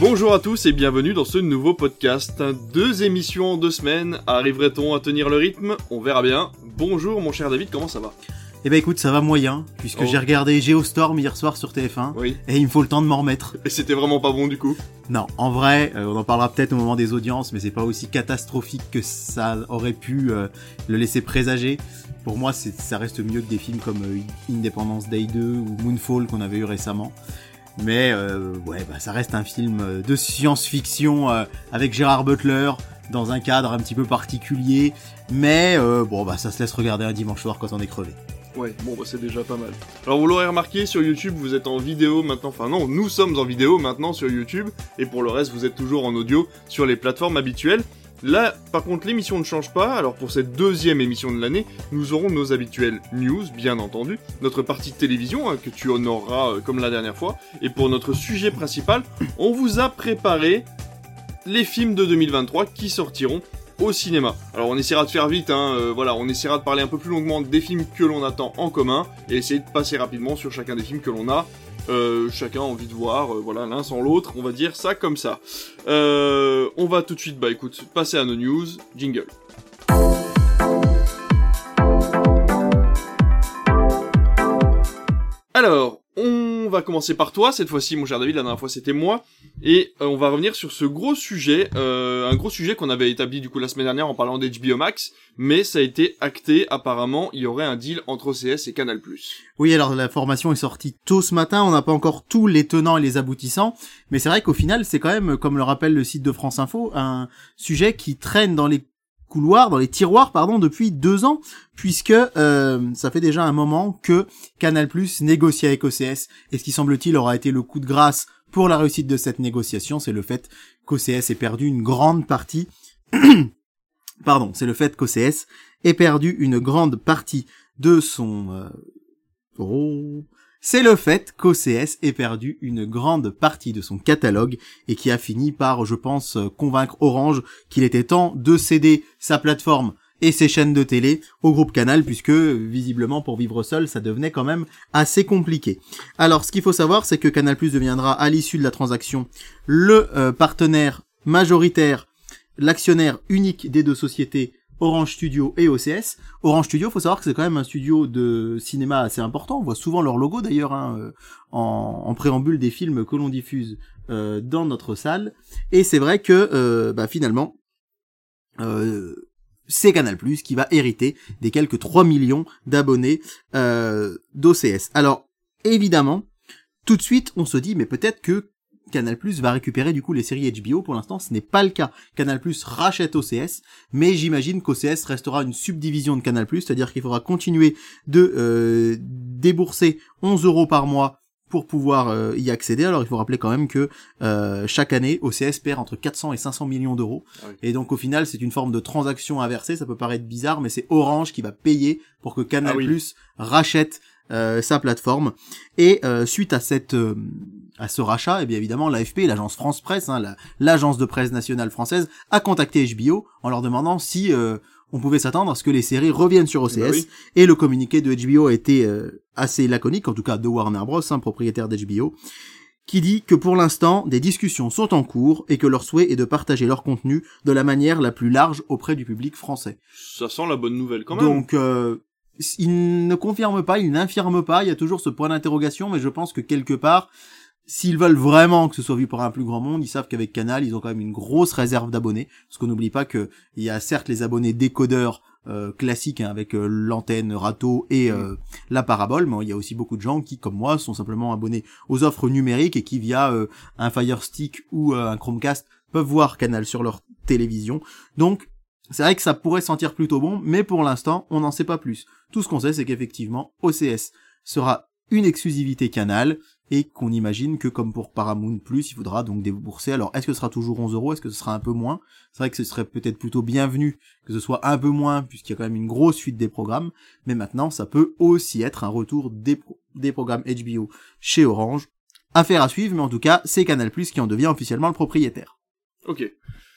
Bonjour à tous et bienvenue dans ce nouveau podcast. Deux émissions en deux semaines. Arriverait-on à tenir le rythme? On verra bien. Bonjour mon cher David, comment ça va? Eh ben écoute, ça va moyen, puisque Oh. j'ai regardé Geostorm hier soir sur TF1, Oui. et il me faut le temps de m'en remettre. Et c'était vraiment pas bon du coup? Non, en vrai, euh, on en parlera peut-être au moment des audiences, mais c'est pas aussi catastrophique que ça aurait pu euh, le laisser présager. Pour moi, ça reste mieux que des films comme euh, Independence Day 2 ou Moonfall qu'on avait eu récemment. Mais euh, ouais, bah, ça reste un film euh, de science-fiction euh, avec Gérard Butler dans un cadre un petit peu particulier. Mais bon, bah ça se laisse regarder un dimanche soir quand on est crevé. Ouais, bon bah c'est déjà pas mal. Alors vous l'aurez remarqué, sur YouTube vous êtes en vidéo maintenant, enfin non, nous sommes en vidéo maintenant sur YouTube, et pour le reste vous êtes toujours en audio sur les plateformes habituelles. Là, par contre, l'émission ne change pas, alors pour cette deuxième émission de l'année, nous aurons nos habituelles news, bien entendu, notre partie télévision, hein, que tu honoreras euh, comme la dernière fois, et pour notre sujet principal, on vous a préparé les films de 2023 qui sortiront au cinéma. Alors on essaiera de faire vite, hein, euh, voilà, on essaiera de parler un peu plus longuement des films que l'on attend en commun et essayer de passer rapidement sur chacun des films que l'on a. Euh, chacun a envie de voir, euh, voilà, l'un sans l'autre, on va dire ça comme ça. Euh, on va tout de suite, bah écoute, passer à nos news, jingle. Alors, on va commencer par toi, cette fois-ci, mon cher David, la dernière fois c'était moi, et euh, on va revenir sur ce gros sujet, euh, un gros sujet qu'on avait établi du coup la semaine dernière en parlant d'HBO Max, mais ça a été acté, apparemment, il y aurait un deal entre OCS et Canal+. Oui, alors la formation est sortie tôt ce matin, on n'a pas encore tous les tenants et les aboutissants, mais c'est vrai qu'au final, c'est quand même, comme le rappelle le site de France Info, un sujet qui traîne dans les dans les tiroirs, pardon, depuis deux ans, puisque euh, ça fait déjà un moment que Canal+ négocie avec OCS, et ce qui semble-t-il aura été le coup de grâce pour la réussite de cette négociation, c'est le fait qu'OCS ait perdu une grande partie, pardon, c'est le fait qu'OCS ait perdu une grande partie de son euh. C'est le fait qu'OCS ait perdu une grande partie de son catalogue et qui a fini par, je pense, convaincre Orange qu'il était temps de céder sa plateforme et ses chaînes de télé au groupe Canal puisque visiblement pour vivre seul ça devenait quand même assez compliqué. Alors ce qu'il faut savoir c'est que Canal Plus deviendra à l'issue de la transaction le euh, partenaire majoritaire, l'actionnaire unique des deux sociétés Orange Studio et OCS. Orange Studio, faut savoir que c'est quand même un studio de cinéma assez important. On voit souvent leur logo d'ailleurs hein, euh, en, préambule des films que l'on diffuse euh, dans notre salle. Et c'est vrai que euh, bah, finalement, euh, c'est Canal Plus qui va hériter des quelques 3 millions d'abonnés d'OCS. Alors évidemment, tout de suite, on se dit mais peut-être que Canal Plus va récupérer du coup les séries HBO. Pour l'instant, ce n'est pas le cas. Canal Plus rachète OCS, mais j'imagine qu'OCS restera une subdivision de Canal Plus, c'est-à-dire qu'il faudra continuer de euh, débourser 11 euros par mois pour pouvoir euh, y accéder. Alors il faut rappeler quand même que euh, chaque année, OCS perd entre 400 et 500 millions d'euros. Ah oui. Et donc au final, c'est une forme de transaction inversée. Ça peut paraître bizarre, mais c'est Orange qui va payer pour que Canal Ah oui. Plus rachète sa plateforme. Et euh, suite à cette euh, à ce rachat, et bien évidemment l'AFP, l'agence France Presse, hein, la- l'agence de presse nationale française, a contacté HBO en leur demandant si euh, on pouvait s'attendre à ce que les séries reviennent sur OCS. Bah oui. Et le communiqué de HBO a été euh, assez laconique, en tout cas de Warner Bros, hein, propriétaire d'HBO, qui dit que pour l'instant, des discussions sont en cours et que leur souhait est de partager leur contenu de la manière la plus large auprès du public français. Ça sent la bonne nouvelle quand même. Donc, euh, il ne confirme pas, il n'infirme pas, il y a toujours ce point d'interrogation, mais je pense que quelque part, s'ils veulent vraiment que ce soit vu par un plus grand monde, ils savent qu'avec Canal, ils ont quand même une grosse réserve d'abonnés, parce qu'on n'oublie pas que il y a certes les abonnés décodeurs euh, classiques hein, avec euh, l'antenne râteau et euh, la parabole, mais il y a aussi beaucoup de gens qui, comme moi, sont simplement abonnés aux offres numériques et qui via euh, un Fire Stick ou un Chromecast peuvent voir Canal sur leur télévision. Donc c'est vrai que ça pourrait sentir plutôt bon, mais pour l'instant, on n'en sait pas plus. Tout ce qu'on sait, c'est qu'effectivement, OCS sera une exclusivité Canal, et qu'on imagine que comme pour Paramount Plus, il faudra donc débourser. Alors, est-ce que ce sera toujours 11 euros? Est-ce que ce sera un peu moins? C'est vrai que ce serait peut-être plutôt bienvenu que ce soit un peu moins, puisqu'il y a quand même une grosse fuite des programmes, mais maintenant, ça peut aussi être un retour des, des programmes HBO chez Orange. Affaire à suivre, mais en tout cas, c'est Canal Plus qui en devient officiellement le propriétaire. Ok.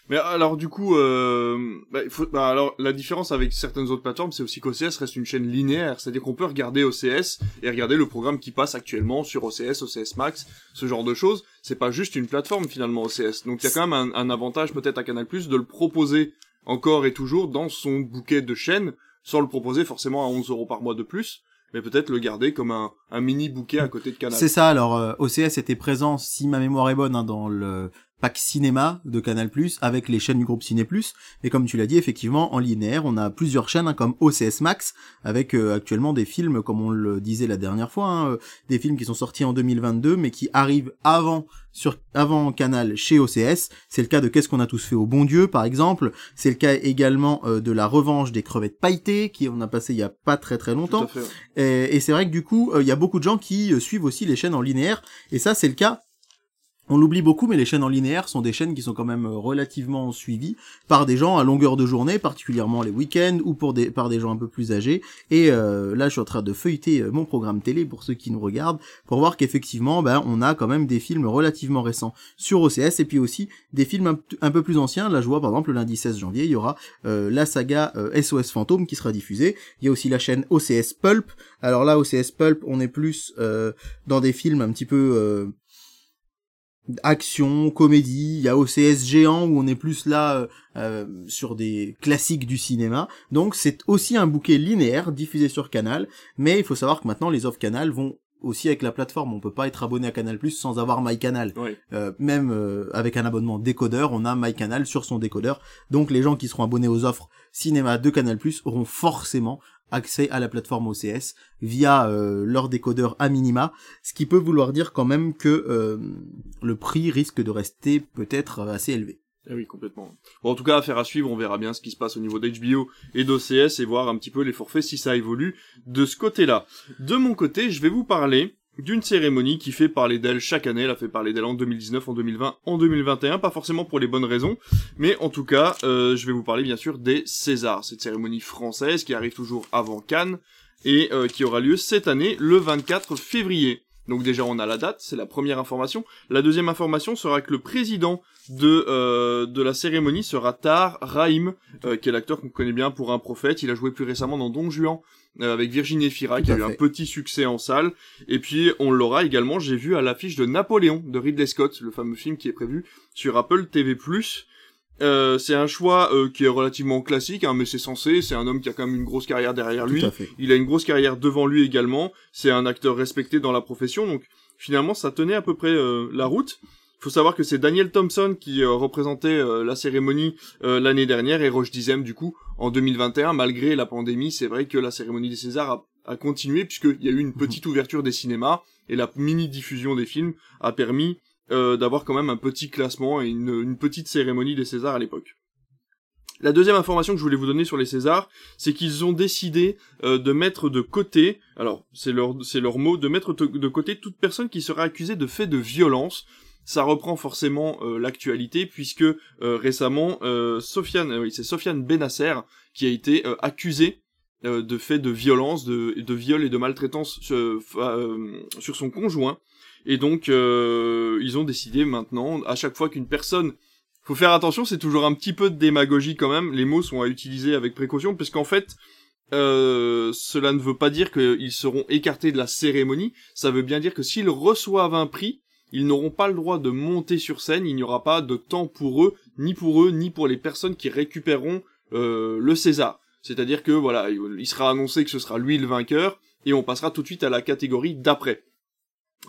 Mais alors du coup, euh, bah, faut, bah, alors la différence avec certaines autres plateformes, c'est aussi qu'OCS reste une chaîne linéaire, c'est-à-dire qu'on peut regarder OCS et regarder le programme qui passe actuellement sur OCS, OCS Max, ce genre de choses. C'est pas juste une plateforme finalement OCS, donc il y a quand même un, un avantage peut-être à Canal+ de le proposer encore et toujours dans son bouquet de chaînes, sans le proposer forcément à 11 euros par mois de plus mais peut-être le garder comme un, un mini bouquet à côté de Canal. C'est ça. Alors euh, OCS était présent, si ma mémoire est bonne, hein, dans le pack cinéma de Canal+, avec les chaînes du groupe Ciné+. Et comme tu l'as dit, effectivement, en linéaire, on a plusieurs chaînes hein, comme OCS Max, avec euh, actuellement des films, comme on le disait la dernière fois, hein, euh, des films qui sont sortis en 2022, mais qui arrivent avant sur avant Canal chez OCS. C'est le cas de Qu'est-ce qu'on a tous fait au bon Dieu, par exemple. C'est le cas également euh, de la revanche des crevettes pailletées, qui on a passé il y a pas très très longtemps. Fait, ouais. Et, et c'est vrai que du coup, il y a beaucoup de gens qui suivent aussi les chaînes en linéaire, et ça c'est le cas on l'oublie beaucoup, mais les chaînes en linéaire sont des chaînes qui sont quand même euh, relativement suivies par des gens à longueur de journée, particulièrement les week-ends ou par des gens un peu plus âgés. Et euh, là, je suis en train de feuilleter euh, mon programme télé pour ceux qui nous regardent pour voir qu'effectivement, ben, on a quand même des films relativement récents sur OCS et puis aussi des films un, peu plus anciens. Là, je vois par exemple le lundi 16 janvier, il y aura euh, la saga SOS Fantôme qui sera diffusée. Il y a aussi la chaîne OCS Pulp. Alors là, OCS Pulp, on est plus dans des films un petit peu action, comédie, il y a OCS géant où on est plus là euh, euh, sur des classiques du cinéma. Donc c'est aussi un bouquet linéaire diffusé sur Canal, mais il faut savoir que maintenant les offres Canal vont aussi avec la plateforme, on peut pas être abonné à Canal Plus sans avoir MyCanal. Oui. Euh, même euh, avec un abonnement décodeur, on a MyCanal sur son décodeur. Donc les gens qui seront abonnés aux offres cinéma de Canal Plus auront forcément accès à la plateforme OCS via euh, leur décodeur à minima, ce qui peut vouloir dire quand même que euh, le prix risque de rester peut-être assez élevé. Eh oui, complètement. Bon, en tout cas, affaire à suivre, on verra bien ce qui se passe au niveau d'HBO et d'OCS et voir un petit peu les forfaits si ça évolue de ce côté-là. De mon côté, je vais vous parler d'une cérémonie qui fait parler d'elle chaque année. Elle a fait parler d'elle en 2019, en 2020, en 2021, pas forcément pour les bonnes raisons, mais en tout cas, euh, je vais vous parler bien sûr des Césars, cette cérémonie française qui arrive toujours avant Cannes et euh, qui aura lieu cette année le 24 février. Donc déjà on a la date, c'est la première information. La deuxième information sera que le président de euh, de la cérémonie sera Tar Rahim, euh, qui est l'acteur qu'on connaît bien pour un prophète. Il a joué plus récemment dans Don Juan euh, avec Virginie Fira, qui a eu un petit succès en salle. Et puis on l'aura également, j'ai vu à l'affiche de Napoléon de Ridley Scott, le fameux film qui est prévu sur Apple TV+. Euh, c'est un choix euh, qui est relativement classique, hein, mais c'est censé. C'est un homme qui a quand même une grosse carrière derrière lui. Il a une grosse carrière devant lui également. C'est un acteur respecté dans la profession, donc finalement ça tenait à peu près euh, la route. Il faut savoir que c'est Daniel Thompson qui représentait euh, la cérémonie euh, l'année dernière et Roche Dizem du coup en 2021. Malgré la pandémie, c'est vrai que la cérémonie des Césars a, a continué puisqu'il y a eu une petite ouverture des cinémas et la mini diffusion des films a permis euh, d'avoir quand même un petit classement et une, petite cérémonie des Césars à l'époque. La deuxième information que je voulais vous donner sur les Césars, c'est qu'ils ont décidé euh, de mettre de côté, alors c'est leur c'est leur mot, de mettre de côté toute personne qui sera accusée de fait de violence. Ça reprend forcément euh, l'actualité puisque récemment Sofiane, oui c'est Sofiane Benasser qui a été accusée de fait de violence, de, de viol et de maltraitance sur son conjoint. Et donc, euh, ils ont décidé maintenant, à chaque fois qu'une personne... Faut faire attention, c'est toujours un petit peu de démagogie quand même. Les mots sont à utiliser avec précaution, parce qu'en fait, euh, cela ne veut pas dire qu'ils seront écartés de la cérémonie. Ça veut bien dire que s'ils reçoivent un prix, ils n'auront pas le droit de monter sur scène. Il n'y aura pas de temps pour eux, ni pour eux, ni pour les personnes qui récupéreront euh, le César. C'est-à-dire que voilà, il sera annoncé que ce sera lui le vainqueur, et on passera tout de suite à la catégorie d'après.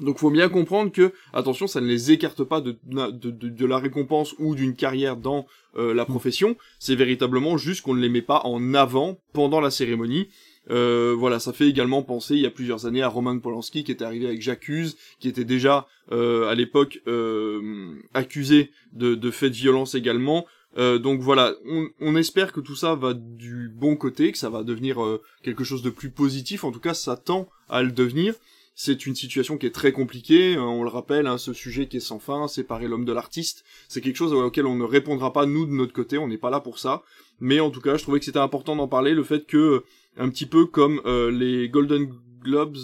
Donc faut bien comprendre que, attention, ça ne les écarte pas de, de, de, de la récompense ou d'une carrière dans euh, la profession, c'est véritablement juste qu'on ne les met pas en avant pendant la cérémonie. Euh, voilà, ça fait également penser il y a plusieurs années à Roman Polanski qui était arrivé avec J'accuse, qui était déjà euh, à l'époque euh, accusé de, de faits de violence également. Euh, donc voilà, on, on, espère que tout ça va du bon côté, que ça va devenir euh, quelque chose de plus positif. En tout cas, ça tend à le devenir c'est une situation qui est très compliquée, euh, on le rappelle, hein, ce sujet qui est sans fin, séparer l'homme de l'artiste, c'est quelque chose auquel on ne répondra pas nous de notre côté, on n'est pas là pour ça, mais en tout cas je trouvais que c'était important d'en parler, le fait que, un petit peu comme euh, les Golden Globes,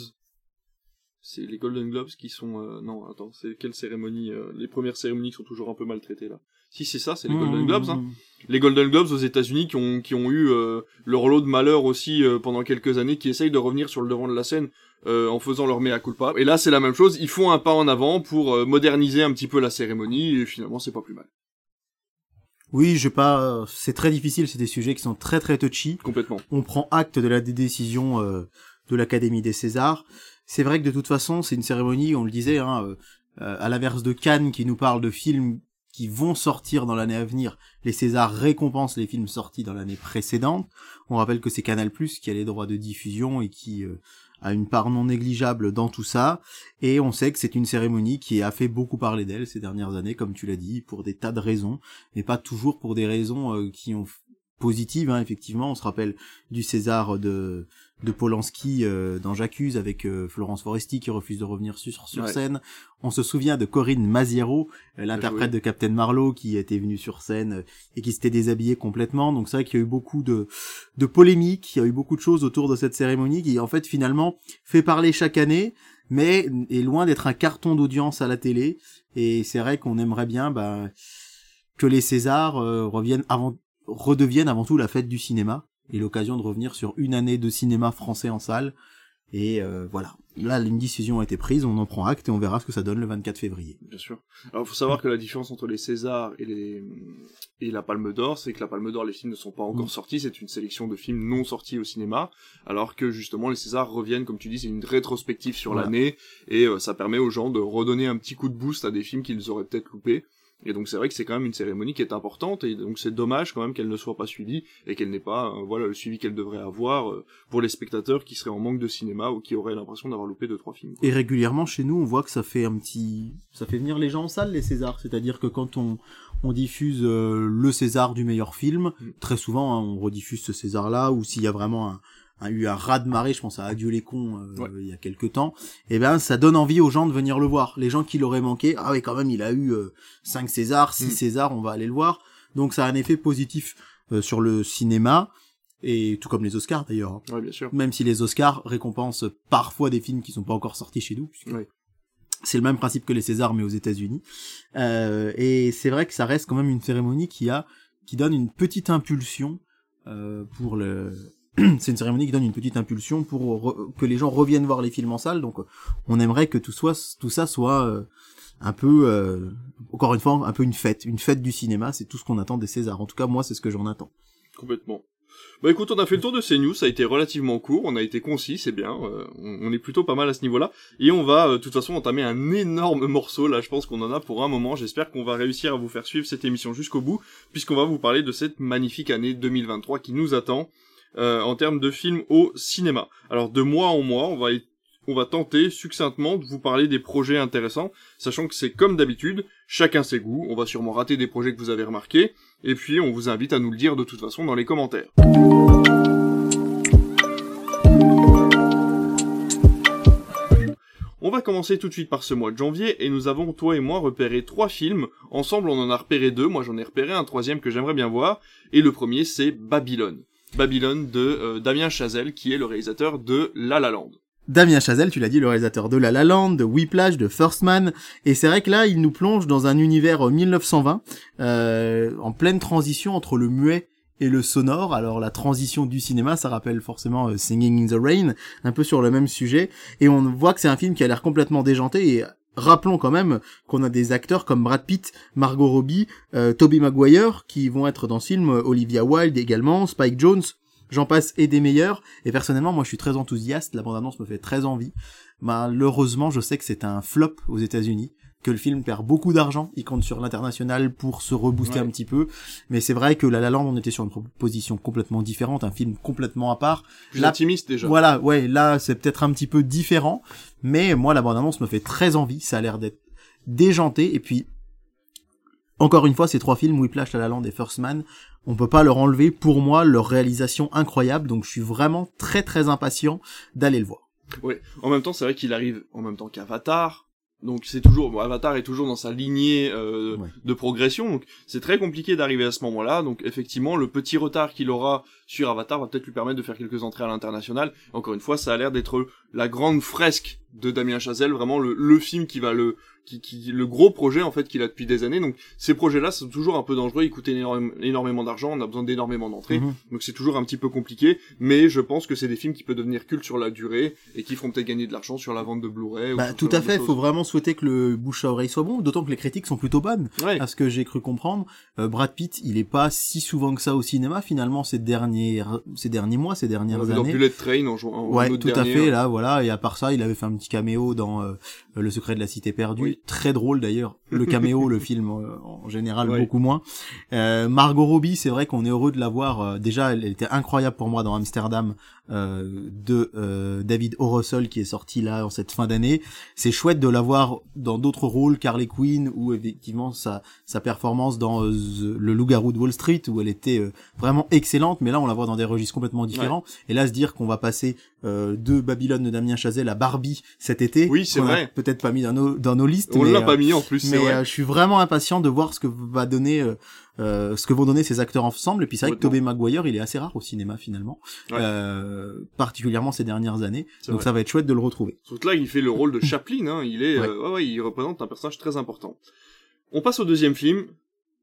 c'est les Golden Globes qui sont... Euh, non, attends, c'est quelle cérémonie Les premières cérémonies qui sont toujours un peu maltraitées là. Si c'est ça, c'est les Mmh, Golden Globes. Hein. mmh. Les Golden Globes aux États-Unis qui ont qui ont eu euh, leur lot de malheur aussi euh, pendant quelques années, qui essayent de revenir sur le devant de la scène euh, en faisant leur mea culpa. Et là, c'est la même chose. Ils font un pas en avant pour euh, moderniser un petit peu la cérémonie et finalement, c'est pas plus mal. Oui, je pas. C'est très difficile. C'est des sujets qui sont très très touchy. Complètement. On prend acte de la euh, de l'Académie des Césars. C'est vrai que de toute façon, c'est une cérémonie. On le disait, hein, euh, euh, à l'inverse de Cannes qui nous parle de films qui vont sortir dans l'année à venir. Les Césars récompensent les films sortis dans l'année précédente. On rappelle que c'est Canal+ qui a les droits de diffusion et qui euh, a une part non négligeable dans tout ça. Et on sait que c'est une cérémonie qui a fait beaucoup parler d'elle ces dernières années, comme tu l'as dit, pour des tas de raisons, mais pas toujours pour des raisons euh, qui ont positives. Hein, effectivement, on se rappelle du César de de Polanski euh, dans J'accuse avec euh, Florence Foresti qui refuse de revenir sur sur Ouais. scène. On se souvient de Corinne Maziero, euh, l'interprète de Captain Marlowe, qui était venue sur scène euh, et qui s'était déshabillée complètement. Donc c'est vrai qu'il y a eu beaucoup de de polémiques, il y a eu beaucoup de choses autour de cette cérémonie qui en fait finalement fait parler chaque année, mais est loin d'être un carton d'audience à la télé. Et c'est vrai qu'on aimerait bien bah, que les Césars euh, reviennent avant redeviennent avant tout la fête du cinéma et l'occasion de revenir sur une année de cinéma français en salle. Et euh, voilà, là une décision a été prise, on en prend acte et on verra ce que ça donne le 24 février. Bien sûr. Alors, il faut savoir que la différence entre les Césars et les et la Palme d'Or, c'est que la Palme d'Or, les films ne sont pas encore Mm. sortis, c'est une sélection de films non sortis au cinéma, alors que justement les Césars reviennent, comme tu dis, c'est une rétrospective sur Voilà. l'année et euh, ça permet aux gens de redonner un petit coup de boost à des films qu'ils auraient peut-être loupés. Et donc c'est vrai que c'est quand même une cérémonie qui est importante et donc c'est dommage quand même qu'elle ne soit pas suivie et qu'elle n'ait pas euh, voilà le suivi qu'elle devrait avoir euh, pour les spectateurs qui seraient en manque de cinéma ou qui auraient l'impression d'avoir loupé deux trois films. quoi. Et régulièrement chez nous, on voit que ça fait un petit, ça fait venir les gens en salle les Césars. C'est-à-dire que quand on on diffuse euh, le César du meilleur film, Mm. très souvent hein, on rediffuse ce César-là ou s'il y a vraiment un, un- eu un raz de marée, je pense à Adieu les cons euh, Ouais. il y a quelques temps, et ben ça donne envie aux gens de venir le voir. Les gens qui l'auraient manqué, ah oui quand même il a eu euh, 5 Césars, 6 Mm. Césars, on va aller le voir. Donc ça a un effet positif euh, sur le cinéma et tout comme les Oscars d'ailleurs. hein Ouais, bien sûr. même si les Oscars récompensent parfois des films qui sont pas encore sortis chez nous, puisque c'est le même principe que les Césars mais aux États-Unis. Euh, et c'est vrai que ça reste quand même une cérémonie qui a qui donne une petite impulsion euh, pour le c'est une cérémonie qui donne une petite impulsion pour que les gens reviennent voir les films en salle. Donc, on aimerait que tout soit tout ça soit euh, un peu, euh, encore une fois, un peu une fête, une fête du cinéma. C'est tout ce qu'on attend des Césars. En tout cas, moi, c'est ce que j'en attends. Complètement. Bah écoute, on a fait le tour de ces news, ça a été relativement court, on a été concis, c'est bien, euh, on, on est plutôt pas mal à ce niveau-là, et on va euh, de toute façon entamer un énorme morceau, là je pense qu'on en a pour un moment, j'espère qu'on va réussir à vous faire suivre cette émission jusqu'au bout, puisqu'on va vous parler de cette magnifique année 2023 qui nous attend euh, en termes de films au cinéma. Alors de mois en mois, on va on va tenter succinctement de vous parler des projets intéressants, sachant que c'est comme d'habitude, chacun ses goûts, on va sûrement rater des projets que vous avez remarqués, et puis on vous invite à nous le dire de toute façon dans les commentaires. On va commencer tout de suite par ce mois de janvier et nous avons toi et moi repéré trois films. Ensemble on en a repéré deux, moi j'en ai repéré un troisième que j'aimerais bien voir. Et le premier c'est Babylone. Babylone de euh, Damien Chazelle qui est le réalisateur de La La Land. Damien Chazelle, tu l'as dit, le réalisateur de La La Land, de Whiplash, de First Man, et c'est vrai que là, il nous plonge dans un univers euh, 1920, euh, en pleine transition entre le muet et le sonore. Alors la transition du cinéma, ça rappelle forcément euh, Singing in the Rain, un peu sur le même sujet, et on voit que c'est un film qui a l'air complètement déjanté, et rappelons quand même qu'on a des acteurs comme Brad Pitt, Margot Robbie, euh, Tobey Maguire, qui vont être dans ce film, euh, Olivia Wilde également, Spike Jones, j'en passe et des meilleurs. Et personnellement, moi, je suis très enthousiaste. La bande-annonce me fait très envie. Malheureusement, je sais que c'est un flop aux États-Unis, que le film perd beaucoup d'argent. Il compte sur l'international pour se rebooster Ouais. un petit peu. Mais c'est vrai que La La Land, on était sur une proposition complètement différente, un film complètement à part. Plus Là- intimiste déjà. Voilà, ouais, là, c'est peut-être un petit peu différent. Mais moi, la bande-annonce me fait très envie. Ça a l'air d'être déjanté. Et puis, encore une fois, ces trois films, Whiplash, La La Land et First Man, on peut pas leur enlever, pour moi, leur réalisation incroyable. Donc, je suis vraiment très, très impatient d'aller le voir. Ouais. En même temps, c'est vrai qu'il arrive en même temps qu'Avatar. Donc c'est toujours bon, Avatar est toujours dans sa lignée euh, Ouais. de progression. Donc c'est très compliqué d'arriver à ce moment-là. Donc effectivement, le petit retard qu'il aura sur Avatar va peut-être lui permettre de faire quelques entrées à l'international. Encore une fois, ça a l'air d'être la grande fresque de Damien Chazelle, vraiment le, le film qui va le qui, qui, le gros projet en fait qu'il a depuis des années. Donc ces projets-là sont toujours un peu dangereux, ils coûtent énorme- énormément d'argent, on a besoin d'énormément d'entrées, Mhm. donc c'est toujours un petit peu compliqué. Mais je pense que c'est des films qui peuvent devenir cultes sur la durée et qui feront peut-être gagner de l'argent sur la vente de Blu-ray. Bah, tout à fait, il faut vraiment souhaiter que le bouche à oreille soit bon, d'autant que les critiques sont plutôt bonnes. Ouais. À ce que j'ai cru comprendre, euh, Brad Pitt, il est pas si souvent que ça au cinéma finalement ces derniers ces derniers mois, ces On dernières l'a vu dans années. Bullet Train en en Ouais, tout à fait. hein. Là, voilà. Et à part ça, il avait fait un petit caméo dans euh, Le Secret de la Cité perdue, Oui. Très drôle d'ailleurs. Le caméo, le film euh, en général Ouais. beaucoup moins. Euh, Margot Robbie, c'est vrai qu'on est heureux de la voir. euh, déjà, elle, était incroyable pour moi dans Amsterdam de euh, David O. Russell qui est sorti là en cette fin d'année. C'est chouette de la voir dans d'autres rôles, Carly Quinn ou effectivement sa sa performance dans euh, The- Le Loup-garou de Wall Street où elle était euh, vraiment excellente. Mais là, on la voit dans des registres complètement différents. Et là, se dire qu'on va passer euh, de Babylone de Damien Chazelle à Barbie cet été. Oui, c'est vrai. Peut-être pas mis dans nos dans nos listes. On mais, l'a euh, pas mis en plus, mais vrai. euh, je suis vraiment impatient de voir ce que va donner, euh, ce que vont donner ces acteurs ensemble. Et puis c'est vrai que Tobey Maguire, il est assez rare au cinéma finalement, Ouais. euh, particulièrement ces dernières années. Donc vrai. ça va être chouette de le retrouver. Surtout là, il fait le rôle de Chaplin, hein. Il est, Ouais. euh, ouais, ouais, il représente un personnage très important. On passe au deuxième film.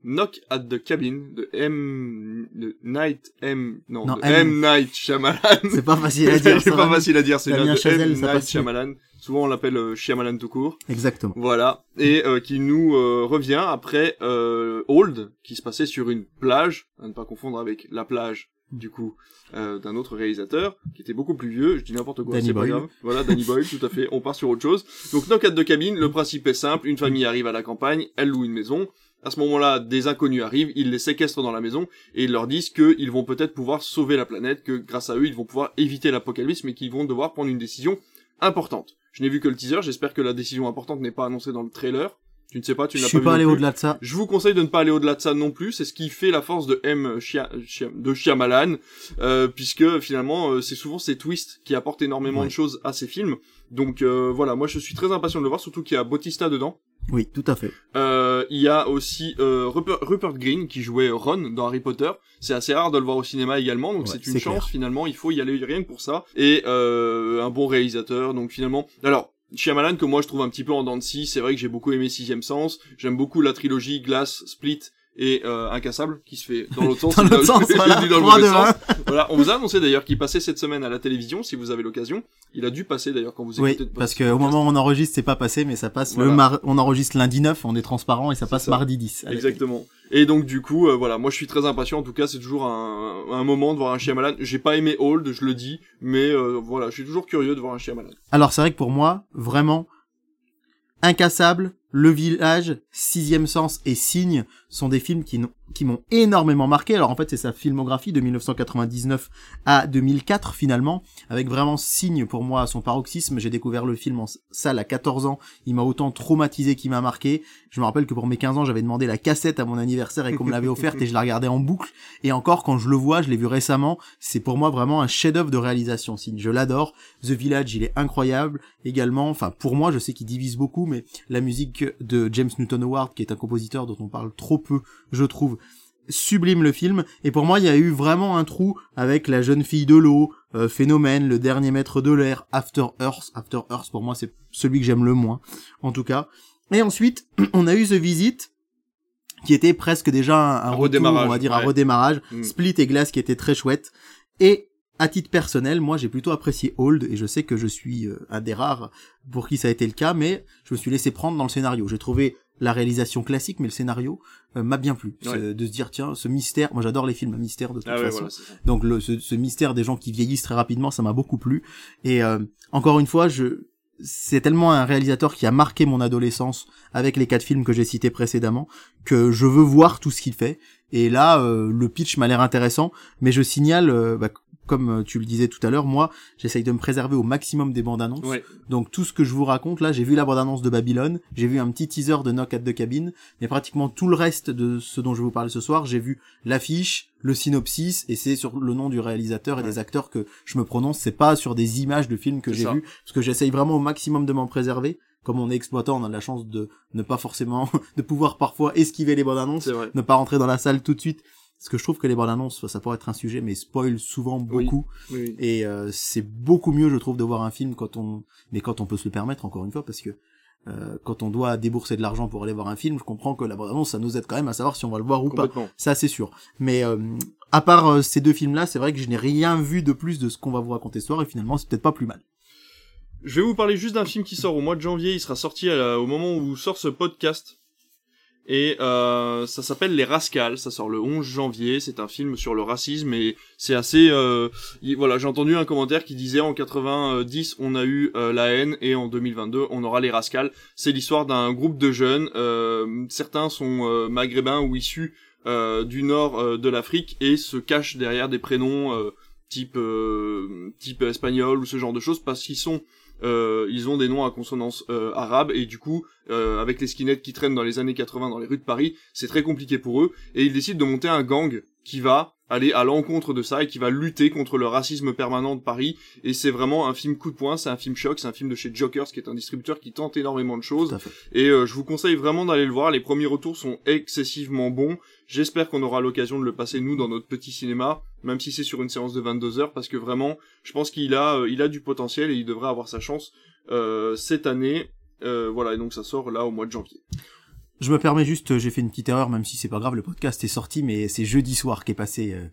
Knock at the Cabin de M de Night M non, Non, de M. M Night Shyamalan. C'est pas facile à dire. c'est pas facile à dire, c'est Damien là de Chazelle, M Night. Shyamalan. Souvent on l'appelle euh, Shyamalan tout court. Exactement. Voilà, et euh, qui nous euh, revient après euh, Old, qui se passait sur une plage, à ne pas confondre avec la plage du coup euh, d'un autre réalisateur qui était beaucoup plus vieux. Je dis n'importe quoi, Danny c'est pas grave. Voilà, Danny Boyle, tout à fait. On part sur autre chose. Donc Knock at the Cabin, le principe est simple. Une famille arrive à la campagne, elle loue une maison. À ce moment-là, des inconnus arrivent, ils les séquestrent dans la maison et ils leur disent qu'ils vont peut-être pouvoir sauver la planète, que grâce à eux, ils vont pouvoir éviter l'apocalypse, mais qu'ils vont devoir prendre une décision importante. Je n'ai vu que le teaser, j'espère que la décision importante n'est pas annoncée dans le trailer. Tu ne sais pas, tu Je n'as suis pas, pas allé au-delà de ça. Je vous conseille de ne pas aller au-delà de ça non plus. C'est ce qui fait la force de M Chia- Chia- de Shyamalan, euh, puisque finalement euh, c'est souvent ces twists qui apportent énormément Ouais. de choses à ces films. Donc euh, voilà, moi je suis très impatient de le voir, surtout qu'il y a Bautista dedans. Oui, tout à fait. Euh, il y a aussi euh, Rupert, Rupert Green qui jouait Ron dans Harry Potter. C'est assez rare de le voir au cinéma également, donc Ouais, c'est une chance clair. finalement. Il faut y aller rien que pour ça. Et euh, un bon réalisateur, donc finalement. Alors. Shyamalan que moi je trouve un petit peu en dents de scie, c'est vrai que j'ai beaucoup aimé Sixième Sens, j'aime beaucoup la trilogie Glass, Split et euh, Incassable qui se fait dans l'autre sens. Dans l'autre sens, voilà. dans le 3, mauvais 2, sens. 1. Voilà, on vous a annoncé d'ailleurs qu'il passait cette semaine à la télévision si vous avez l'occasion. Il a dû passer d'ailleurs quand vous Oui, écoutez. le parce que au moment où on enregistre, c'est pas passé, mais ça passe Voilà. le mar... on enregistre lundi 9, on est transparent et ça passe ça. mardi 10. à la Exactement. Et donc du coup, euh, voilà, moi je suis très impatient. En tout cas, c'est toujours un, un moment de voir un Shyamalan. J'ai pas aimé Old, je le dis, mais euh, voilà, je suis toujours curieux de voir un Shyamalan. Alors c'est vrai que pour moi, vraiment, Incassable, Le Village, Sixième Sens et Signe sont des films qui, n'ont- qui m'ont énormément marqué. Alors en fait, c'est sa filmographie de 1999 à 2004 finalement, avec vraiment Signe pour moi à son paroxysme. J'ai découvert le film en salle à 14 ans. Il m'a autant traumatisé qu'il m'a marqué. Je me rappelle que pour mes 15 ans, j'avais demandé la cassette à mon anniversaire et qu'on me l'avait offerte et je la regardais en boucle. Et encore, quand je le vois, je l'ai vu récemment, c'est pour moi vraiment un chef-d'œuvre de réalisation. Signe, je l'adore. The Village, il est incroyable également. Enfin, pour moi, je sais qu'il divise beaucoup, mais la musique de James Newton Howard, qui est un compositeur dont on parle trop peu, je trouve, sublime le film. Et pour moi, il y a eu vraiment un trou avec La jeune fille de l'eau, euh, Phénomène, Le dernier maître de l'air, After Earth. After Earth, pour moi, c'est celui que j'aime le moins, en tout cas. Et ensuite, on a eu The Visit, qui était presque déjà un, un Un retour, redémarrage, on va dire un redémarrage. Mm. Split et Glass qui était très chouette. Et à titre personnel, moi j'ai plutôt apprécié Old et je sais que je suis euh, un des rares pour qui ça a été le cas, mais je me suis laissé prendre dans le scénario. J'ai trouvé la réalisation classique, mais le scénario euh, m'a bien plu. Ouais. De se dire tiens, ce mystère, moi j'adore les films à mystère de toute Ah ouais, façon. voilà. Donc le, ce, ce mystère des gens qui vieillissent très rapidement, ça m'a beaucoup plu. Et euh, encore une fois, je c'est tellement un réalisateur qui a marqué mon adolescence avec les quatre films que j'ai cités précédemment que je veux voir tout ce qu'il fait. Et là, euh, le pitch m'a l'air intéressant, mais je signale, bah, comme euh, tu le disais tout à l'heure, moi, j'essaye de me préserver au maximum des bandes annonces. Ouais. Donc tout ce que je vous raconte là, j'ai vu la bande-annonce de Babylone, j'ai vu un petit teaser de Knock at the Cabin, mais pratiquement tout le reste de ce dont je vais vous parler ce soir, j'ai vu l'affiche, le synopsis, et c'est sur le nom du réalisateur et Ouais. des acteurs que je me prononce, c'est pas sur des images de films que j'ai vus, parce que j'essaye vraiment au maximum de m'en préserver. Comme on est exploitant, on a de la chance de ne pas forcément, de pouvoir parfois esquiver les bandes annonces, ne pas rentrer dans la salle tout de suite. Parce que je trouve que les bandes annonces, ça pourrait être un sujet, mais spoil souvent beaucoup. Oui, oui. Et euh, c'est beaucoup mieux, je trouve, de voir un film quand on, mais quand on peut se le permettre, encore une fois, parce que euh, quand on doit débourser de l'argent pour aller voir un film, je comprends que la bande-annonce, ça nous aide quand même à savoir si on va le voir ou pas. Ça, c'est sûr. Mais euh, à part ces deux films-là, c'est vrai que je n'ai rien vu de plus de ce qu'on va vous raconter ce soir, et finalement, c'est peut-être pas plus mal. Je vais vous parler juste d'un film qui sort au mois de janvier. Il sera sorti à la- au moment où sort ce podcast. Et euh, ça s'appelle Les Rascals. Ça sort le 11 janvier. C'est un film sur le racisme et c'est assez. Euh, il- voilà, j'ai entendu un commentaire qui disait en 90 on a eu euh, la haine et en 2022 on aura les Rascals. C'est l'histoire d'un groupe de jeunes. euh, certains sont euh, maghrébins ou issus du nord de l'Afrique et se cachent derrière des prénoms type type espagnol ou ce genre de choses parce qu'ils sont euh, ils ont des noms à consonance euh, arabe et du coup euh, avec les skinheads qui traînent dans les années 80 dans les rues de Paris c'est très compliqué pour eux et ils décident de monter un gang qui va aller à l'encontre de ça et qui va lutter contre le racisme permanent de Paris et c'est vraiment un film coup de poing c'est un film choc c'est un film de chez Jokers qui est un distributeur qui tente énormément de choses et euh, je vous conseille vraiment d'aller le voir. Les premiers retours sont excessivement bons. J'espère qu'on aura l'occasion de le passer nous dans notre petit cinéma, même si c'est sur une séance de 22 heures, parce que vraiment, je pense qu'il a, euh, il a du potentiel et il devrait avoir sa chance euh, cette année. Euh, voilà, et donc ça sort là au mois de janvier. Je me permets juste, j'ai fait une petite erreur, même si c'est pas grave, le podcast est sorti, mais c'est jeudi soir qu'est passé euh,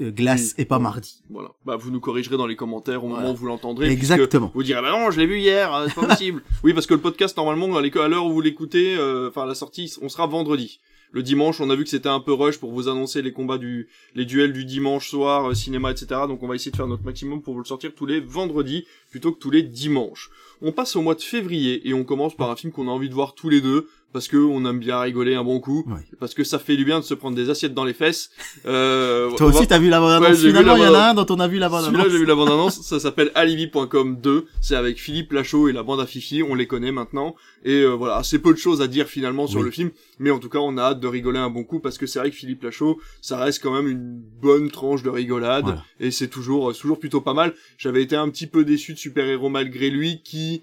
euh, Glace Oui. et pas mardi. Voilà. Bah vous nous corrigerez dans les commentaires au moment où vous l'entendrez. Exactement. Vous direz bah non, je l'ai vu hier, euh, c'est pas possible. oui, parce que le podcast normalement à l'heure où vous l'écoutez, euh, enfin la sortie, on sera vendredi. Le dimanche, on a vu que c'était un peu rush pour vous annoncer les combats du, les duels du dimanche soir, euh, cinéma, etc. Donc on va essayer de faire notre maximum pour vous le sortir tous les vendredis plutôt que tous les dimanches. On passe au mois de février et on commence par un film qu'on a envie de voir tous les deux parce que on aime bien rigoler un bon coup, parce que ça fait du bien de se prendre des assiettes dans les fesses. Euh, Toi va- aussi, t'as vu la Ouais, j'ai vu Finalement, il y en a un dont on a vu la celui-là, bande-annonce. j'ai vu la bande-annonce, ça s'appelle Alibi.com 2, c'est avec Philippe Lachaud et la bande à Fifi, on les connaît maintenant, et euh, voilà, assez peu de choses à dire finalement sur Oui. le film, mais en tout cas, on a hâte de rigoler un bon coup, parce que c'est vrai que Philippe Lachaud, ça reste quand même une bonne tranche de rigolade, Voilà. et c'est toujours, euh, c'est toujours plutôt pas mal. J'avais été un petit peu déçu de Super Héros malgré lui, qui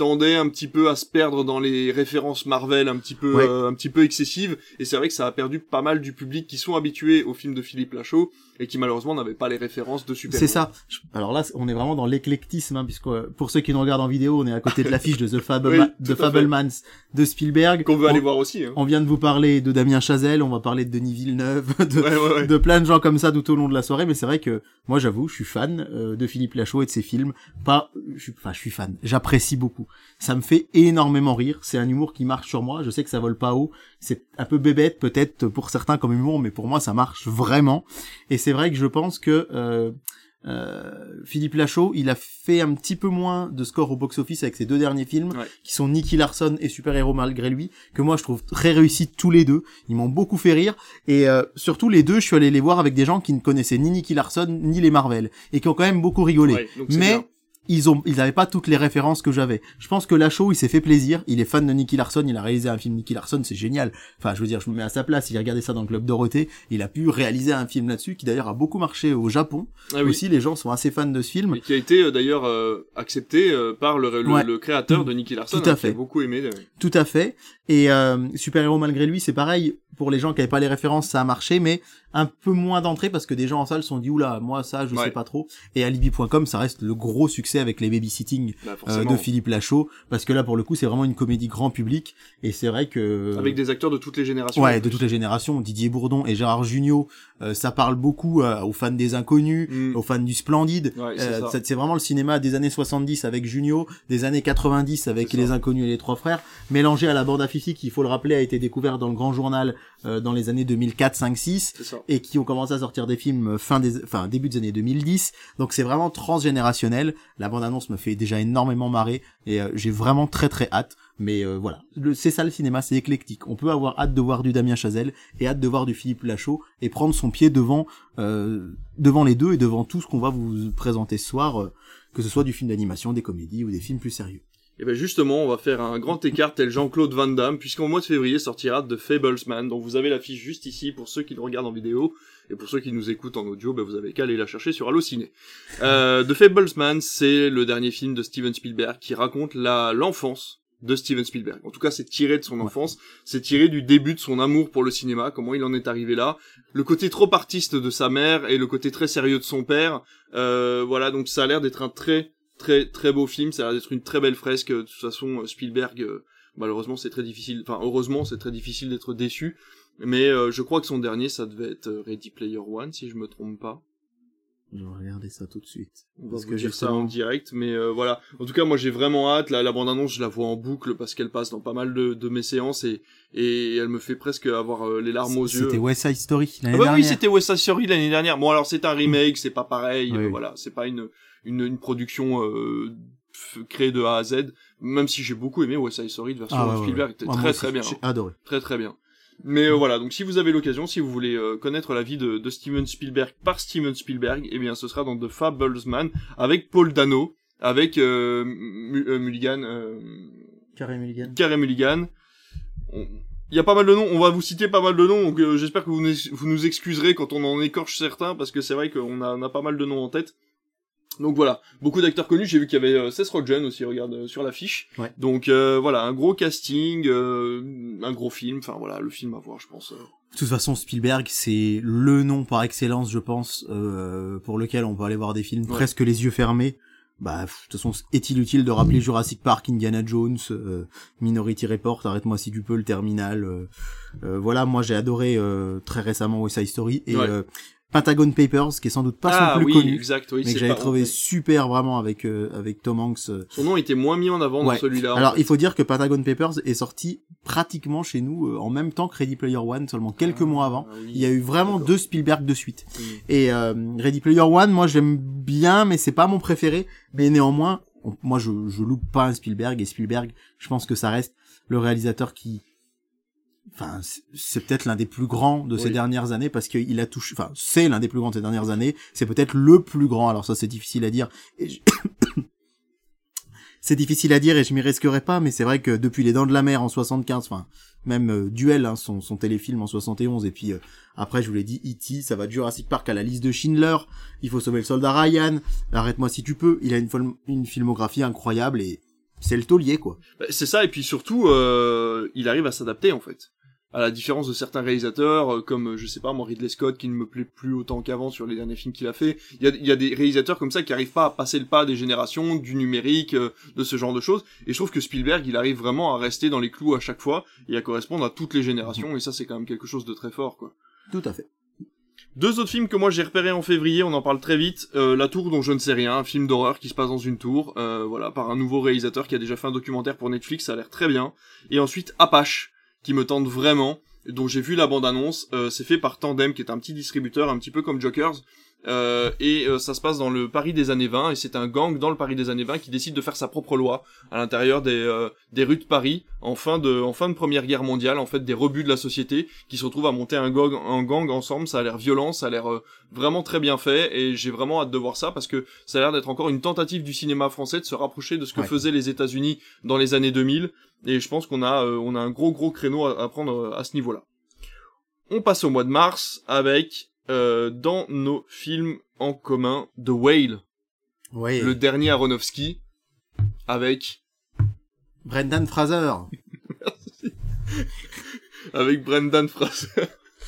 tendait un petit peu à se perdre dans les références Marvel un petit peu Ouais. euh, un petit peu excessives et c'est vrai que ça a perdu pas mal du public qui sont habitués aux films de Philippe Lachaud et qui malheureusement n'avaient pas les références de super C'est ça. Alors là, on est vraiment dans l'éclectisme, hein, puisque euh, pour ceux qui nous regardent en vidéo, on est à côté de l'affiche de The, Fable Oui, à Fablemans de Spielberg. qu'on veut aller voir aussi hein. on vient de vous parler de Damien Chazelle, on va parler de Denis Villeneuve, de, Ouais, ouais, ouais. de plein de gens comme ça tout au long de la soirée, mais c'est vrai que moi j'avoue, je suis fan euh, de Philippe Lachaud et de ses films. Pas, je suis, enfin, je suis fan. J'apprécie beaucoup. Ça me fait énormément rire. C'est un humour qui marche sur moi. Je sais que ça vole pas haut. C'est un peu bébête peut-être pour certains comme humour, mais pour moi ça marche vraiment. Et c'est vrai que je pense que euh, euh, Philippe Lachaud, il a fait un petit peu moins de score au box-office avec ses deux derniers films, Ouais. qui sont Nicky Larson et Super Héros malgré lui, que moi je trouve très réussis tous les deux. Ils m'ont beaucoup fait rire. Et euh, surtout les deux, je suis allé les voir avec des gens qui ne connaissaient ni Nicky Larson ni les Marvel, et qui ont quand même beaucoup rigolé. Ouais, Mais bien. Ils ont, ils avaient pas toutes les références que j'avais. Je pense que Lachaud, il s'est fait plaisir. Il est fan de Nicky Larson. Il a réalisé un film Nicky Larson, c'est génial. Enfin, je veux dire, je me mets à sa place. Il a regardé ça dans le club Dorothée. Il a pu réaliser un film là-dessus qui d'ailleurs a beaucoup marché au Japon. Ah oui. Aussi, les gens sont assez fans de ce film. Et qui a été euh, d'ailleurs euh, accepté euh, par le, le, Ouais. le créateur de Nicky Larson Tout à hein, qui a fait. beaucoup aimé Tout à fait. Et euh, Super Héros malgré lui, c'est pareil. Pour les gens qui avaient pas les références, ça a marché, mais un peu moins d'entrée parce que des gens en salle se sont dit oula, moi ça, je Ouais. sais pas trop. Et Alibi.com, ça reste le gros succès avec les babysitting bah, euh, de Philippe Lachaud, parce que là pour le coup, c'est vraiment une comédie grand public. Et c'est vrai que avec des acteurs de toutes les générations Ouais, de toutes les générations, Didier Bourdon et Gérard Jugnot, euh, ça parle beaucoup euh, aux fans des Inconnus, Mm. aux fans du Splendide. Ouais, c'est Euh, vraiment le cinéma des années 70 avec Jugnot, des années 90 avec les. Inconnus et les Trois Frères, mélangé à la bande à Qui, il faut le rappeler, a été découvert dans le Grand Journal euh, dans les années 2004, 5, 6 c'est ça et qui ont commencé à sortir des films euh, fin des, enfin début des années 2010. Donc c'est vraiment transgénérationnel. La bande annonce me fait déjà énormément marrer et euh, j'ai vraiment très très hâte. Mais euh, voilà, c'est ça le cinéma, c'est éclectique. On peut avoir hâte de voir du Damien Chazelle et hâte de voir du Philippe Lachaud et prendre son pied devant euh, devant les deux et devant tout ce qu'on va vous présenter ce soir, euh, que ce soit du film d'animation, des comédies ou des films plus sérieux. Et ben justement, on va faire un grand écart tel Jean-Claude Van Damme, puisqu'en mois de février sortira The Fablesman, dont vous avez l'affiche juste ici pour ceux qui le regardent en vidéo, et pour ceux qui nous écoutent en audio, ben vous avez qu'à aller la chercher sur Allociné. Euh, The Fablesman, c'est le dernier film de Steven Spielberg qui raconte la l'enfance de Steven Spielberg. En tout cas, c'est tiré de son enfance, c'est tiré du début de son amour pour le cinéma, comment il en est arrivé là, le côté trop artiste de sa mère et le côté très sérieux de son père. Euh, voilà, donc ça a l'air d'être un très très très beau film, ça a l'air d'être une très belle fresque. De toute façon, Spielberg, malheureusement, c'est très difficile. Enfin, heureusement, c'est très difficile d'être déçu. Mais je crois que son dernier, ça devait être Ready Player One, si je me trompe pas. Je vais regarder ça tout de suite. On va vous dire ça en direct, mais euh, voilà. En tout cas, moi j'ai vraiment hâte. La, la bande-annonce, je la vois en boucle parce qu'elle passe dans pas mal de, de mes séances et, et elle me fait presque avoir euh, les larmes aux yeux. C'était West Side Story l'année ah bah dernière. Oui, c'était West Side Story l'année dernière. Bon alors c'est un remake, c'est pas pareil. Euh, voilà, c'est pas une, une, une production créée de A à Z. Même si j'ai beaucoup aimé West Side Story de version ah, Spielberg, était très très bien. J'ai adoré. Très très bien. Mais euh, voilà, donc si vous avez l'occasion, si vous voulez euh, connaître la vie de, de, Steven Spielberg par Steven Spielberg, eh bien ce sera dans The Fablesman avec Paul Dano, avec euh, Mulligan, Carré Mulligan. Carré Mulligan. Il y a pas mal de noms, on va vous citer pas mal de noms, donc j'espère que vous nous, vous nous excuserez quand on en écorche certains, parce que c'est vrai qu'on a, on a pas mal de noms en tête. Donc voilà, beaucoup d'acteurs connus. J'ai vu qu'il y avait euh, Seth Rogen aussi, regarde euh, sur l'affiche. Ouais. Donc euh, voilà, un gros casting, un gros film. Enfin voilà, le film à voir, je pense. De toute façon, Spielberg, c'est le nom par excellence, je pense, pour lequel on peut aller voir des films presque les yeux fermés. Bah, de toute façon, est-il utile de rappeler Jurassic Park, Indiana Jones, Minority Report, arrête-moi si tu peux, le Terminal. voilà, moi j'ai adoré très récemment West Side Story et Pentagon Papers, qui est sans doute pas son ah plus oui, connu, exact, oui, mais que j'avais trouvé super vraiment avec euh, avec Tom Hanks. Euh. Son nom était moins mis en avant dans celui-là. Alors il faut dire que Pentagon Papers est sorti pratiquement chez nous euh, en même temps que Ready Player One, seulement quelques ah, mois avant. il y a eu vraiment deux Spielberg de suite. Et Ready Player One, moi j'aime bien, mais c'est pas mon préféré. Mais néanmoins, moi je je loupe pas un Spielberg et Spielberg, je pense que ça reste le réalisateur qui enfin c'est peut-être l'un des plus grands de ces dernières années parce qu'il a touché enfin c'est l'un des plus grands de ces dernières années. C'est peut-être le plus grand. Alors ça c'est difficile à dire. C'est difficile à dire et je m'y risquerai pas mais c'est vrai que depuis les dents de la mer en 75 enfin même euh, duel hein, son, son téléfilm en 71 et puis euh, après je vous l'ai dit E.T. ça va de Jurassic Park à la liste de Schindler il faut sauver le soldat Ryan arrête-moi si tu peux. Il a une, une filmographie incroyable et c'est le taulier quoi. Bah, c'est ça et puis surtout euh, il arrive à s'adapter en fait à la différence de certains réalisateurs euh, comme je sais pas moi Ridley Scott qui ne me plaît plus autant qu'avant sur les derniers films qu'il a fait il y a, y a, des réalisateurs comme ça qui arrivent pas à passer le pas des générations du numérique euh, de ce genre de choses et je trouve que Spielberg il arrive vraiment à rester dans les clous à chaque fois et à correspondre à toutes les générations et ça c'est quand même quelque chose de très fort quoi tout à fait deux autres films que moi j'ai repérés en février, on en parle très vite. Euh, La Tour dont je ne sais rien, un film d'horreur qui se passe dans une tour, euh, voilà, par un nouveau réalisateur qui a déjà fait un documentaire pour Netflix, ça a l'air très bien. Et ensuite Apache, qui me tente vraiment, dont j'ai vu la bande-annonce. Euh, c'est fait par Tandem, qui est un petit distributeur, un petit peu comme Jokers. Euh, et euh, ça se passe dans le Paris des années 20 et c'est un gang dans le Paris des années 20 qui décide de faire sa propre loi à l'intérieur des, euh, des rues de Paris en fin de en fin de première guerre mondiale en fait des rebuts de la société qui se retrouvent à monter un gang un gang ensemble. Ça a l'air violent ça a l'air vraiment très bien fait et j'ai vraiment hâte de voir ça parce que ça a l'air d'être encore une tentative du cinéma français de se rapprocher de ce que faisaient les États-Unis dans les années 2000 et je pense qu'on a on a un gros gros créneau à, à prendre à ce niveau-là. On passe au mois de mars avec euh, dans nos films en commun The Whale. Le dernier Aronofsky avec Brendan Fraser. Merci. avec Brendan Fraser.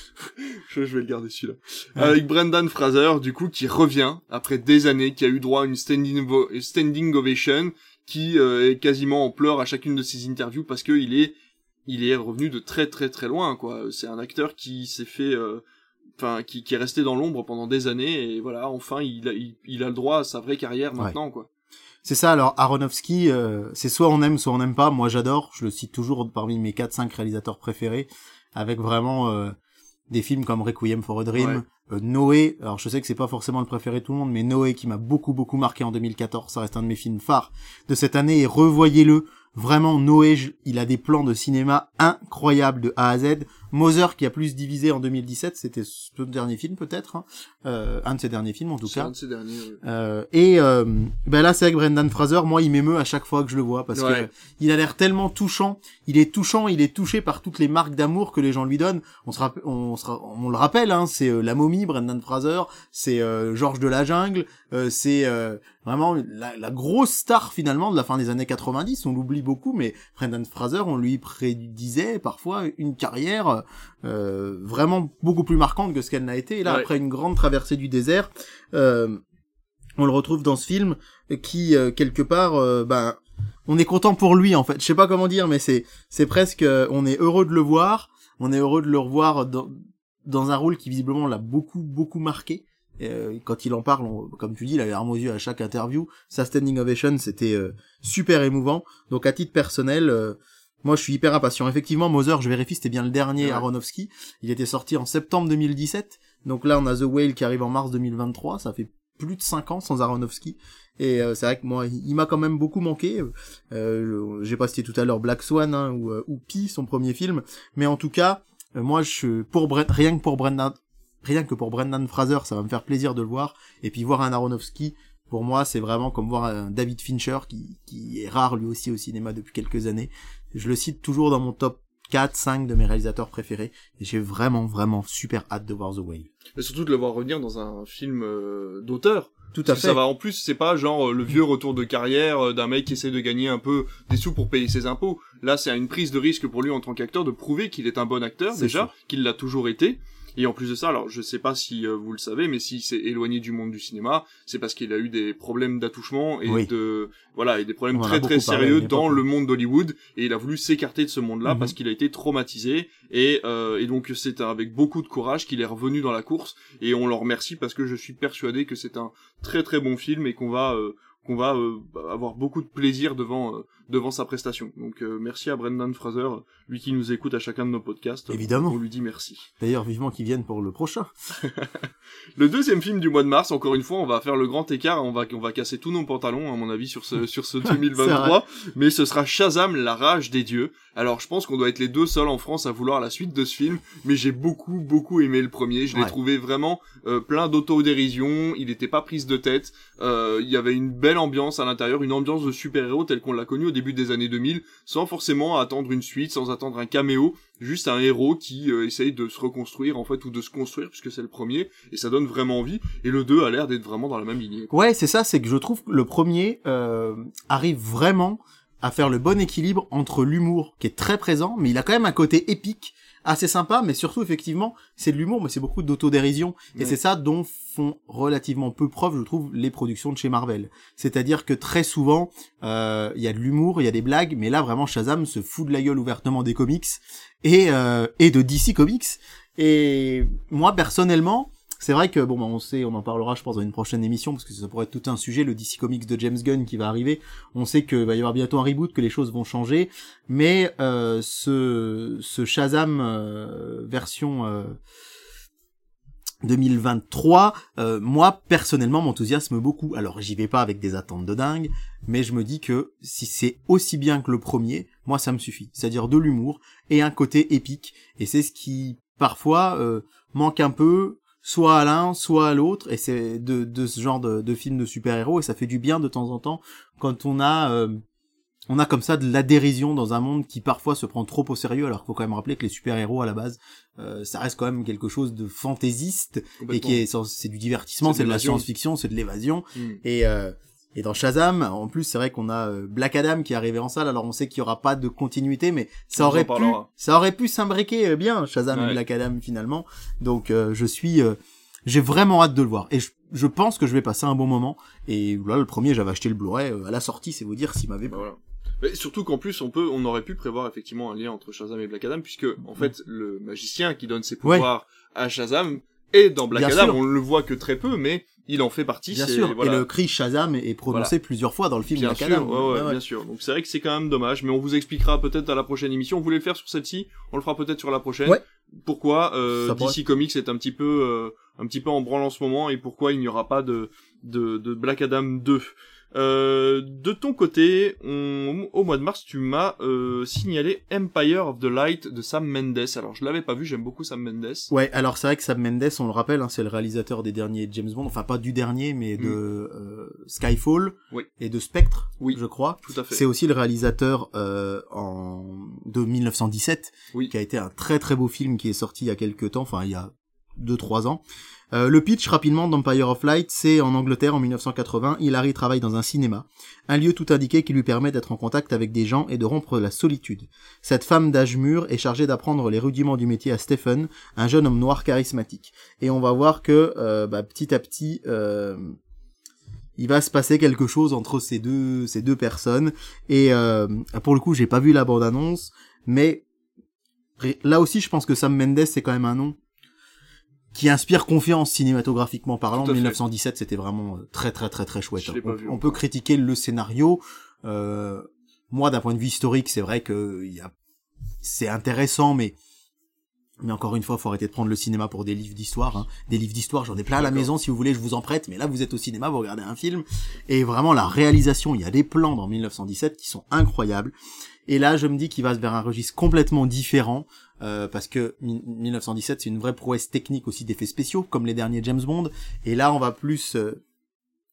je, vais le garder celui-là. Avec Brendan Fraser, du coup, qui revient après des années, qui a eu droit à une standing, standing ovation, qui euh, est quasiment en pleurs à chacune de ses interviews parce qu'il est, il est revenu de très très très loin, quoi. C'est un acteur qui s'est fait euh, enfin qui, qui, est resté dans l'ombre pendant des années et voilà enfin il a, il, a le droit à sa vraie carrière maintenant quoi. C'est ça alors Aronofsky euh, c'est soit on aime soit on n'aime pas. Moi j'adore. Je le cite toujours parmi mes 4 5 réalisateurs préférés avec vraiment euh, des films comme Requiem for a Dream, euh, Noé, alors je sais que c'est pas forcément le préféré de tout le monde mais Noé qui m'a beaucoup beaucoup marqué en 2014, ça reste un de mes films phares de cette année et revoyez-le. Vraiment, Noé, il a des plans de cinéma incroyables de A à Z. Moser, qui a plus divisé en 2017, c'était ce dernier film peut-être, hein. euh, un de ses derniers films en tout cas. Un de ses derniers. Euh, et euh, ben là, c'est avec Brendan Fraser. Moi, il m'émeut à chaque fois que je le vois parce que il a l'air tellement touchant. Il est touchant, il est touché par toutes les marques d'amour que les gens lui donnent. On se on, on le rappelle, hein, c'est euh, la momie, Brendan Fraser, c'est euh, Georges de la jungle, euh, c'est vraiment la, la, grosse star finalement de la fin des années 90. On l'oublie beaucoup, mais Brendan Fraser, on lui prédisait parfois une carrière euh, vraiment beaucoup plus marquante que ce qu'elle n'a été. Et là, après une grande traversée du désert, euh, on le retrouve dans ce film qui euh, quelque part, ben, on est content pour lui en fait. Je sais pas comment dire, mais c'est c'est presque, on est heureux de le voir, on est heureux de le revoir dans dans un rôle qui visiblement l'a beaucoup beaucoup marqué. Euh, quand il en parle, on- comme tu dis, il a les larmes aux yeux à chaque interview. Sa standing ovation, c'était super émouvant. Donc à titre personnel, moi je suis hyper impatient. Effectivement, Mother, je vérifie, c'était bien le dernier Ouais. Aronofsky. Il était sorti en septembre 2017. Donc là, on a The Whale qui arrive en mars 2023. Ça fait plus de 5 ans sans Aronofsky. Et euh, c'est vrai que moi, il, il m'a quand même beaucoup manqué. Euh, J'ai pas cité tout à l'heure Black Swan hein, ou, euh, ou Pi, son premier film. Mais en tout cas, euh, moi, je pour Bre- rien que pour Brendan, rien que pour Brendan Fraser, ça va me faire plaisir de le voir. Et puis voir un Aronofsky, pour moi, c'est vraiment comme voir un David Fincher qui, qui est rare lui aussi au cinéma depuis quelques années. Je le cite toujours dans mon top 4, 5 de mes réalisateurs préférés. Et j'ai vraiment, vraiment super hâte de voir The Whale. Mais surtout de le voir revenir dans un film euh, d'auteur. Tout à Parce fait. Ça va en plus, c'est pas genre euh, le vieux retour de carrière euh, d'un mec qui essaie de gagner un peu des sous pour payer ses impôts. Là, c'est une prise de risque pour lui en tant qu'acteur de prouver qu'il est un bon acteur déjà, qu'il l'a toujours été. Et en plus de ça, alors je sais pas si euh, vous le savez, mais s'il s'est éloigné du monde du cinéma, c'est parce qu'il a eu des problèmes d'attouchement et Oui. de voilà et des problèmes On très très sérieux dans le monde d'Hollywood et il a voulu s'écarter de ce monde-là Mhm. parce qu'il a été traumatisé et euh, et donc c'est avec beaucoup de courage qu'il est revenu dans la course et on le remercie parce que je suis persuadé que c'est un très très bon film et qu'on va euh, qu'on va euh, avoir beaucoup de plaisir devant euh, devant sa prestation. Donc euh, merci à Brendan Fraser, lui qui nous écoute à chacun de nos podcasts. Évidemment. On lui dit merci. D'ailleurs, vivement qu'ils viennent pour le prochain. Le deuxième film du mois de mars, encore une fois, on va faire le grand écart, on va on va casser tous nos pantalons à mon avis sur ce sur ce 2023, mais ce sera Shazam la rage des dieux. Alors je pense qu'on doit être les deux seuls en France à vouloir la suite de ce film, mais j'ai beaucoup beaucoup aimé le premier, je l'ai Ouais. trouvé vraiment euh, plein d'autodérision, il n'était pas prise de tête, euh, il y avait une belle ambiance à l'intérieur, une ambiance de super-héros telle qu'on l'a connue au début des années 2000, sans forcément attendre une suite, sans attendre un caméo, juste un héros qui euh, essaye de se reconstruire en fait ou de se construire puisque c'est le premier et ça donne vraiment envie et le 2 a l'air d'être vraiment dans la même lignée. Ouais, c'est ça, c'est que je trouve que le premier euh, arrive vraiment à faire le bon équilibre entre l'humour qui est très présent, mais il a quand même un côté épique, assez sympa, mais surtout effectivement, c'est de l'humour, mais c'est beaucoup d'autodérision, et c'est ça dont font relativement peu preuve, je trouve, les productions de chez Marvel. C'est-à-dire que très souvent, euh, il y a de l'humour, il y a des blagues, mais là vraiment Shazam se fout de la gueule ouvertement des comics et euh, et de DC Comics. Et moi personnellement, c'est vrai que bon, bah, on sait, on en parlera, je pense, dans une prochaine émission, parce que ça pourrait être tout un sujet, le DC Comics de James Gunn qui va arriver. On sait que va y avoir bientôt un reboot, que les choses vont changer, mais euh, ce, ce Shazam euh, version euh, 2023, euh, moi personnellement m'enthousiasme beaucoup. Alors j'y vais pas avec des attentes de dingue, mais je me dis que si c'est aussi bien que le premier, moi ça me suffit. C'est-à-dire de l'humour et un côté épique, et c'est ce qui parfois euh, manque un peu soit à l'un, soit à l'autre, et c'est de, de ce genre de, de film de super-héros, et ça fait du bien de temps en temps quand on a euh, on a comme ça de la dérision dans un monde qui parfois se prend trop au sérieux, alors qu'il faut quand même rappeler que les super-héros à la base, euh, ça reste quand même quelque chose de fantaisiste et qui est c'est du divertissement, C'est de la science-fiction, c'est de l'évasion, Mm. et euh, et dans Shazam, en plus, c'est vrai qu'on a euh, Black Adam qui est arrivé en salle. Alors on sait qu'il y aura pas de continuité, mais ça On aurait pu, ça aurait pu s'imbriquer euh, bien Shazam Ouais. et Black Adam finalement. Donc euh, je suis, euh, j'ai vraiment hâte de le voir. Et je, je pense que je vais passer un bon moment. Et là, le premier, j'avais acheté le Blu-ray euh, à la sortie, c'est vous dire s'il m'avait. Bah voilà. Mais surtout qu'en plus on peut, on aurait pu prévoir effectivement un lien entre Shazam et Black Adam puisque en fait le magicien qui donne ses Ouais. pouvoirs à Shazam est dans Black Bien Adam. sûr. On le voit que très peu, mais il en fait partie. Bien sûr. voilà. Et le cri Shazam est prononcé plusieurs fois dans le film Bien Black sûr, Adam. ouais, ouais, bien sûr. Donc c'est vrai que c'est quand même dommage, mais on vous expliquera peut-être à la prochaine émission. On voulait le faire sur celle-ci, on le fera peut-être sur la prochaine. Ouais. Pourquoi euh. DC Comics est un petit peu, euh, un petit peu en branle en ce moment et pourquoi il n'y aura pas de, de, de Black Adam 2. Euh, de ton côté, on- au mois de mars, tu m'as euh, signalé Empire of the Light de Sam Mendes. Alors je l'avais pas vu, j'aime beaucoup Sam Mendes. Ouais, alors c'est vrai que Sam Mendes, on le rappelle, hein, c'est le réalisateur des derniers James Bond, enfin pas du dernier, mais de euh, Skyfall Mm. Oui. et de Spectre, Oui. je crois. Tout à fait. C'est aussi le réalisateur en de 1917, Oui. qui a été un très très beau film qui est sorti il y a quelques temps, enfin il y a deux trois ans. Euh, le pitch rapidement d'Empire of Light, c'est en Angleterre en 1980. Hilary travaille dans un cinéma, un lieu tout indiqué qui lui permet d'être en contact avec des gens et de rompre la solitude. Cette femme d'âge mûr est chargée d'apprendre les rudiments du métier à Stephen, un jeune homme noir charismatique. Et on va voir que euh, bah, petit à petit, euh, il va se passer quelque chose entre ces deux ces deux personnes et euh, pour le coup j'ai pas vu la bande annonce mais là aussi je pense que Sam Mendes c'est quand même un nom qui inspire confiance cinématographiquement parlant. 1917 c'était vraiment euh, très très très très chouette. On, on peut critiquer le scénario. Euh, moi d'un point de vue historique c'est vrai que y a c'est intéressant mais mais encore une fois, faut arrêter de prendre le cinéma pour des livres d'histoire. Hein. Des livres d'histoire, j'en ai plein à la maison. Si vous voulez, je vous en prête. Mais là, vous êtes au cinéma, vous regardez un film. Et vraiment, la réalisation, il y a des plans dans 1917 qui sont incroyables. Et là, je me dis qu'il va vers un registre complètement différent. Euh, parce que 1917, c'est une vraie prouesse technique aussi d'effets spéciaux, comme les derniers James Bond. Et là, on va plus euh,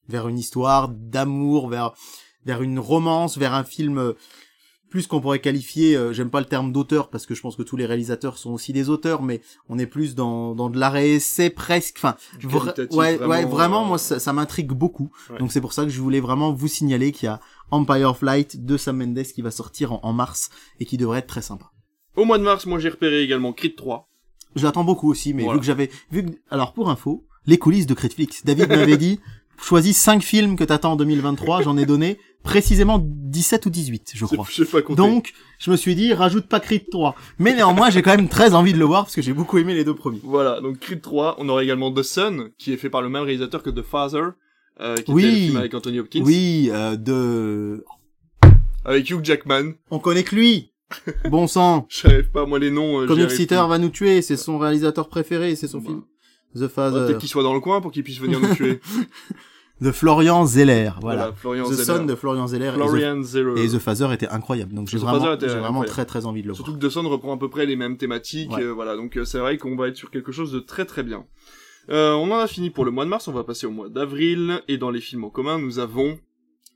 vers une histoire d'amour, vers vers une romance, vers un film euh, plus qu'on pourrait qualifier, euh, j'aime pas le terme d'auteur parce que je pense que tous les réalisateurs sont aussi des auteurs, mais on est plus dans, dans de l'arrêt c'est presque, enfin, ouais, vraiment, ouais, vraiment, moi ça, ça m'intrigue beaucoup. Donc c'est pour ça que je voulais vraiment vous signaler qu'il y a Empire Flight de Sam Mendes qui va sortir en, mars et qui devrait être très sympa. Au mois de mars, moi j'ai repéré également Creed 3. Je l'attends beaucoup aussi, mais vu que j'avais, vu que, alors pour info, les coulisses de Critflix, David m'avait dit, choisis 5 films que t'attends en 2023, j'en ai donné précisément 17 ou 18, je crois. Donc, je me suis dit, rajoute pas Creed 3. Mais néanmoins, j'ai quand même très envie de le voir parce que j'ai beaucoup aimé les deux premiers. Voilà, donc Creed 3, on aura également The Sun, qui est fait par le même réalisateur que The Father, euh, qui oui, était le film avec Anthony Hopkins. Oui, euh, de... Avec Hugh Jackman. On connaît que lui Bon sang J'arrive pas, moi les noms... Euh, Comic Sitter va nous tuer, c'est son réalisateur préféré, c'est son film. The Father. Peut-être qu'il soit dans le coin pour qu'il puisse venir nous tuer. de Florian Zeller. Voilà. Florian The Son de Florian Zeller. Florian et, The, et The Phaser était incroyable. Donc j'ai vraiment, j'ai vraiment très très envie de le voir. Surtout que The Son reprend à peu près les mêmes thématiques. Euh, voilà. Donc euh, c'est vrai qu'on va être sur quelque chose de très très bien. Euh, on en a fini pour le mois de mars. On va passer au mois d'avril. Et dans les films en commun, nous avons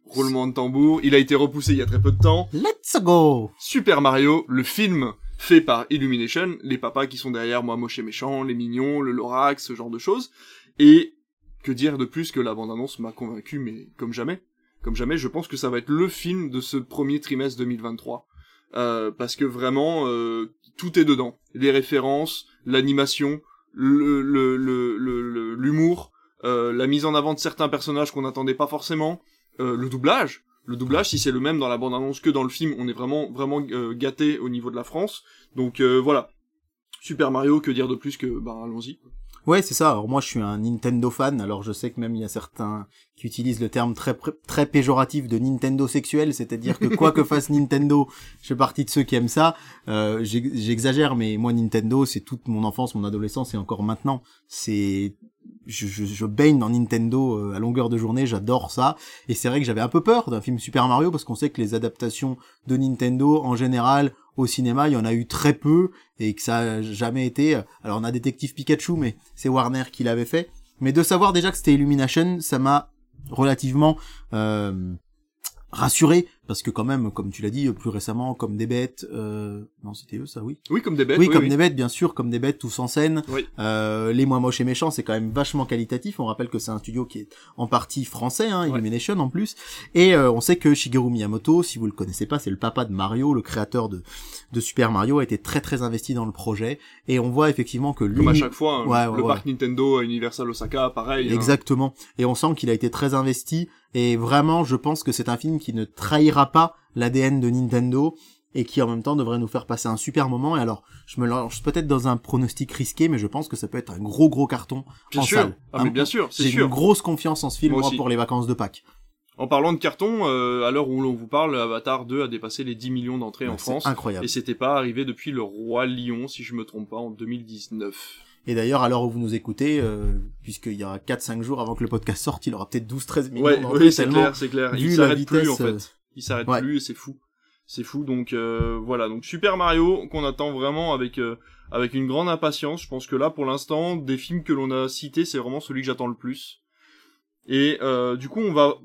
roulement de tambour. Il a été repoussé il y a très peu de temps. Let's go. Super Mario, le film fait par Illumination, les papas qui sont derrière moi moche et méchant, les mignons, le Lorax, ce genre de choses. Et que dire de plus que la bande-annonce m'a convaincu, mais comme jamais. Comme jamais, je pense que ça va être le film de ce premier trimestre 2023. Euh, parce que vraiment, euh, tout est dedans. Les références, l'animation, le, le, l'humour, euh, la mise en avant de certains personnages qu'on n'attendait pas forcément, euh, le doublage. Le doublage, si c'est le même dans la bande-annonce que dans le film, on est vraiment vraiment euh, gâté au niveau de la France. Donc euh, voilà. Super Mario, que dire de plus que bah allons-y. Ouais, c'est ça. Alors moi, je suis un Nintendo fan. Alors je sais que même il y a certains qui utilisent le terme très très péjoratif de Nintendo sexuel, c'est-à-dire que quoi que fasse Nintendo, je fais partie de ceux qui aiment ça. Euh, J'exagère, mais moi Nintendo, c'est toute mon enfance, mon adolescence et encore maintenant. C'est je, je, je, baigne dans Nintendo euh, à longueur de journée, j'adore ça. Et c'est vrai que j'avais un peu peur d'un film Super Mario parce qu'on sait que les adaptations de Nintendo en général au cinéma, il y en a eu très peu et que ça a jamais été. Alors on a Détective Pikachu, mais c'est Warner qui l'avait fait. Mais de savoir déjà que c'était Illumination, ça m'a relativement euh, rassuré parce que quand même comme tu l'as dit plus récemment comme des bêtes euh... non c'était eux ça oui. Oui comme des bêtes oui, comme des bêtes bien sûr comme des bêtes tous en scène. Euh, les moins moches et méchants c'est quand même vachement qualitatif. On rappelle que c'est un studio qui est en partie français hein, Illumination en plus. Et euh, on sait que Shigeru Miyamoto si vous le connaissez pas c'est le papa de Mario le créateur de de Super Mario a été très très investi dans le projet. Et on voit effectivement que lui comme à chaque fois hein, le parc Nintendo à Universal Osaka pareil hein. exactement. Et on sent qu'il a été très investi et vraiment je pense que c'est un film qui ne trahira pas l'ADN de Nintendo et qui en même temps devrait nous faire passer un super moment. Et alors, je me lance peut-être dans un pronostic risqué, mais je pense que ça peut être un gros gros carton bien en sûr. salle. Ah, mais bien sûr, c'est sûr. J'ai une grosse confiance en ce film moi, pour les vacances de Pâques. En parlant de carton, euh, à l'heure où l'on vous parle, Avatar 2 a dépassé les 10 millions d'entrées en France. Incroyable. Et c'était pas arrivé depuis le Roi Lion, si je me trompe pas, en 2019. Et d'ailleurs, à l'heure où vous nous écoutez, euh, puisqu'il y aura 4-5 jours avant que le podcast sorte, il aura peut-être 12-13 millions ouais. Oui, c'est clair, c'est clair. Il s'arrête plus, en fait il s'arrête plus et c'est fou. C'est fou donc euh, voilà donc Super Mario qu'on attend vraiment avec euh, avec une grande impatience. Je pense que là pour l'instant des films que l'on a cités c'est vraiment celui que j'attends le plus. Et euh, du coup on va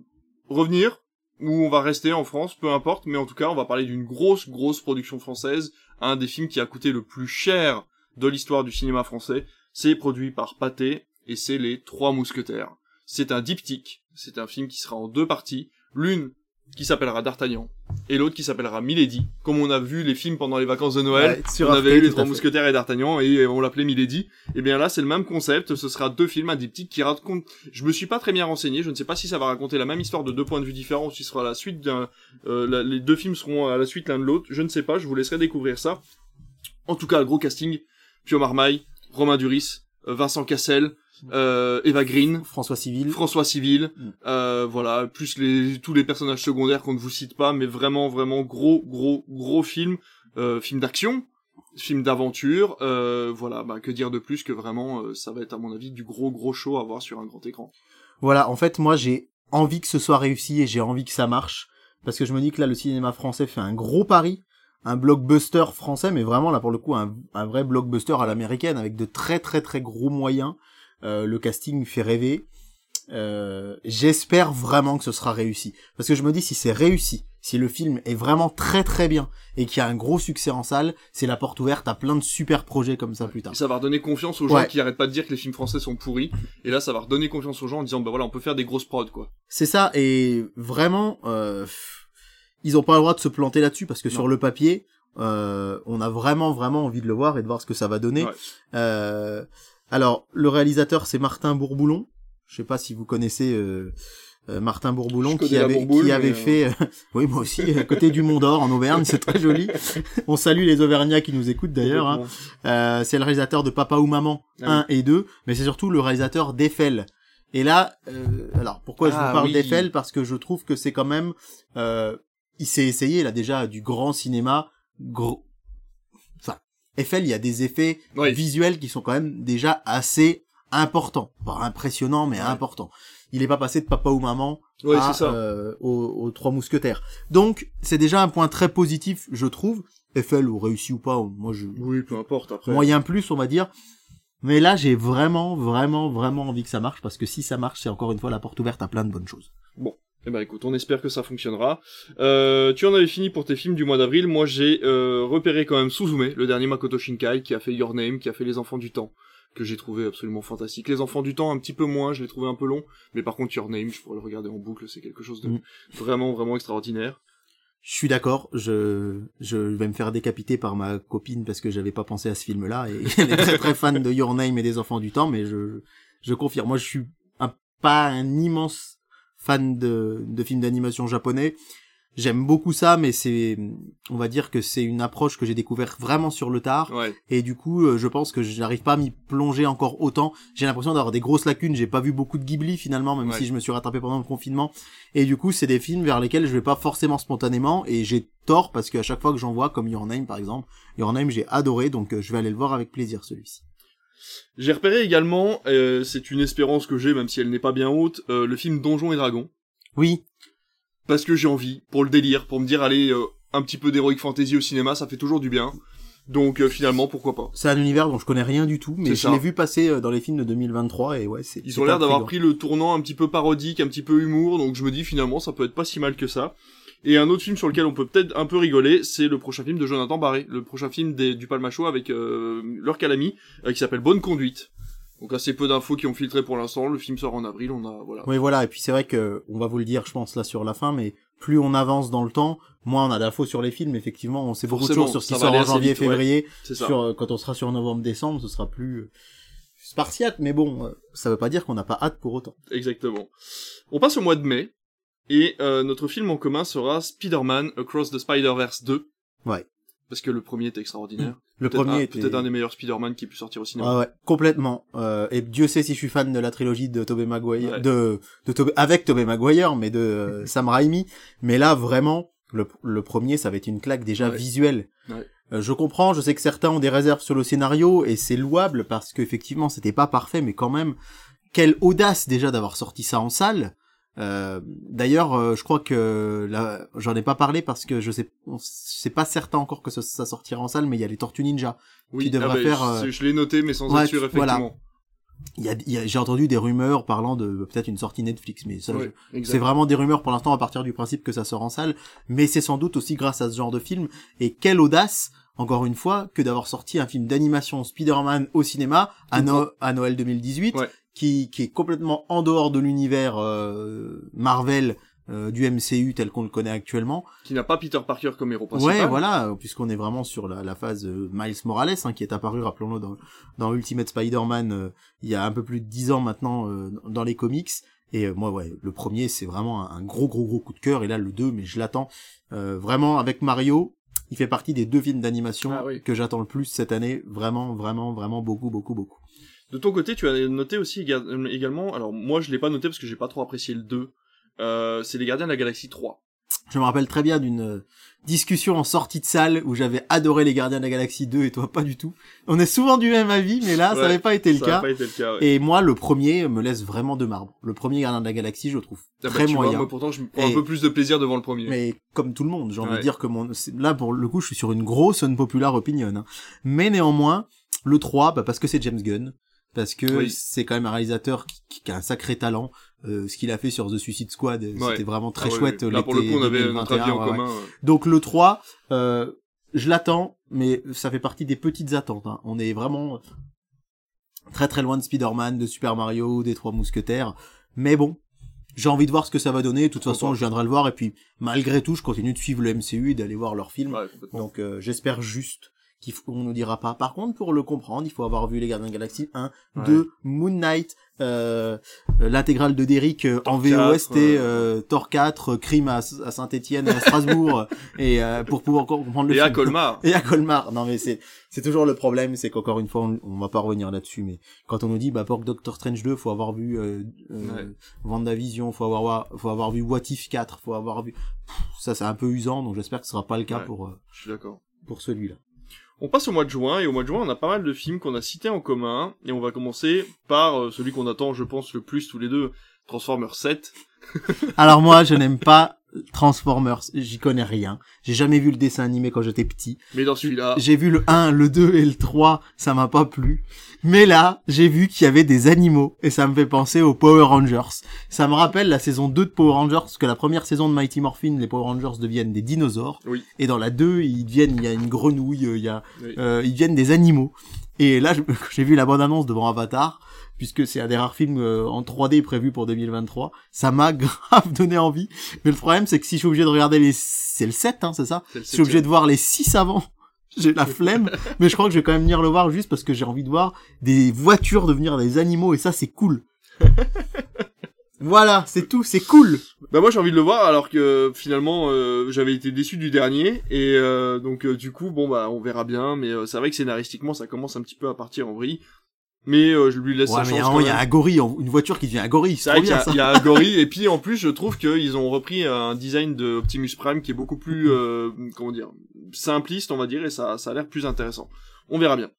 revenir ou on va rester en France, peu importe, mais en tout cas on va parler d'une grosse grosse production française, un des films qui a coûté le plus cher de l'histoire du cinéma français. C'est produit par Pathé et c'est les Trois Mousquetaires. C'est un diptyque, c'est un film qui sera en deux parties. L'une qui s'appellera D'Artagnan, et l'autre qui s'appellera Milady. Comme on a vu les films pendant les vacances de Noël, Ouais, on avait eu les Trois. Mousquetaires et D'Artagnan et on l'appelait Milady. Et bien là, c'est le même concept. Ce sera deux films, un diptyque qui raconte. Je me suis pas très bien renseigné. Je ne sais pas si ça va raconter la même histoire de deux points de vue différents ou si ce sera la suite d'un. euh, la- les deux films seront à la suite l'un de l'autre. Je ne sais pas. Je vous laisserai découvrir ça. En tout cas, gros casting. Pio Marmaille, Romain Duris, Vincent Cassel, euh, Eva Green. François Civil. François Civil, Mm. euh, voilà, plus les tous les personnages secondaires qu'on ne vous cite pas, mais vraiment vraiment gros gros gros film, euh, film d'action, film d'aventure, voilà, bah que dire de plus que vraiment ça va être à mon avis du gros gros show à voir sur un grand écran. Voilà, en fait, moi, j'ai envie que ce soit réussi et j'ai envie que ça marche. Parce que je me dis que là, le cinéma français fait un gros pari. Un blockbuster français, mais vraiment, là, pour le coup, un, un vrai blockbuster à l'américaine, avec de très, très, très gros moyens. Euh, le casting fait rêver. Euh, J'espère vraiment que ce sera réussi. Parce que je me dis, si c'est réussi, si le film est vraiment très, très bien, et qu'il y a un gros succès en salle, c'est la porte ouverte à plein de super projets comme ça plus tard. Et ça va redonner confiance aux gens Ouais. qui arrêtent pas de dire que les films français sont pourris, et là ça va redonner confiance aux gens en disant bah voilà on peut faire des grosses prods quoi. C'est ça, et vraiment, euh, ils ont pas le droit de se planter là-dessus parce que Non. sur le papier, euh, on a vraiment vraiment envie de le voir et de voir ce que ça va donner. Ouais. Euh, alors, le réalisateur c'est Martin Bourboulon. Je sais pas si vous connaissez euh, euh, Martin Bourboulon qui avait Bourboule, qui avait mais, fait, euh, oui moi aussi, à côté du Mont d'Or en Auvergne, c'est très joli. On salue les Auvergnats qui nous écoutent d'ailleurs. hein. Euh, c'est le réalisateur de Papa ou Maman Ah 1 et 2, mais c'est surtout le réalisateur d'Eiffel. Et là, euh, alors pourquoi je Ah, vous parle oui. d'Eiffel? Parce que je trouve que c'est quand même, euh, il s'est essayé là déjà du grand cinéma, gros. Enfin, Eiffel, il y a des effets Oui. visuels qui sont quand même déjà assez importants, pas impressionnants mais Ouais. importants. Il est pas passé de Papa ou Maman à, ça. euh, aux, aux trois mousquetaires. Donc c'est déjà un point très positif, je trouve. Eiffel ou réussi ou pas, moi je Oui, peu importe après. moyen plus, on va dire. Mais là, j'ai vraiment, vraiment, vraiment envie que ça marche parce que si ça marche, c'est encore une fois la porte ouverte à plein de bonnes choses. Eh ben écoute, on espère que ça fonctionnera. Euh, tu en avais fini pour tes films du mois d'avril. Moi, j'ai euh, repéré quand même Suzume, le dernier Makoto Shinkai, qui a fait Your Name, qui a fait Les Enfants du Temps, que j'ai trouvé absolument fantastique. Les Enfants du Temps, un petit peu moins, je l'ai trouvé un peu long, mais par contre Your Name, je pourrais le regarder en boucle, c'est quelque chose de Mm. vraiment, vraiment extraordinaire. Je suis d'accord, je, je vais me faire décapiter par ma copine parce que j'avais pas pensé à ce film-là et elle est très très fan de Your Name et des Enfants du Temps, mais je, je confirme. Moi, je suis un, pas un immense fan de, de films d'animation japonais. J'aime beaucoup ça, mais c'est, on va dire que c'est une approche que j'ai découvert vraiment sur le tard. Ouais, Et du coup, euh, je pense que je n'arrive pas à m'y plonger encore autant. J'ai l'impression d'avoir des grosses lacunes. J'ai pas vu beaucoup de Ghibli finalement, même Ouais. si je me suis rattrapé pendant le confinement. Et du coup, c'est des films vers lesquels je vais pas forcément spontanément. Et j'ai tort parce qu'à chaque fois que j'en vois, comme Your Name par exemple, Your Name j'ai adoré, donc euh, je vais aller le voir avec plaisir celui-ci. J'ai repéré également, euh, c'est une espérance que j'ai, même si elle n'est pas bien haute, euh, le film Donjons et Dragons. Oui, Parce que j'ai envie, pour le délire, pour me dire, allez, euh, un petit peu d'heroic fantasy au cinéma, ça fait toujours du bien. Donc finalement, pourquoi pas. c'est un univers dont je connais rien du tout, mais je l'ai vu passer dans les films de 2023 et ouais, c'est. Ils ont l'air d'avoir pris le tournant un petit peu parodique, un petit peu humour, donc je me dis finalement ça peut être pas si mal que ça. Et un autre film sur lequel on peut peut-être un peu rigoler, c'est le prochain film de Jonathan Barré, le prochain film des- du Palmacho avec euh, leur calami, euh, qui s'appelle Bonne Conduite. Donc assez peu d'infos qui ont filtré pour l'instant, le film sort en avril, on a voilà. Oui, voilà. Et puis c'est vrai que on va vous le dire, je pense là sur la fin, mais plus on avance dans le temps, moins on a d'infos sur les films. Effectivement, on sait beaucoup de choses sur ce qui sort en janvier, vite, ouais. février. C'est ça. Sur euh, quand on sera sur novembre-décembre, ce sera plus euh, spartiate. Mais bon, ça veut pas dire qu'on n'a pas hâte pour autant. Exactement. On passe au mois de mai, et euh, notre film en commun sera Spider-Man Across the Spider-Verse 2. Ouais. Parce que le premier était extraordinaire. Le Peut-être premier un, était peut-être un des meilleurs Spider-Man qui ait pu sortir au cinéma. Ah ouais, complètement. Euh, et Dieu sait si je suis fan de la trilogie de Tobey Maguire, Ouais. de, de Tobey- avec Tobey Maguire, mais de euh, Sam Raimi. Mais là, vraiment, le, le premier, ça va être une claque déjà Ouais. visuelle. Ouais. Euh, je comprends, je sais que certains ont des réserves sur le scénario, et c'est louable parce qu'effectivement, c'était pas parfait, mais quand même, quelle audace déjà d'avoir sorti ça en salle. Euh, D'ailleurs, euh, je crois que là, j'en ai pas parlé parce que je sais, c'est pas certain encore que ça, ça sortira en salle, mais il y a les Tortues Ninja. Oui, qui devrait ah bah, faire, je- euh, Je l'ai noté, mais sans ouais, être sûr, tu- voilà. effectivement. Il y a, il y a- j'ai entendu des rumeurs parlant de peut-être une sortie Netflix, mais ça, c'est vraiment des rumeurs pour l'instant à partir du principe que ça sort en salle, mais c'est sans doute aussi grâce à ce genre de film. Et quelle audace, encore une fois, que d'avoir sorti un film d'animation Spider-Man au cinéma à, No- à Noël 2018, Ouais. Qui, qui est complètement en dehors de l'univers euh, Marvel euh, du MCU tel qu'on le connaît actuellement. Qui n'a pas Peter Parker comme héros principal. Ouais, voilà, puisqu'on est vraiment sur la, la phase euh, Miles Morales, hein, qui est apparu, rappelons-le, dans, dans Ultimate Spider-Man euh, il y a un peu plus de dix ans maintenant euh, dans les comics. Et euh, moi, ouais, le premier, c'est vraiment un, un gros, gros, gros coup de cœur. Et là, le 2, mais je l'attends vraiment avec Mario. Il fait partie des deux films d'animation Ah oui. que j'attends le plus cette année. Vraiment, vraiment, vraiment beaucoup, beaucoup, beaucoup. De ton côté, tu as noté aussi euh, également, alors moi je l'ai pas noté parce que j'ai pas trop apprécié le 2, euh, c'est les Gardiens de la Galaxie 3. Je me rappelle très bien d'une euh, discussion en sortie de salle où j'avais adoré les Gardiens de la Galaxie 2 et toi pas du tout. On est souvent du même avis, mais là, ça n'avait pas été le cas. pas été le cas, ouais. Et moi, le premier me laisse vraiment de marbre. Le premier Gardien de la Galaxie, je trouve Ah bah, très vois, moyen. moi pourtant je me prends Et- un peu plus de plaisir devant le premier. mais comme tout le monde, j'ai envie Ouais. de dire que mon, là, pour le coup, je suis sur une grosse unpopular opinion. hein. Mais néanmoins, le 3, bah, parce que c'est James Gunn. Parce que Oui. c'est quand même un réalisateur qui, qui a un sacré talent. Euh, ce qu'il a fait sur The Suicide Squad, euh, Ouais. c'était vraiment très Ah chouette. ouais. Là pour le coup on avait notre 2021, avis en ouais, commun. ouais. Donc le 3, euh, je l'attends, mais ça fait partie des petites attentes. hein. On est vraiment très très loin de Spider-Man, de Super Mario, des Trois Mousquetaires. Mais bon, j'ai envie de voir ce que ça va donner. De toute façon, je viendrai le voir. Et puis, malgré tout, je continue de suivre le MCU et d'aller voir leurs films. Donc euh, j'espère juste qu'on nous dira pas. Par contre, pour le comprendre, il faut avoir vu les Gardiens de la Galaxie 1, Ouais. 2, Moon Knight, euh, euh, l'intégrale de Derrick euh, en VOST, 4, euh, Thor 4, euh, Crime à, à Saint-Étienne, à Strasbourg, et euh, pour pouvoir comprendre le Et à film. Colmar. Et à Colmar. Non mais c'est c'est toujours le problème, c'est qu'encore une fois, on, on va pas revenir là-dessus, mais quand on nous dit bah pour Doctor Strange 2, faut avoir vu euh, euh, Ouais. Faut avoir faut avoir vu What If 4, faut avoir vu Pff, ça c'est un peu usant, donc j'espère que ce sera pas le cas Ouais. pour euh, Je suis d'accord. pour celui-là. On passe au mois de juin, et au mois de juin, on a pas mal de films qu'on a cités en commun, et on va commencer par euh, celui qu'on attend, je pense, le plus tous les deux, Transformers 7. Alors moi, je n'aime pas Transformers, j'y connais rien. J'ai jamais vu le dessin animé quand j'étais petit. Mais dans celui-là, J'ai vu le 1, le 2 et le 3, ça m'a pas plu. Mais là, j'ai vu qu'il y avait des animaux et ça me fait penser aux Power Rangers. Ça me rappelle la saison 2 de Power Rangers, parce que la première saison de Mighty Morphin, les Power Rangers deviennent des dinosaures. Oui. Et dans la 2, ils deviennent, il y a une grenouille, euh, il y a, Oui. euh, ils deviennent des animaux. Et là, j'ai vu la bande annonce devant Avatar, puisque c'est un des rares films euh, en 3D prévu pour 2023. Ça m'a grave donné envie. Mais le problème, c'est que si je suis obligé de regarder les, c'est le 7, hein, c'est ça? Je suis obligé de voir les 6 avant. J'ai la flemme, mais je crois que je vais quand même venir le voir juste parce que j'ai envie de voir des voitures devenir des animaux et ça c'est cool. voilà, c'est tout, c'est cool. Bah moi j'ai envie de le voir alors que finalement euh, j'avais été déçu du dernier et euh, donc euh, du coup bon bah on verra bien mais c'est vrai que scénaristiquement ça commence un petit peu à partir en vrille mais euh, je lui laisse Ouais, sa mais chance il y a un gorille, une voiture qui devient un gorille, C'est vrai qu'il y, a- y un gorille et puis en plus je trouve qu'ils ont repris un design de Optimus Prime qui est beaucoup plus euh, comment dire simpliste on va dire et ça ça a l'air plus intéressant. On verra bien.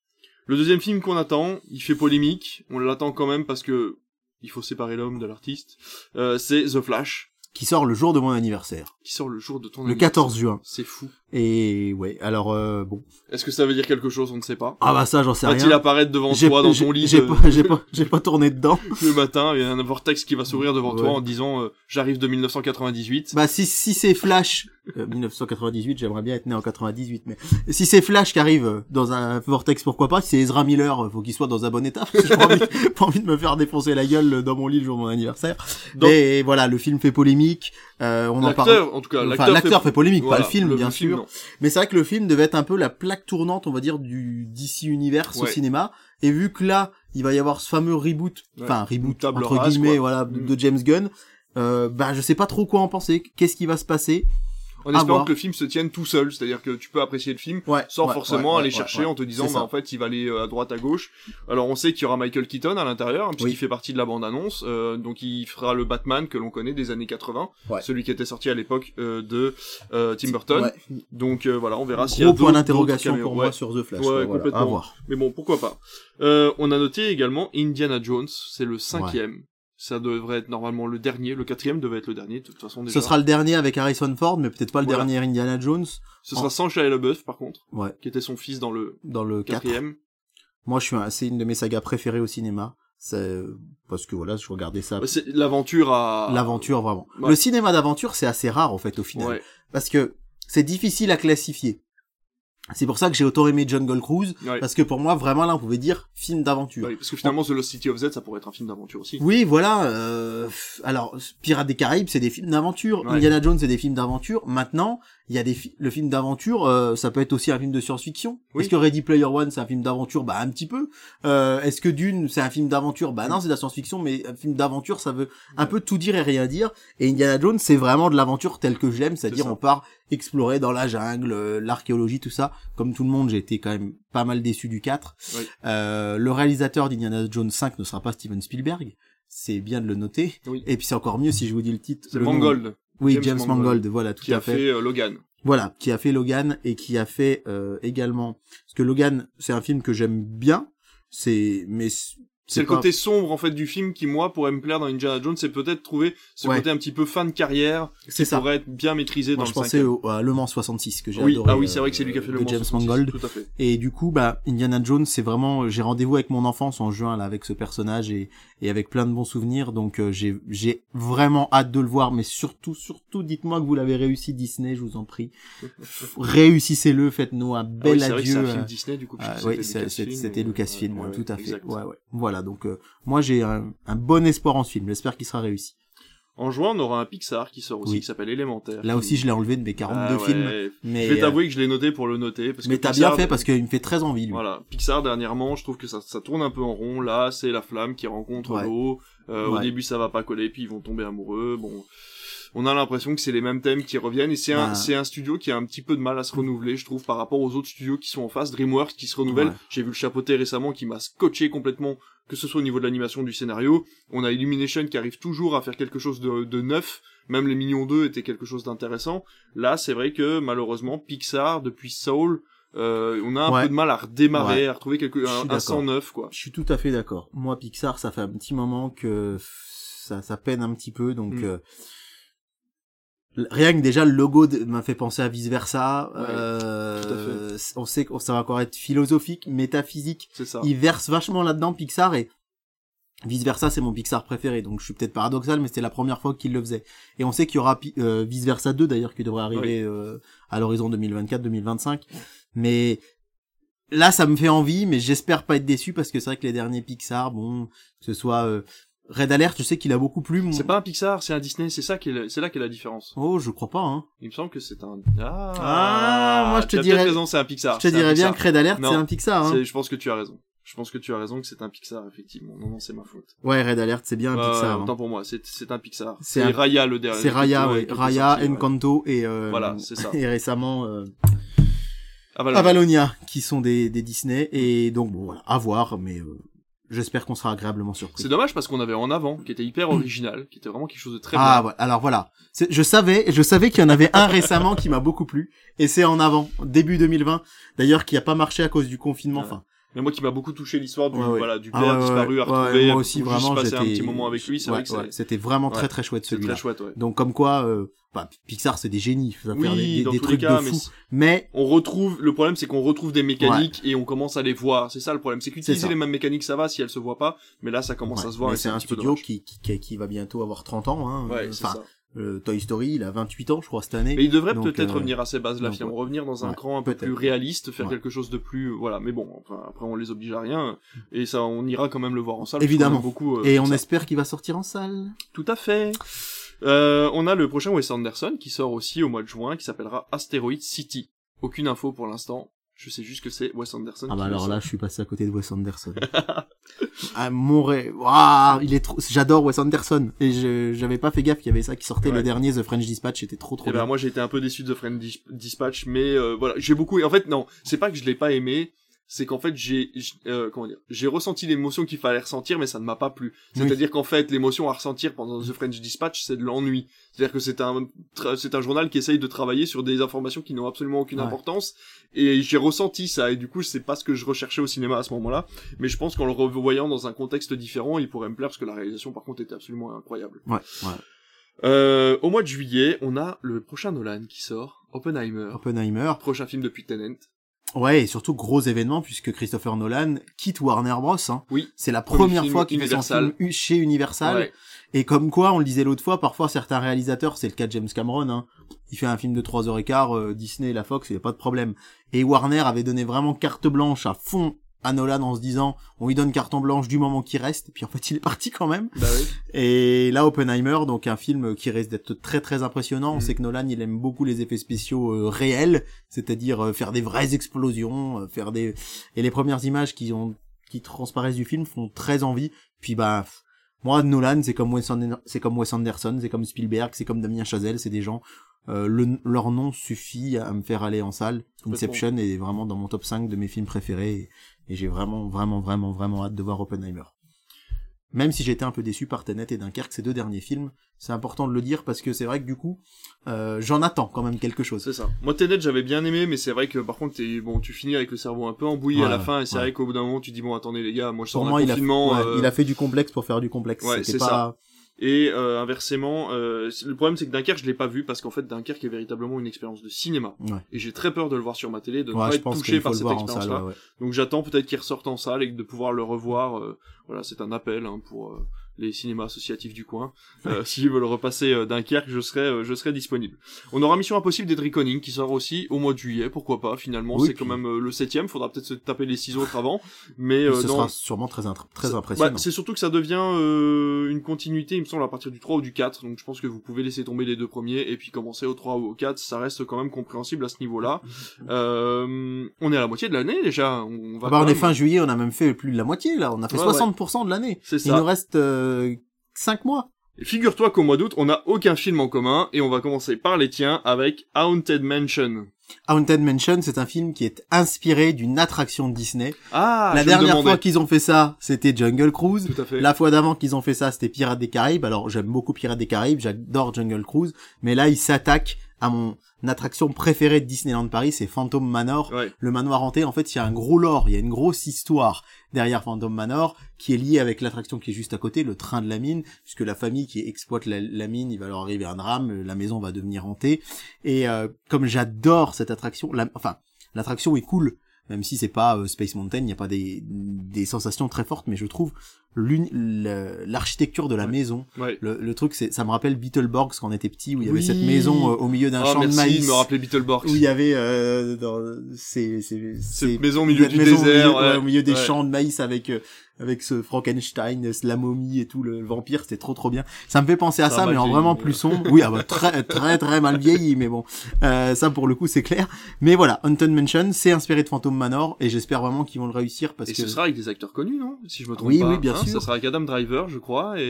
Le deuxième film qu'on attend, il fait polémique, on l'attend quand même parce que il faut séparer l'homme de l'artiste. Euh, c'est The Flash Qui sort le jour de mon anniversaire, qui sort le jour de ton le anniversaire. 14 juin. C'est fou. Et ouais, alors euh, bon. Est-ce que ça veut dire quelque chose? On ne sait pas. Ah bah ça, j'en sais Va-t-il rien. apparaître devant toi dans ton lit j'ai de- pas, j'ai pas, j'ai pas tourné dedans. le matin Il y a un vortex qui va s'ouvrir devant toi en disant euh, j'arrive de 1998. Bah si si c'est Flash euh, 1998, j'aimerais bien être né en 98 mais si c'est Flash qui arrive euh, dans un vortex pourquoi pas, si c'est Ezra Miller, euh, faut qu'il soit dans un bon état parce que j'ai pas envie, pas envie de me faire défoncer la gueule dans mon lit le jour de mon anniversaire. Donc- Et voilà, le film fait polémique, euh, on en parle L'acteur, en tout cas, Enfin, l'acteur fait polémique, voilà, pas le film, bien sûr. Non. Mais c'est vrai que le film devait être un peu la plaque tournante, on va dire, du DC Universe au cinéma. Et vu que là, il va y avoir ce fameux reboot, Ouais. enfin reboot table entre guillemets, quoi. voilà, de, Mm. de James Gunn. Euh, bah, je sais pas trop quoi en penser. Qu'est-ce qui va se passer? En espérant voir. que le film se tienne tout seul, c'est-à-dire que tu peux apprécier le film Ouais. sans ouais, forcément ouais, aller chercher en te disant bah en fait il va aller euh, à droite à gauche. Alors on sait qu'il y aura Michael Keaton à l'intérieur hein, puisqu'il Oui. fait partie de la bande annonce, euh, donc il fera le Batman que l'on connaît des années 80, Ouais. celui qui était sorti à l'époque euh, de euh, Tim Burton. Ouais. Donc euh, voilà, on verra s'il y a Gros point d'interrogation pour moi sur The Flash. Ouais, voilà, complètement. à voir. Mais bon, pourquoi pas. Euh, on a noté également Indiana Jones, c'est le cinquième. Ça devrait être normalement le dernier, le quatrième devait être le dernier de toute façon déjà. Ce sera le dernier avec Harrison Ford, mais peut-être pas le Voilà. dernier Indiana Jones. Ce sera sans Shia LaBeouf par contre, Ouais. qui était son fils dans le Dans le 4. quatrième. Moi, je suis un, c'est une de mes sagas préférées au cinéma. C'est, parce que voilà, je regardais ça. C'est l'aventure à L'aventure, vraiment. Ouais. Le cinéma d'aventure, c'est assez rare, en fait, au final. Ouais. parce que c'est difficile à classifier. C'est pour ça que j'ai autant aimé Jungle Cruise, Ouais. parce que pour moi, vraiment, là, on pouvait dire film d'aventure. Ouais, parce que finalement, The Lost City of Z, ça pourrait être un film d'aventure aussi. Oui, voilà. euh, alors, Pirates des Caraïbes, c'est des films d'aventure. Ouais. Indiana Jones, c'est des films d'aventure. Maintenant, il y a des fi- le film d'aventure, euh, ça peut être aussi un film de science-fiction. Oui. Est-ce que Ready Player One, c'est un film d'aventure? Bah, un petit peu. Euh, Est-ce que Dune, c'est un film d'aventure? Bah non, c'est de la science-fiction, mais un film d'aventure, ça veut un peu tout dire et rien dire. Et Indiana Jones, c'est vraiment de l'aventure telle que j'aime, c'est-à-dire ça. on part explorer dans la jungle, euh, l'archéologie, tout ça. Comme tout le monde, j'ai été quand même pas mal déçu du 4. Oui. Euh, le réalisateur d'Indiana Jones 5 ne sera pas Steven Spielberg. C'est bien de le noter. Oui. Et puis c'est encore mieux si je vous dis le titre. C'est nom. Mangold, Oui, James James, Mangold, Mangold, voilà, tout qui à a fait. fait euh, Logan. Voilà, qui a fait Logan et qui a fait euh, également. Parce que Logan, c'est un film que j'aime bien. C'est, mais C'est le pas- côté sombre en fait du film qui moi pourrait me plaire dans Indiana Jones, c'est peut-être trouver ce Ouais. côté un petit peu fin de carrière qui ça. pourrait être bien maîtrisé Moi, dans je le pensais au, à Le Mans 66 que j'ai Oui, adoré. ah oui, c'est euh, vrai que c'est lui qui a fait le de Mans James 66, Mangold. Tout à fait. Et du coup, bah, Indiana Jones, c'est vraiment, j'ai rendez-vous avec mon enfance en juin, là, avec ce personnage et, et avec plein de bons souvenirs. Donc, euh, j'ai, j'ai vraiment hâte de le voir. Mais surtout, surtout, dites-moi que vous l'avez réussi, Disney, je vous en prie. Réussissez-le, faites-nous un Ah bel oui, c'est adieu. un film euh, Disney du coup. ah, oui, c'était Lucasfilm, ouais, tout à fait. exact. Ouais, ouais. Voilà, donc euh, moi j'ai un, un bon espoir en ce film. J'espère qu'il sera réussi. En juin, on aura un Pixar qui sort aussi, Oui. qui s'appelle Élémentaire. Là aussi, je l'ai enlevé de mes 42 Ah ouais. films. Mais, Je vais euh, t'avouer que je l'ai noté pour le noter. Parce mais t'as bien fait parce qu'il me fait très envie, lui. Voilà, Pixar dernièrement, je trouve que ça, ça tourne un peu en rond. Là, c'est la flamme qui rencontre Ouais. l'eau. Euh, Au début, ça va pas coller, puis ils vont tomber amoureux. Bon, on a l'impression que c'est les mêmes thèmes qui reviennent. Et c'est un, Ouais. c'est un studio qui a un petit peu de mal à se renouveler, je trouve, par rapport aux autres studios qui sont en face. DreamWorks qui se renouvelle. Ouais. J'ai vu le chapeauté récemment qui m'a scotché complètement, que ce soit au niveau de l'animation du scénario. On a Illumination qui arrive toujours à faire quelque chose de, de neuf. Même les Mignons 2 étaient quelque chose d'intéressant. Là, c'est vrai que malheureusement, Pixar, depuis Soul, euh, on a un Ouais. peu de mal à redémarrer, Ouais. à retrouver quelque, un, un d'accord. sang neuf, quoi. Je suis tout à fait d'accord. Moi, Pixar, ça fait un petit moment que ça, ça peine un petit peu, donc Mm. euh, rien que déjà le logo m'a fait penser à vice versa. Ouais, euh, On sait que ça va encore être philosophique, métaphysique. C'est ça. Il verse vachement là-dedans Pixar et vice versa, c'est mon Pixar préféré. Donc je suis peut-être paradoxal, mais c'était la première fois qu'il le faisait. Et on sait qu'il y aura euh, vice versa 2 d'ailleurs qui devrait arriver euh, à l'horizon 2024-2025. Mais là, ça me fait envie, mais j'espère pas être déçu parce que c'est vrai que les derniers Pixar, bon, que ce soit euh, Red Alert, je sais qu'il a beaucoup plu. mon- C'est pas un Pixar, c'est un Disney, c'est ça qui est, le- c'est là qu'est la différence. Oh, je crois pas. Hein. Il me semble que c'est un. Ah, Ah, moi, je te tu dirais- raison, c'est un Pixar. je te dirais bien que Red Alert, c'est un Pixar. Hein. Je pense que tu as raison. Je pense que tu as raison que c'est un Pixar, effectivement. Non, non, c'est ma faute. Ouais, Red Alert, c'est bien un Euh, Pixar. hein. Autant pour moi, c'est un Pixar. C'est un- Raya le dernier. C'est Raya, était Raya, sorti, ouais. Encanto et euh, Voilà, c'est ça. et récemment euh, Avalonia. Avalonia, qui sont des, des Disney. Et donc bon, voilà, à voir, mais euh, j'espère qu'on sera agréablement surpris. C'est dommage parce qu'on avait en avant, qui était hyper original, qui était vraiment quelque chose de très Ah, bien. ouais, alors voilà. Je savais, je savais qu'il y en avait un récemment qui m'a beaucoup plu, et c'est en avant, début 2020. D'ailleurs, qui a pas marché à cause du confinement. Ouais. Enfin, Mais moi qui m'a beaucoup touché l'histoire du, Ouais, voilà, du Ah père ouais, ouais, disparu à retrouver. moi aussi, vraiment, passer un j'étais- petit moment avec lui, c'est vrai que ouais, c'est- c'était vraiment très très chouette celui-là. très chouette, ouais. Donc comme quoi, euh, bah, Pixar c'est des génies, ça faire des, Oui, dans des tous les trucs cas, de mais fou. Mais on retrouve, le problème c'est qu'on retrouve des mécaniques et on commence à les voir. C'est ça le problème. C'est qu'utiliser les mêmes mécaniques, ça va si elles se voient pas, mais là ça commence à se voir c'est un studio qui, qui, qui, va bientôt avoir 30 ans. Hein. Enfin. Euh, Toy Story, il a 28 ans, je crois, cette année. Mais il devrait peut-être euh, revenir à ces bases-là, donc, finalement, ouais. revenir dans un Ouais, cran un peu plus réaliste, faire Ouais. quelque chose de plus, voilà. Mais bon, enfin, après on les oblige à rien et ça, on ira quand même le voir en salle. Évidemment. beaucoup. euh, Et on ça. espère qu'il va sortir en salle. Tout à fait. Euh, on a le prochain Wes Anderson qui sort aussi au mois de juin, qui s'appellera Asteroid City. Aucune info pour l'instant. Je sais juste que c'est Wes Anderson. Ah bah alors là, je suis passé à côté de Wes Anderson. ah, mon rêve. Waouh, il est trop, j'adore Wes Anderson. Et je, j'avais pas fait gaffe qu'il y avait ça qui sortait Ouais. le dernier, The French Dispatch, c'était trop trop Eh ben, bien. moi j'ai été un peu déçu de Friend Dis- Dispatch, mais euh, voilà, j'ai beaucoup. En fait, non, c'est pas que je l'ai pas aimé, c'est qu'en fait j'ai, euh, comment dire, j'ai ressenti l'émotion qu'il fallait ressentir, mais ça ne m'a pas plu. Oui. C'est-à-dire qu'en fait, l'émotion à ressentir pendant The French Dispatch, c'est de l'ennui. C'est-à-dire que c'est un, c'est un journal qui essaye de travailler sur des informations qui n'ont absolument aucune Ouais. importance, et j'ai ressenti ça, et du coup, c'est pas ce que je recherchais au cinéma à ce moment-là. Mais je pense qu'en le revoyant dans un contexte différent, il pourrait me plaire parce que la réalisation, par contre, était absolument incroyable. Ouais, ouais. Euh, au mois de juillet, on a le prochain Nolan qui sort, Oppenheimer, Oppenheimer. prochain film depuis Tenet. Ouais, et surtout gros événement puisque Christopher Nolan quitte Warner Bros. Hein. Oui. C'est la première fois qu'il fait son film chez Universal. Ouais. Et comme quoi, on le disait l'autre fois, parfois certains réalisateurs, c'est le cas de James Cameron, hein, il fait un film de 3h15, euh, Disney, la Fox, il n'y a pas de problème. Et Warner avait donné vraiment carte blanche à fond à Nolan en se disant, on lui donne carte blanche du moment qu'il reste, et puis en fait il est parti quand même. Bah oui. Et là, Oppenheimer, donc un film qui risque d'être très très impressionnant. On Mm. sait que Nolan, il aime beaucoup les effets spéciaux euh, réels, c'est-à-dire euh, faire des vraies explosions, euh, faire des et les premières images qui ont qui transparaissent du film font très envie. Puis bah moi, Nolan, c'est comme Wes c'est comme Wes Anderson, c'est comme Spielberg, c'est comme Damien Chazelle, c'est des gens. euh, le- leur nom suffit à me faire aller en salle. Inception est vraiment dans mon top 5 de mes films préférés et, j'ai vraiment, vraiment, vraiment, vraiment hâte de voir Oppenheimer. Même si été un peu déçu par Tenet et Dunkerque, ces deux derniers films, c'est important de le dire parce que c'est vrai que du coup, euh, j'en attends quand même quelque chose. C'est ça. Moi, Tenet, j'avais bien aimé, mais c'est vrai que par contre, bon, tu finis avec le cerveau un peu embouillé à la fin, et c'est ouais. vrai qu'au bout d'un moment, tu dis bon, attendez les gars, moi je sors d'un a, ouais, euh, il a fait du complexe pour faire du complexe. Ouais, C'était c'est pas... ça. Et euh, inversement, euh, le problème c'est que Dunkerque, je l'ai pas vu parce qu'en fait, Dunkerque est véritablement une expérience de cinéma. Ouais. Et j'ai très peur de le voir sur ma télé, de ne Ouais, pas être touché par cette expérience-là. ouais. Donc j'attends peut-être qu'il ressorte en salle et de pouvoir le revoir. euh, voilà, c'est un appel hein, pour euh, les cinémas associatifs du coin. Euh, S'ils veulent repasser euh, Dunkerque, je serai, euh, je serai disponible. On aura Mission Impossible des Reckoning qui sort aussi au mois de juillet. Pourquoi pas Finalement, Oui, c'est puis- quand même euh, le septième. Faudra peut-être se taper les six autres avant. Mais euh, ce dans- sera sûrement très, très impressionnant. bah, c'est surtout que ça devient euh, une continuité, il me semble, à partir du 3 ou du 4. Donc je pense que vous pouvez laisser tomber les deux premiers et puis commencer au 3 ou au 4. Ça reste quand même compréhensible à ce niveau-là. Euh, on est à la moitié de l'année déjà. On va Ah bah, on est fin juillet, on a même fait plus de la moitié là. On a fait Ouais, 60% de l'année. Il nous reste 5 mois. Et Figure-toi qu'au mois d'août, on n'a aucun film en commun et on va commencer par les tiens avec Haunted Mansion. Haunted Mansion, c'est un film qui est inspiré d'une attraction de Disney. Ah, la dernière fois qu'ils ont fait ça, c'était Jungle Cruise. Tout à fait. La fois d'avant qu'ils ont fait ça, c'était Pirates des Caraïbes. Alors j'aime beaucoup Pirates des Caraïbes, j'adore Jungle Cruise, mais là ils s'attaquent à mon attraction préférée de Disneyland Paris, c'est Phantom Manor. Ouais. Le manoir hanté, en fait, il y a un gros lore, il y a une grosse histoire derrière Phantom Manor qui est liée avec l'attraction qui est juste à côté, le train de la mine, puisque la famille qui exploite la, la mine, il va leur arriver un drame, la maison va devenir hantée. Et euh, comme j'adore cette attraction, la- enfin l'attraction est cool, même si c'est pas euh, Space Mountain, il n'y a pas des, des sensations très fortes, mais je trouve l'architecture de la Ouais. maison, Ouais. le, le truc, c'est, ça me rappelle Beetleborgs quand on était petit, où il y avait Oui. cette maison euh, au milieu d'un Ah, champ merci de maïs me rappeler Beetleborgs. où il y avait euh, dans ces, ces, ces- Cette maison au milieu cette du maison au désert, milieu, ouais. au milieu des champs de maïs avec euh, avec ce Frankenstein, la momie et tout le, vampire, c'était trop trop bien. Ça me fait penser à Ça mais en vraiment plus sombre. Oui, ah bah, très très très mal vieilli, mais bon, euh, ça pour le coup c'est clair. Mais voilà, Haunted Mansion, c'est inspiré de Phantom Manor et j'espère vraiment qu'ils vont le réussir parce Et que ce sera avec des acteurs connus, non? Si je me trompe Oui, pas. oui, bien Hein, sûr. Ça sera avec Adam Driver, je crois, et,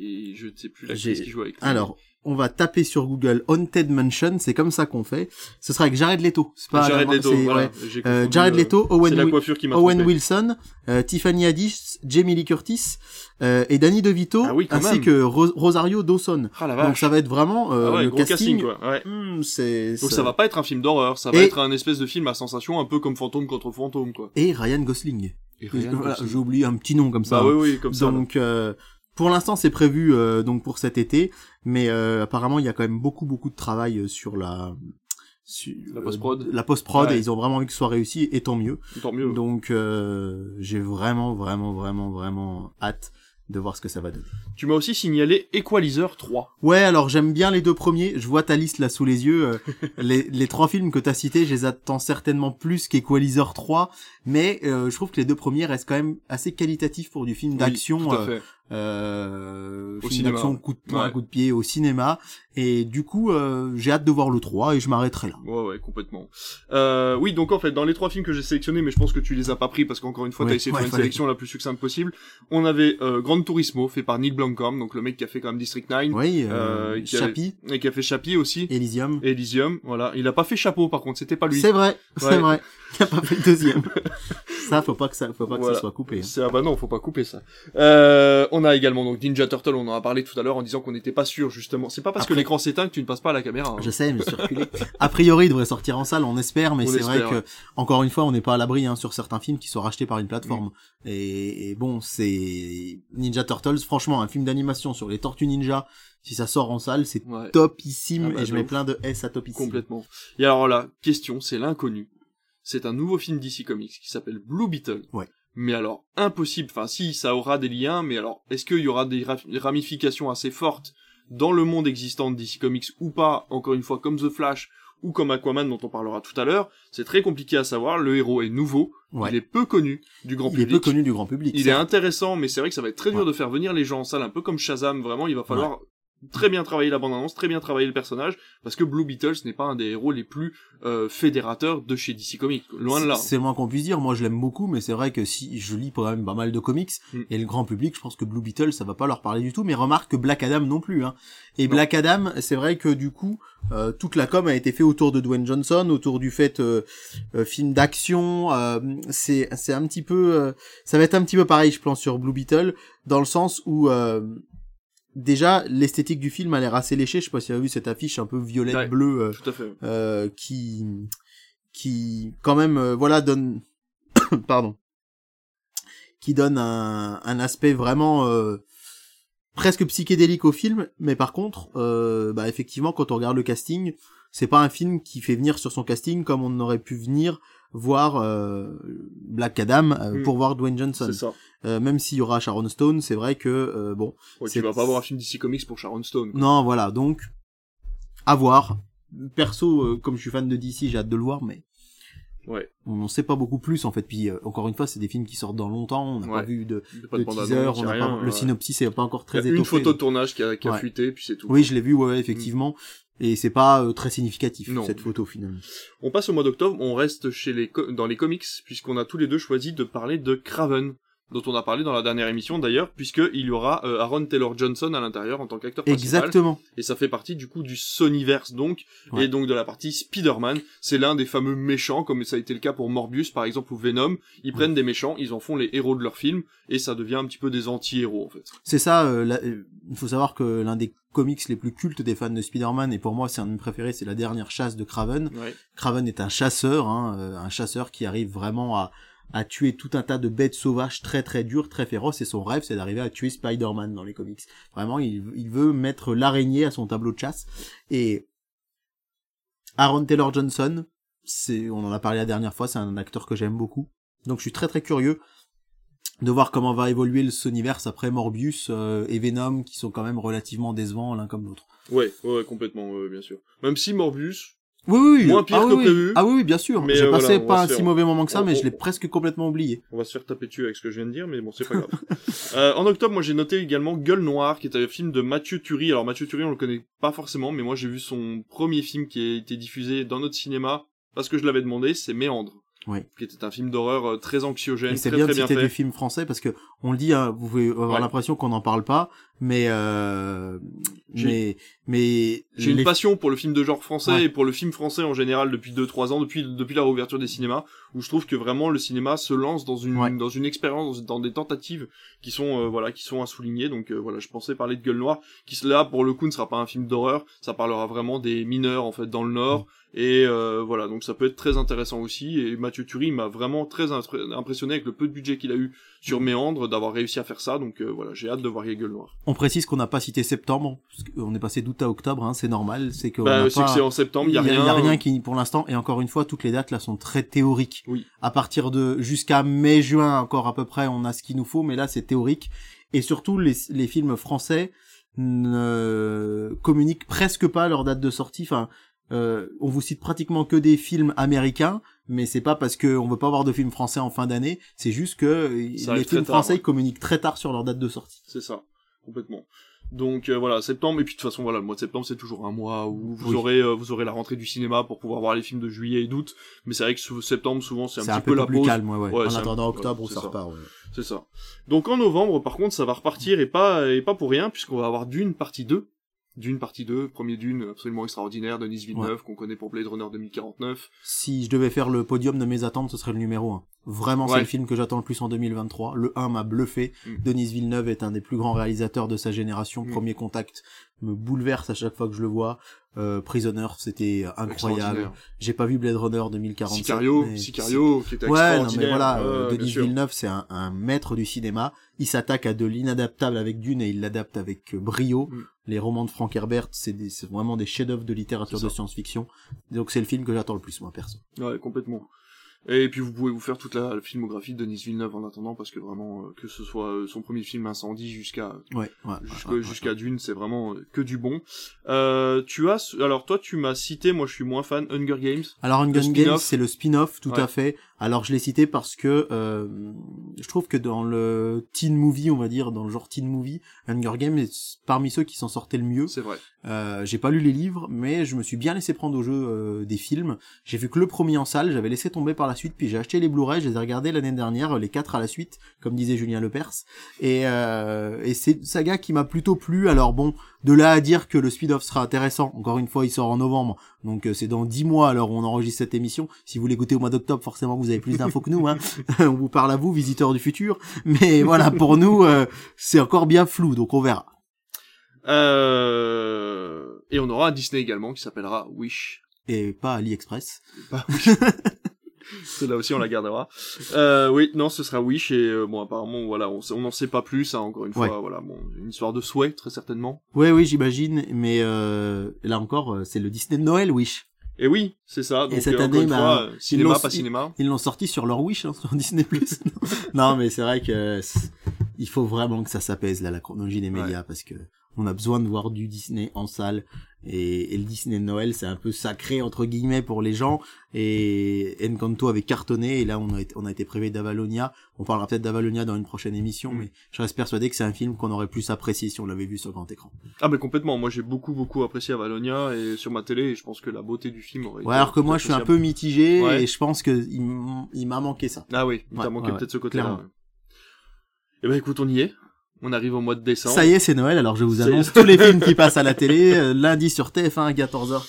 et je ne sais plus J'ai- qui joue avec lui. alors. On va taper sur Google Haunted Mansion, c'est comme ça qu'on fait. Ce sera avec Jared Leto. C'est pas Jared Leto, voilà. ouais. Euh, Jared Owen, la coiffure qui. Wilson, euh, Tiffany Haddish, Jamie Lee Curtis euh, et Danny DeVito, Ah oui, ainsi même. que Ro- Rosario Dawson. Ah la Donc vache. ça va être vraiment euh, Ah ouais, le casting. casting. Ouais. Hmm, c'est Donc ça va pas être un film d'horreur, ça va Et- être un espèce de film à sensation un peu comme Fantôme contre Fantôme, quoi. Et Ryan Gosling. Voilà. J'ai oublié un petit nom comme ça. Bah oui, oui, comme ça. donc euh, pour l'instant c'est prévu euh, donc pour cet été, mais euh, apparemment il y a quand même beaucoup beaucoup de travail euh, sur la sur, La post-prod. euh, la post-prod Ouais. et ils ont vraiment envie que ce soit réussi et tant mieux. Tant mieux. Donc euh, j'ai vraiment vraiment vraiment vraiment hâte de voir ce que ça va donner. Tu m'as aussi signalé Equalizer 3. Ouais, alors j'aime bien les deux premiers. Je vois ta liste là sous les yeux. Euh, les, les trois films que t'as cités, je les attends certainement plus qu'Equalizer 3, mais euh, je trouve que les deux premiers restent quand même assez qualitatifs pour du film d'action. Oui, tout à euh. Euh, Au film d'action, coup de poing, Ouais. coup de pied au cinéma. Et du coup, euh, j'ai hâte de voir le 3 et je m'arrêterai là. Ouais, ouais, complètement. Euh, oui, donc en fait, dans les trois films que j'ai sélectionnés, mais je pense que tu les as pas pris parce qu'encore une fois, Ouais, t'as essayé de faire une sélection la plus succincte possible. On avait euh, Grand Turismo, fait par Neil Blomkamp, donc le mec qui a fait quand même District 9, Oui, Euh, euh, avait- et qui a fait Chappie aussi, Elysium. Elysium, voilà. Il a pas fait Chapeau, par contre, c'était pas lui. C'est vrai, c'est vrai. Il a pas fait le deuxième. ça, faut pas que ça, faut pas que ça soit coupé. hein. Ah bah non, faut pas couper ça. Euh, on a également donc Ninja Turtle, on en a parlé tout à l'heure en disant qu'on n'était pas sûr justement. C'est pas parce que l'écran s'éteint que tu ne passes pas à la caméra. hein. Je sais, mais circuler. A priori, il devrait sortir en salle, on espère, mais c'est vrai que, encore une fois, on n'est pas à l'abri hein, sur certains films qui sont rachetés par une plateforme. Et, et bon, c'est Ninja Turtles. Franchement, un film d'animation sur les Tortues Ninja, si ça sort en salle, c'est Ouais, topissime. Ah bah, et je mets plein de S à topissime. complètement. Et alors là, question, c'est l'inconnu. C'est un nouveau film DC Comics qui s'appelle Blue Beetle. Ouais. Mais alors, impossible. Enfin, si, ça aura des liens, mais alors, est-ce qu'il y aura des ra- ramifications assez fortes dans le monde existant de DC Comics ou pas Encore une fois, comme The Flash ou comme Aquaman dont on parlera tout à l'heure, c'est très compliqué à savoir. Le héros est nouveau, Ouais. il est peu connu du grand Il est public. peu connu du grand public. Il est intéressant, mais c'est vrai que ça va être très dur Ouais. de faire venir les gens en salle, un peu comme Shazam. Vraiment, il va falloir très bien travailler la bande-annonce, très bien travailler le personnage, parce que Blue Beetle ce n'est pas un des héros les plus euh, fédérateurs de chez DC Comics. Loin de là. C'est moins qu'on puisse dire. Moi, je l'aime beaucoup, mais c'est vrai que si je lis quand même pas mal de comics Mm. et le grand public, je pense que Blue Beetle, ça va pas leur parler du tout. Mais remarque que Black Adam non plus. Hein. Et Non. Black Adam, c'est vrai que du coup, euh, toute la com a été faite autour de Dwayne Johnson, autour du fait euh, euh, film d'action. euh, c'est c'est un petit peu, euh, ça va être un petit peu pareil, je pense, sur Blue Beetle, dans le sens où euh, déjà l'esthétique du film a l'air assez léchée. Je sais pas si tu as vu cette affiche un peu violette Ouais. bleue. euh, euh, qui qui quand même euh, voilà donne pardon qui donne un, un aspect vraiment euh, presque psychédélique au film mais par contre euh, bah effectivement quand on regarde le casting c'est pas un film qui fait venir sur son casting comme on aurait pu venir voir euh, Black Adam euh, Mm. pour voir Dwayne Johnson C'est ça. Euh, même s'il y aura Sharon Stone c'est vrai que euh, bon Ouais, tu vas pas voir un film DC Comics pour Sharon Stone. quoi. non, voilà, donc à voir. Perso, euh, comme je suis fan de DC, j'ai hâte de le voir, mais Ouais. on n'en sait pas beaucoup plus en fait. Puis euh, encore une fois, c'est des films qui sortent dans longtemps. On n'a Ouais. pas vu de, pas de teaser, on a rien, pas, le synopsis est pas encore très a une étoffé. photo de tournage qui a, qui a Ouais. fuité, puis c'est tout. Oui, je l'ai vu, ouais, effectivement. Et c'est pas euh, très significatif Non. cette photo finalement. On passe au mois d'octobre, on reste chez les dans les comics, puisqu'on a tous les deux choisi de parler de Craven, dont on a parlé dans la dernière émission d'ailleurs, puisqu'il y aura euh, Aaron Taylor Johnson à l'intérieur en tant qu'acteur principal. Exactement. Et ça fait partie du coup du Sonyverse donc, Ouais. et donc de la partie Spider-Man. C'est l'un des fameux méchants, comme ça a été le cas pour Morbius par exemple ou Venom. Ils prennent des méchants, ils en font les héros de leur film, et ça devient un petit peu des anti-héros en fait. C'est ça. euh, la- Il faut savoir que l'un des comics les plus cultes des fans de Spider-Man, et pour moi c'est un de mes préférés, c'est la dernière chasse de Craven. Ouais. Craven est un chasseur, hein, euh, un chasseur qui arrive vraiment à, à tuer tout un tas de bêtes sauvages très très dures, très féroces, et son rêve c'est d'arriver à tuer Spider-Man dans les comics. Vraiment, il, il veut mettre l'araignée à son tableau de chasse. Et Aaron Taylor Johnson, c'est, on en a parlé la dernière fois, c'est un acteur que j'aime beaucoup. Donc je suis très très curieux de voir comment va évoluer le Sonyverse après Morbius euh, et Venom, qui sont quand même relativement décevants l'un comme l'autre. Ouais, ouais, complètement, bien sûr. Même si Morbius, Oui, oui, oui. Moins pire ah, que oui, prévu. Ah oui, oui, bien sûr. Mais, J'ai euh, passé voilà, pas un si mauvais moment que ça, on- mais je l'ai presque complètement oublié. On va se faire taper dessus avec ce que je viens de dire, mais bon, c'est pas grave. Euh, en octobre, moi j'ai noté également Gueule Noire, qui est un film de Mathieu Turi. Alors Mathieu Turi, on le connaît pas forcément, mais moi j'ai vu son premier film qui a été diffusé dans notre cinéma, parce que je l'avais demandé, c'est Méandre. Oui. Qui était un film d'horreur euh, très anxiogène, Et c'est très bien très bien fait. du film français parce que on le dit, hein, vous pouvez avoir Ouais. l'impression qu'on n'en parle pas, mais euh, J'ai- mais mais J'ai une les- passion pour le film de genre français Ouais. et pour le film français en général depuis 2-3 ans, depuis, depuis la réouverture des cinémas, où je trouve que vraiment le cinéma se lance dans une, Ouais. dans une expérience, dans des tentatives qui sont, euh, voilà, qui sont à souligner. Donc euh, voilà, je pensais parler de Gueule Noire, qui là pour le coup ne sera pas un film d'horreur, ça parlera vraiment des mineurs en fait dans le Nord. Et euh, voilà, donc ça peut être très intéressant aussi. Et Mathieu Turi m'a vraiment très impressionné avec le peu de budget qu'il a eu sur Méandre, d'avoir réussi à faire ça. Donc euh, voilà, j'ai hâte de voir Gueule Noire. on précise qu'on n'a pas cité septembre, parce qu'on est passé d'août à octobre, hein, c'est normal, c'est que on Bah, c'est pas- que c'est en septembre, il y a rien. y a rien qui pour l'instant et encore une fois toutes les dates là sont très théoriques. Oui. À partir de jusqu'à mai juin encore à peu près on a ce qu'il nous faut mais là c'est théorique et surtout les les films français ne communiquent presque pas leur date de sortie enfin euh, on vous cite pratiquement que des films américains, mais c'est pas parce que on veut pas avoir de films français en fin d'année, c'est juste que euh, Ça les films tard, français ouais. communiquent très tard sur leur date de sortie. C'est ça, complètement. Donc euh, voilà, septembre et puis de toute façon voilà, le mois de septembre c'est toujours un mois où vous Oui. aurez euh, vous aurez la rentrée du cinéma pour pouvoir voir les films de juillet et d'août, mais c'est vrai que sous septembre souvent c'est un petit un peu, peu la plus pause. calme, ouais, ouais. Ouais, en un- attendant ouais, octobre où c'est ça ça. repart. ouais. C'est ça. Donc en novembre par contre ça va repartir et pas et pas pour rien puisqu'on va avoir d'une partie 2. D'une partie 2, premier d'une absolument extraordinaire, Denis Villeneuve, qu'on connaît pour Blade Runner 2049. Si je devais faire le podium de mes attentes, ce serait le numéro 1. Vraiment, c'est le film que j'attends le plus en 2023. Le 1 m'a bluffé. Mm. Denis Villeneuve est un des plus grands réalisateurs de sa génération. Mm. Premier contact me bouleverse à chaque fois que je le vois. Euh, Prisoner, c'était incroyable. J'ai pas vu Blade Runner 2047. Sicario, mais Sicario, qui était Ouais, non, mais voilà, euh, Denis. Villeneuve, c'est un, un maître du cinéma. Il s'attaque à de l'inadaptable avec Dune et il l'adapte avec euh, brio. Mm. Les romans de Frank Herbert, c'est vraiment des chefs-d'œuvre de littérature de science-fiction. Donc c'est le film que j'attends le plus, moi, perso. Ouais, complètement. Et puis vous pouvez vous faire toute la filmographie de Denis Villeneuve en attendant, parce que vraiment, euh, que ce soit euh, son premier film Incendie jusqu'à Ouais, ouais. jusqu'à ouais. Dune, c'est vraiment euh, que du bon. Euh, tu as, alors toi, tu m'as cité, moi je suis moins fan, Hunger Games. Alors Hunger Games, c'est le spin-off, tout à fait. Alors je l'ai cité parce que euh, je trouve que dans le teen movie, on va dire, dans le genre teen movie, Hunger Games est parmi ceux qui s'en sortaient le mieux. C'est vrai. Euh, j'ai pas lu les livres, mais je me suis bien laissé prendre au jeu euh, des films. J'ai vu que le premier en salle, j'avais laissé tomber par la suite, puis j'ai acheté les Blu-ray, je les ai regardés l'année dernière, les quatre à la suite, comme disait Julien Lepers. Et, euh, et c'est une saga qui m'a plutôt plu. Alors bon, de là à dire que le speed-off sera intéressant, encore une fois, il sort en novembre, donc euh, c'est dans dix mois alors on enregistre cette émission. Si vous l'écoutez au mois d'octobre, forcément vous avez plus d'infos que nous. Hein. on vous parle à vous, visiteurs du futur. Mais voilà, pour nous, euh, c'est encore bien flou, donc on verra. Euh... Et on aura un Disney également qui s'appellera Wish. Et pas AliExpress. Pas Wish. Celle-là aussi on la gardera. Euh, oui, non, ce sera Wish et euh, bon apparemment voilà, on n'en sait pas plus. Hein, encore une fois, Ouais. voilà, bon, une histoire de souhait très certainement. Oui, oui, j'imagine, mais euh, là encore, euh, c'est le Disney de Noël, Wish. Et oui, c'est ça. Donc, cette euh, année, bah, fois, cinéma, pas cinéma. Ils l'ont sorti sur leur Wish, hein, sur Disney+. non, mais c'est vrai que il faut vraiment que ça s'appèse, là, la chronologie des médias, parce que on a besoin de voir du Disney en salle, et, et le Disney de Noël, c'est un peu sacré, entre guillemets, pour les gens, et Encanto avait cartonné, et là, on a été, on a été privé d'Avalonia. On parlera peut-être d'Avalonia dans une prochaine émission, Mm. mais je reste persuadé que c'est un film qu'on aurait plus apprécié si on l'avait vu sur grand écran. Ah mais complètement. Moi j'ai beaucoup beaucoup apprécié Avalonia et sur ma télé et je pense que la beauté du film aurait. Ouais, été alors que moi, je suis un peu mitigé, Ouais. et je pense que il m'a manqué ça. Ah oui, il t'a Ouais, manqué ouais, peut-être ce côté-là. clairement. ouais. Eh ben écoute, on y est. On arrive au mois de décembre. Ça y est, c'est Noël, alors je vous annonce tous les films qui passent à la télé, euh, lundi sur TF1 à 14h.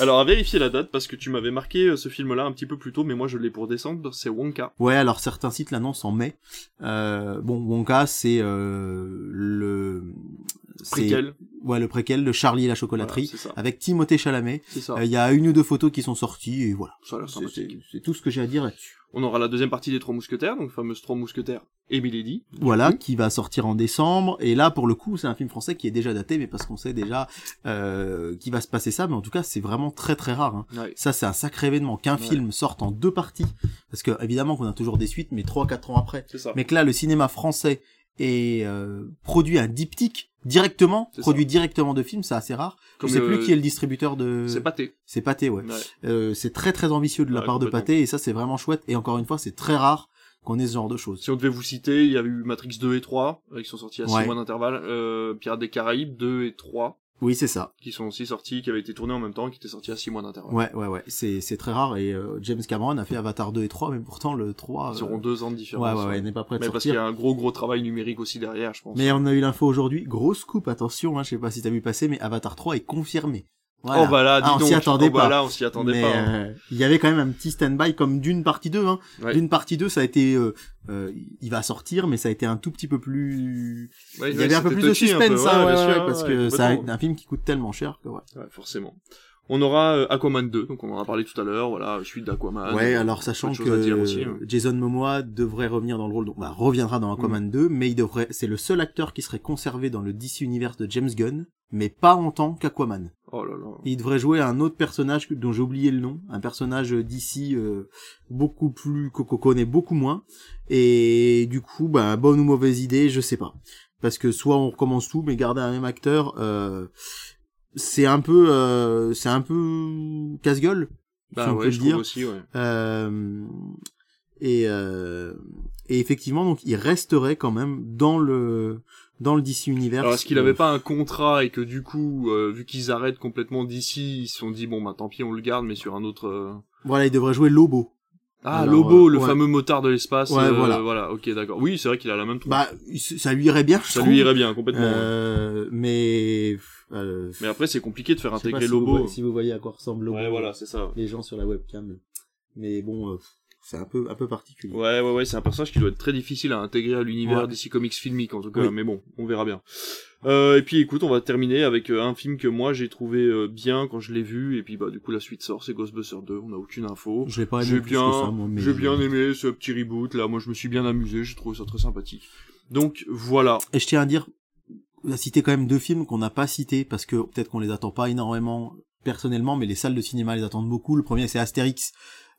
Alors à vérifier la date parce que tu m'avais marqué euh, ce film-là un petit peu plus tôt, mais moi je l'ai pour décembre. C'est Wonka. Ouais, alors certains sites l'annoncent en mai. Euh, bon, Wonka, c'est euh, le... Préquel. Ouais, le préquel de Charlie et la chocolaterie, Voilà, avec Timothée Chalamet. C'est ça. Euh, Il y a une ou deux photos qui sont sorties, et voilà. C'est- tout ce que j'ai à dire là-dessus. On aura la deuxième partie des Trois Mousquetaires, donc fameuse Trois Mousquetaires et Milady. Voilà, qui va sortir en décembre. Et là, pour le coup, c'est un film français qui est déjà daté, mais parce qu'on sait déjà euh, qu'il va se passer ça. Mais en tout cas, c'est vraiment très très rare. Hein. Ouais. Ça, c'est un sacré événement qu'un Ouais. film sorte en deux parties. Parce que évidemment qu'on a toujours des suites, mais trois, quatre ans après. Ça. Mais que là, le cinéma français est euh, produit un diptyque directement, produit directement de films, c'est assez rare. Comme je sais le- plus qui est le distributeur de. C'est pâté. C'est Pathé, ouais. Ouais. Euh, c'est très très ambitieux de la Ouais, part de. Pathé et ça c'est vraiment chouette. Et encore une fois, c'est très rare qu'on ait ce genre de choses. Si on devait vous citer, il y a eu Matrix 2 et 3, euh, qui sont sortis à 6 Ouais. mois d'intervalle. Euh, Pirates des Caraïbes 2 et 3, Oui, c'est ça. qui sont aussi sortis, qui avaient été tournés en même temps, qui étaient sortis à 6 mois d'intervalle. Ouais, ouais, ouais. C'est c'est très rare et euh, James Cameron a fait Avatar 2 et 3, mais pourtant le 3. Ils auront deux ans de Ouais, différence. ouais, ouais, il n'est pas prêt de Mais parce qu'il y sortir. a un gros gros travail numérique aussi derrière, je pense. Mais on a eu l'info aujourd'hui, grosse coupe, attention, hein, je sais pas si t'as vu passer, mais Avatar 3 est confirmé. Voilà. Oh bah là, dis Ah, on s'y attendait oh bah pas. là, on s'y attendait mais pas. hein. euh, il y avait quand même un petit stand-by comme d'une partie 2. Hein. Ouais. D'une partie 2, ça a été... euh, euh, il va sortir, mais ça a été un tout petit peu plus... Ouais, il y ouais, avait un peu plus de suspense, hein, Ouais, ouais, bien sûr, parce que c'est un, film qui coûte tellement cher que ouais. Ouais, forcément. On aura euh, Aquaman 2, donc on en a parlé tout à l'heure, voilà, suite d'Aquaman. ouais, alors sachant que aussi, hein. Jason Momoa devrait revenir dans le rôle, donc bah, reviendra dans Aquaman Mm. 2, mais il devrait, c'est le seul acteur qui serait conservé dans le DC Universe de James Gunn, mais pas en tant qu'Aquaman. Oh là là. Il devrait jouer un autre personnage dont j'ai oublié le nom, un personnage d'ici euh, beaucoup plus qu'on connaît beaucoup moins. Et du coup, bah, bonne ou mauvaise idée, je sais pas. Parce que soit on recommence tout, mais garder un même acteur, euh, c'est un peu, euh, c'est un peu casse-gueule, Bah si on ouais, peut je le dire. trouve aussi, ouais. Euh, et, euh, et effectivement, donc il resterait quand même dans le dans le DC Universe. Alors est-ce qu'il avait pas un contrat et que du coup, euh, vu qu'ils arrêtent complètement d'ici, ils se sont dit bon bah tant pis on le garde mais sur un autre. euh, Voilà, il devrait jouer Lobo. Ah Alors, Lobo, euh, le ouais. fameux motard de l'espace. Ouais, euh, voilà. Voilà, ok d'accord. Oui c'est vrai qu'il a la même tronche. Bah, ça lui irait bien, je ça trouve. lui irait bien complètement. ouais. Euh, mais euh, Mais après c'est compliqué de faire intégrer si vous Lobo. voyez- si vous voyez à quoi ressemble Lobo, Ouais voilà c'est ça. les gens sur la webcam. Mais bon, euh, c'est un peu un peu particulier. Ouais, ouais, ouais, c'est un personnage qui doit être très difficile à intégrer à l'univers Ouais. d'ici comics filmique en tout cas, Oui. mais bon, on verra bien. Euh, et puis écoute, on va terminer avec euh, un film que moi j'ai trouvé euh, bien quand je l'ai vu, et puis bah du coup la suite sort, c'est Ghostbusters 2, on a aucune info. Je l'ai pas J'ai aimé plus bien, que ça, moi, mais j'ai bien aimé ce petit reboot là, moi je me suis bien amusé, j'ai trouvé ça très sympathique. Donc voilà, Et je tiens à dire, on a cité quand même deux films qu'on n'a pas cités parce que peut-être qu'on les attend pas énormément personnellement, mais les salles de cinéma les attendent beaucoup. Le premier c'est Astérix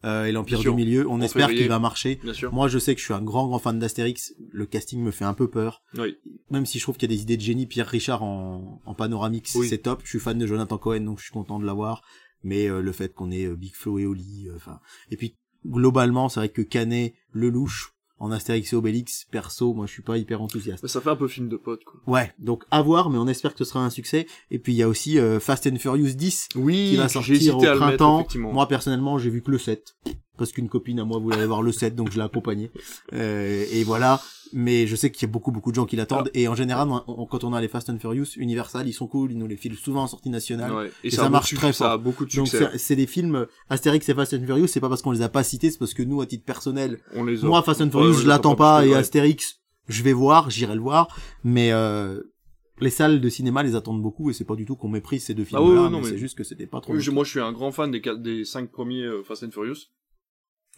euh, et l'Empire du. Milieu. On En espère qu'il va marcher. bien sûr. Moi, je sais que je suis un grand grand fan d'Astérix. Le casting me fait un peu peur, Oui. même si je trouve qu'il y a des idées de génie. Pierre Richard en, en panoramique, Oui. c'est top. Je suis fan de Jonathan Cohen, donc je suis content de l'avoir. Mais euh, le fait qu'on ait euh, Big Flo et Oli, euh, enfin, et puis globalement, c'est vrai que Canet, Lelouch en Astérix et Obélix, perso, moi je suis pas hyper enthousiaste. Ça fait un peu film de pote quoi. Ouais, donc à voir, mais on espère que ce sera un succès. Et puis il y a aussi euh, Fast and Furious 10 Oui, qui va sortir au mettre, printemps. Moi personnellement, j'ai vu que le 7 parce qu'une copine à moi voulait aller voir le 7, donc je l'ai accompagné. Euh, et voilà. Mais je sais qu'il y a beaucoup beaucoup de gens qui l'attendent. Ah. Et en général, on- on- quand on a les Fast and Furious, Universal, ils sont cool, ils nous les filent souvent en sortie nationale. Ouais. Et, Et ça, marche très Ça a fort. beaucoup de Donc succès. c'est c'est des films Astérix et Fast and Furious, c'est pas parce qu'on les a pas cités, c'est parce que nous à titre personnel, On les a. moi Fast and Furious, je l'attends attend pas et ouais. Astérix, je vais voir, j'irai le voir, mais euh, les salles de cinéma les attendent beaucoup et c'est pas du tout qu'on méprise ces deux films Ah là, ouais, non, mais, mais- c'est juste que c'était pas trop. Oui, je- moi, je suis un grand fan des, quatre- des cinq premiers euh, Fast and Furious.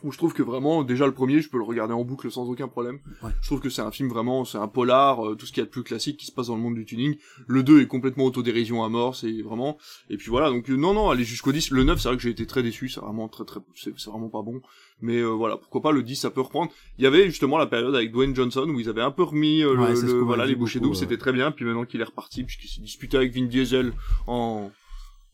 Où je trouve que vraiment, déjà le premier, je peux le regarder en boucle sans aucun problème. Ouais. Je trouve que c'est un film vraiment, c'est un polar, euh, tout ce qu'il y a de plus classique qui se passe dans le monde du tuning. Le 2 est complètement autodérision à mort, c'est vraiment. Et puis voilà, donc euh, non, non, aller jusqu'au 10. Le 9, c'est vrai que j'ai été très déçu, c'est vraiment très, très, c'est vraiment pas bon. Mais euh, voilà, pourquoi pas le 10, ça peut reprendre. Il y avait justement la période avec Dwayne Johnson où ils avaient un peu remis Ouais, le, voilà les bouchées doubles, c'était très bien. Puis maintenant qu'il est reparti, puisqu'il s'est disputé avec Vin Diesel en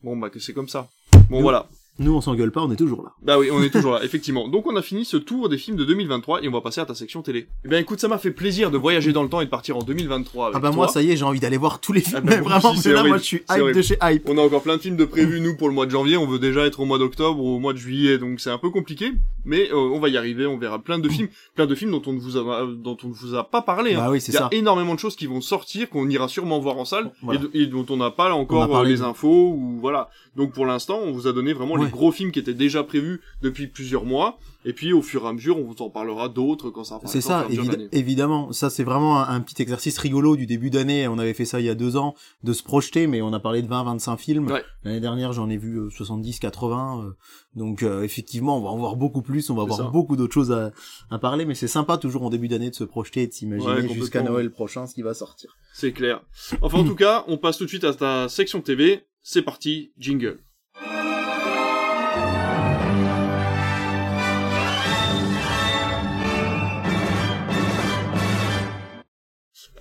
Bon bah que c'est comme ça. Bon voilà. Nous on s'engueule pas, on est toujours là. Bah oui, on est toujours là, effectivement. Donc on a fini ce tour des films de 2023 et on va passer à ta section télé. Eh bien écoute, ça m'a fait plaisir de voyager dans le temps et de partir en 2023 avec Ah bah toi. moi ça y est, j'ai envie d'aller voir tous les films, Ah bah, vraiment mais c'est là moi je suis hype de chez hype. On a encore plein de films de prévus nous pour le mois de janvier, on veut déjà être au mois d'octobre ou au mois de juillet, donc c'est un peu compliqué, mais euh, on va y arriver, on verra plein de films, plein de films dont on ne vous a dont on ne vous a pas parlé. hein. Bah oui, c'est Il y a ça. énormément de choses qui vont sortir, qu'on ira sûrement voir en salle, Voilà. et, de- et dont on n'a pas là encore euh, les infos, ou voilà. Donc pour l'instant, on vous a donné vraiment les Ouais. gros films qui étaient déjà prévus depuis plusieurs mois, et puis au fur et à mesure, on vous en parlera d'autres quand ça apparaîtra C'est ça, évidemment. Ça, c'est vraiment un, un petit exercice rigolo du début d'année. On avait fait ça il y a deux ans, de se projeter, mais on a parlé de 20-25 films. Ouais. L'année dernière, j'en ai vu euh, 70-80. euh, donc, euh, effectivement, on va en voir beaucoup plus. On va avoir ça. beaucoup d'autres choses à, à parler, mais c'est sympa toujours en début d'année de se projeter et de s'imaginer jusqu'à Noël prochain ce qui va sortir. C'est clair. Enfin, en tout cas, on passe tout de suite à ta section TV. C'est parti, jingle.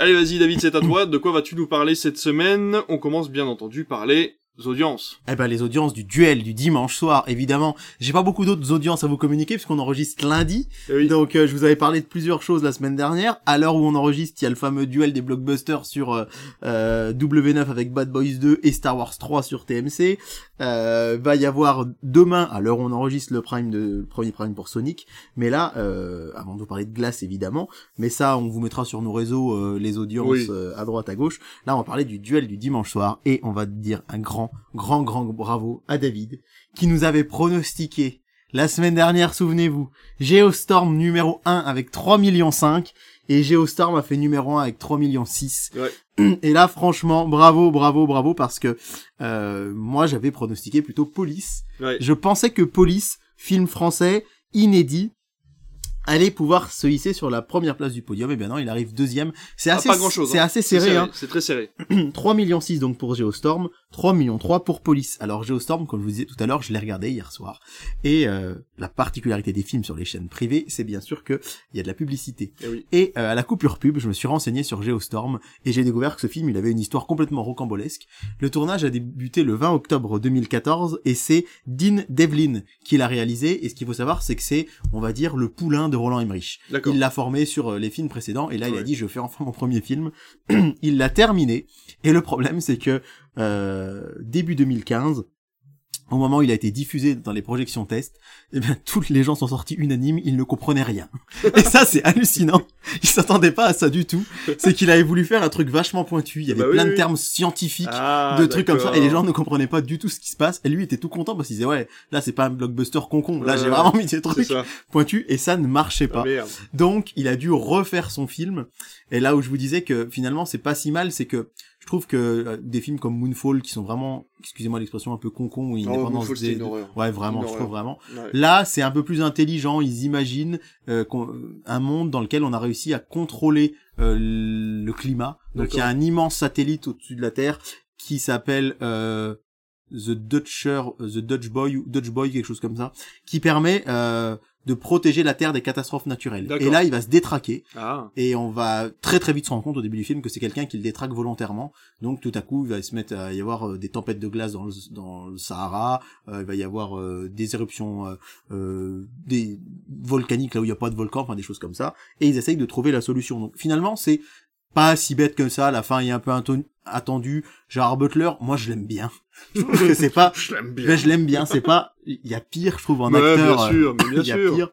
Allez, vas-y, David, c'est à toi. De quoi vas-tu nous parler cette semaine? On commence bien entendu par les audiences. Eh ben les audiences du duel du dimanche soir, évidemment. J'ai pas beaucoup d'autres audiences à vous communiquer puisqu'on enregistre lundi. Eh oui. Donc euh, je vous avais parlé de plusieurs choses la semaine dernière. À l'heure où on enregistre, il y a le fameux duel des blockbusters sur euh, euh, W9 avec Bad Boys 2 et Star Wars 3 sur TMC. Euh, va y avoir demain, à l'heure où on enregistre le prime de le premier prime pour Sonic. Mais là, euh, avant de vous parler de glace évidemment, mais ça on vous mettra sur nos réseaux euh, les audiences Oui. à droite à gauche. Là on va parler du duel du dimanche soir et on va dire un grand, grand, grand bravo à David qui nous avait pronostiqué la semaine dernière, souvenez-vous, Geostorm numéro 1 avec 3 millions 5 et Geostorm a fait numéro 1 avec 3 millions 6. Ouais. Et là, franchement, bravo, bravo, bravo, parce que euh, moi, j'avais pronostiqué plutôt Police. Ouais. Je pensais que Police, film français, inédit, allait pouvoir se hisser sur la première place du podium. Et bien non, il arrive deuxième. C'est Ah, assez, c'est hein. assez C'est serré, hein. C'est très serré. 3 millions 6 donc pour Geostorm, 3 millions 3 pour Police. Alors Geostorm, comme je vous disais tout à l'heure, je l'ai regardé hier soir. Et euh, la particularité des films sur les chaînes privées, c'est bien sûr que il y a de la publicité. Eh oui. Et euh, à la coupure pub, je me suis renseigné sur Geostorm et j'ai découvert que ce film, il avait une histoire complètement rocambolesque. Le tournage a débuté le 20 octobre 2014 et c'est Dean Devlin qui l'a réalisé. Et ce qu'il faut savoir, c'est que c'est, on va dire, le poulain de Roland Emmerich. Il l'a formé sur euh, les films précédents et là il a dit je fais enfin mon premier film. il l'a terminé et le problème c'est que début 2015 au moment où il a été diffusé dans les projections test, eh bien, toutes les gens sont sortis unanimes, ils ne comprenaient rien. Et ça, c'est hallucinant. Ils s'attendaient pas à ça du tout. C'est qu'il avait voulu faire un truc vachement pointu. Il y avait Bah oui, plein de oui. termes scientifiques, Ah, de trucs comme ça, et les gens ne comprenaient pas du tout ce qui se passe. Et lui était tout content parce qu'il disait, ouais, là, c'est pas un blockbuster concon. Là, Ouais, j'ai vraiment mis des trucs pointus, et ça ne marchait Ah, pas. merde. Donc, il a dû refaire son film. Et là où je vous disais que finalement, c'est pas si mal, c'est que je trouve que euh, des films comme Moonfall, qui sont vraiment, excusez-moi l'expression un peu concon, où il Des- une. Ouais, vraiment, Une je trouve vraiment. Ouais. Là, c'est un peu plus intelligent. Ils imaginent euh, qu'on- un monde dans lequel on a réussi à contrôler euh, le climat. Donc, il y a un immense satellite au-dessus de la Terre qui s'appelle euh, The Dutcher, The Dutch Boy, Dutch Boy, quelque chose comme ça, qui permet euh, de protéger la Terre des catastrophes naturelles. Et là, il va se détraquer Ah. et on va très très vite se rendre compte au début du film que c'est quelqu'un qui le détraque volontairement. Donc tout à coup, il va se mettre à y avoir euh, des tempêtes de glace dans le, dans le Sahara, euh, il va y avoir euh, des éruptions euh, euh, des volcaniques là où il n'y a pas de volcan, enfin des choses comme ça. Et ils essayent de trouver la solution. Donc finalement, c'est pas si bête que ça. La fin est un peu attendue. Gérard Butler, moi je l'aime bien. C'est pas Je l'aime bien. mais je l'aime bien, c'est pas, il y a pire, je trouve, en Ouais, acteur. bien euh, sûr, mais bien y a sûr. pire.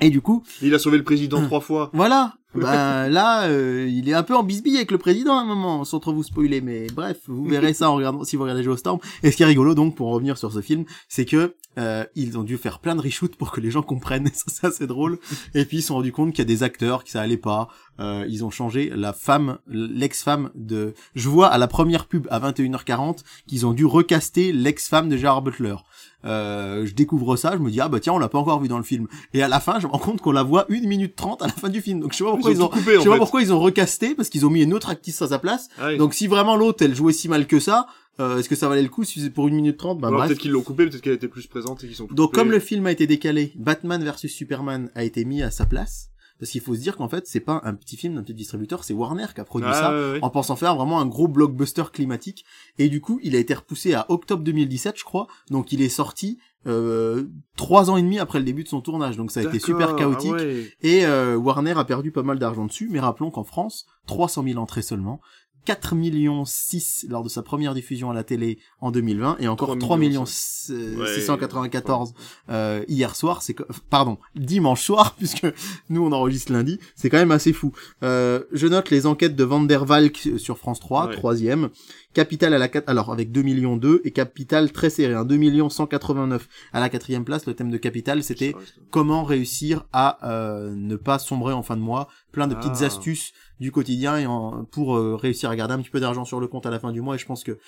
Et du coup, Il a sauvé le président trois fois. voilà. Ben là, euh, il est un peu en bisbille avec le président à un moment, sans trop vous spoiler. Mais bref, vous verrez ça en regardant si vous regardez Geostorm. Et ce qui est rigolo, donc, pour en revenir sur ce film, c'est que euh, ils ont dû faire plein de reshoots pour que les gens comprennent. Et ça, c'est assez drôle. Et puis ils se sont rendus compte qu'il y a des acteurs qui ça allait pas. Euh, ils ont changé la femme, l'ex-femme de. Je vois à la première pub à 21h40 qu'ils ont dû recaster l'ex-femme de Gerard Butler. Euh, je découvre ça, je me dis ah bah tiens on l'a pas encore vu dans le film. Et à la fin, je me rends compte qu'on la voit 1 minute 30 à la fin du film. Donc je sais pas pourquoi ils, Ils ont coupé, je sais pas fait. pourquoi ils ont recasté parce qu'ils ont mis une autre actrice à sa place. Ah oui. Donc si vraiment l'autre elle jouait si mal que ça, euh, est-ce que ça valait le coup si c'est pour 1 minute 30 Bah peut-être qu'ils l'ont coupé, peut-être qu'elle était plus présente et qu'ils sont Donc coupés. comme le film a été décalé, Batman vs Superman a été mis à sa place. Parce qu'il faut se dire qu'en fait, c'est pas un petit film d'un petit distributeur, c'est Warner qui a produit Ah, ça ouais, ouais. en pensant faire vraiment un gros blockbuster climatique. Et du coup, il a été repoussé à octobre 2017, je crois. Donc il est sorti euh, trois ans et demi après le début de son tournage. Donc ça a été super ah chaotique. ouais. Et euh, Warner a perdu pas mal d'argent dessus. Mais rappelons qu'en France, 300 000 entrées seulement. 4 millions 6 lors de sa première diffusion à la télé en 2020 et encore 3 3 millions millions, Ouais. 694 euh, hier soir, c'est pardon, dimanche soir puisque nous on enregistre lundi, c'est quand même assez fou. Euh, je note les enquêtes de Van der Valk sur France 3, Ouais. troisième. Capital à la 4, alors avec 2 millions 2 et Capital très serré, hein, 2 millions 189 à la quatrième place. Le thème de Capital c'était comment réussir à euh, ne pas sombrer en fin de mois, plein de petites Ah. astuces du quotidien et en- pour euh, réussir à garder un petit peu d'argent sur le compte à la fin du mois et je pense que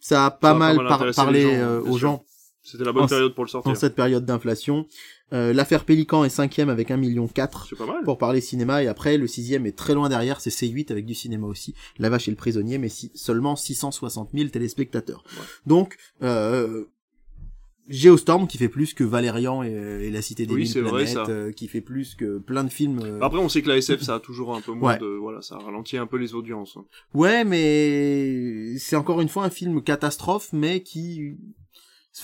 ça a pas Ça mal, par- parlé gens, euh, aux sûr. gens C'était la bonne En- période pour le sortir. cette période d'inflation. Euh, L'affaire Pélican est cinquième avec 1 million 4 C'est pas mal. pour parler cinéma et après le sixième est très loin derrière c'est C8 avec du cinéma aussi La Vache et le Prisonnier mais si, seulement 660 000 téléspectateurs Ouais. donc euh, Geostorm qui fait plus que Valérian et, et La Cité des Oui, Mille c'est vrai, Planètes ça. euh, qui fait plus que plein de films euh, Après, on sait que la SF, ça a toujours un peu moins Ouais. de, voilà, ça ralentit un peu les audiences. hein. ouais mais c'est encore une fois un film catastrophe mais qui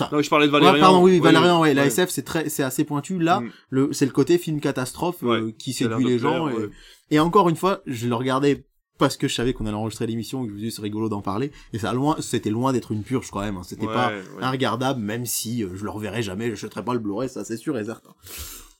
enfin Non, je parlais de Ouais, Valérian. pardon, oui, oui, Ouais, Valérian, ouais, la ouais. SF, c'est très, c'est assez pointu. Là, Mm. le, c'est le côté film catastrophe euh, Ouais, qui séduit les gens. et, ouais. et encore une fois, je le regardais parce que je savais qu'on allait enregistrer l'émission et que je me disais c'est rigolo d'en parler. Et ça loin, c'était loin d'être une purge quand même. hein. C'était Ouais, pas ouais. regardable, même si euh, je le reverrai jamais, je jeterai pas le Blu-ray, ça c'est sûr et certain.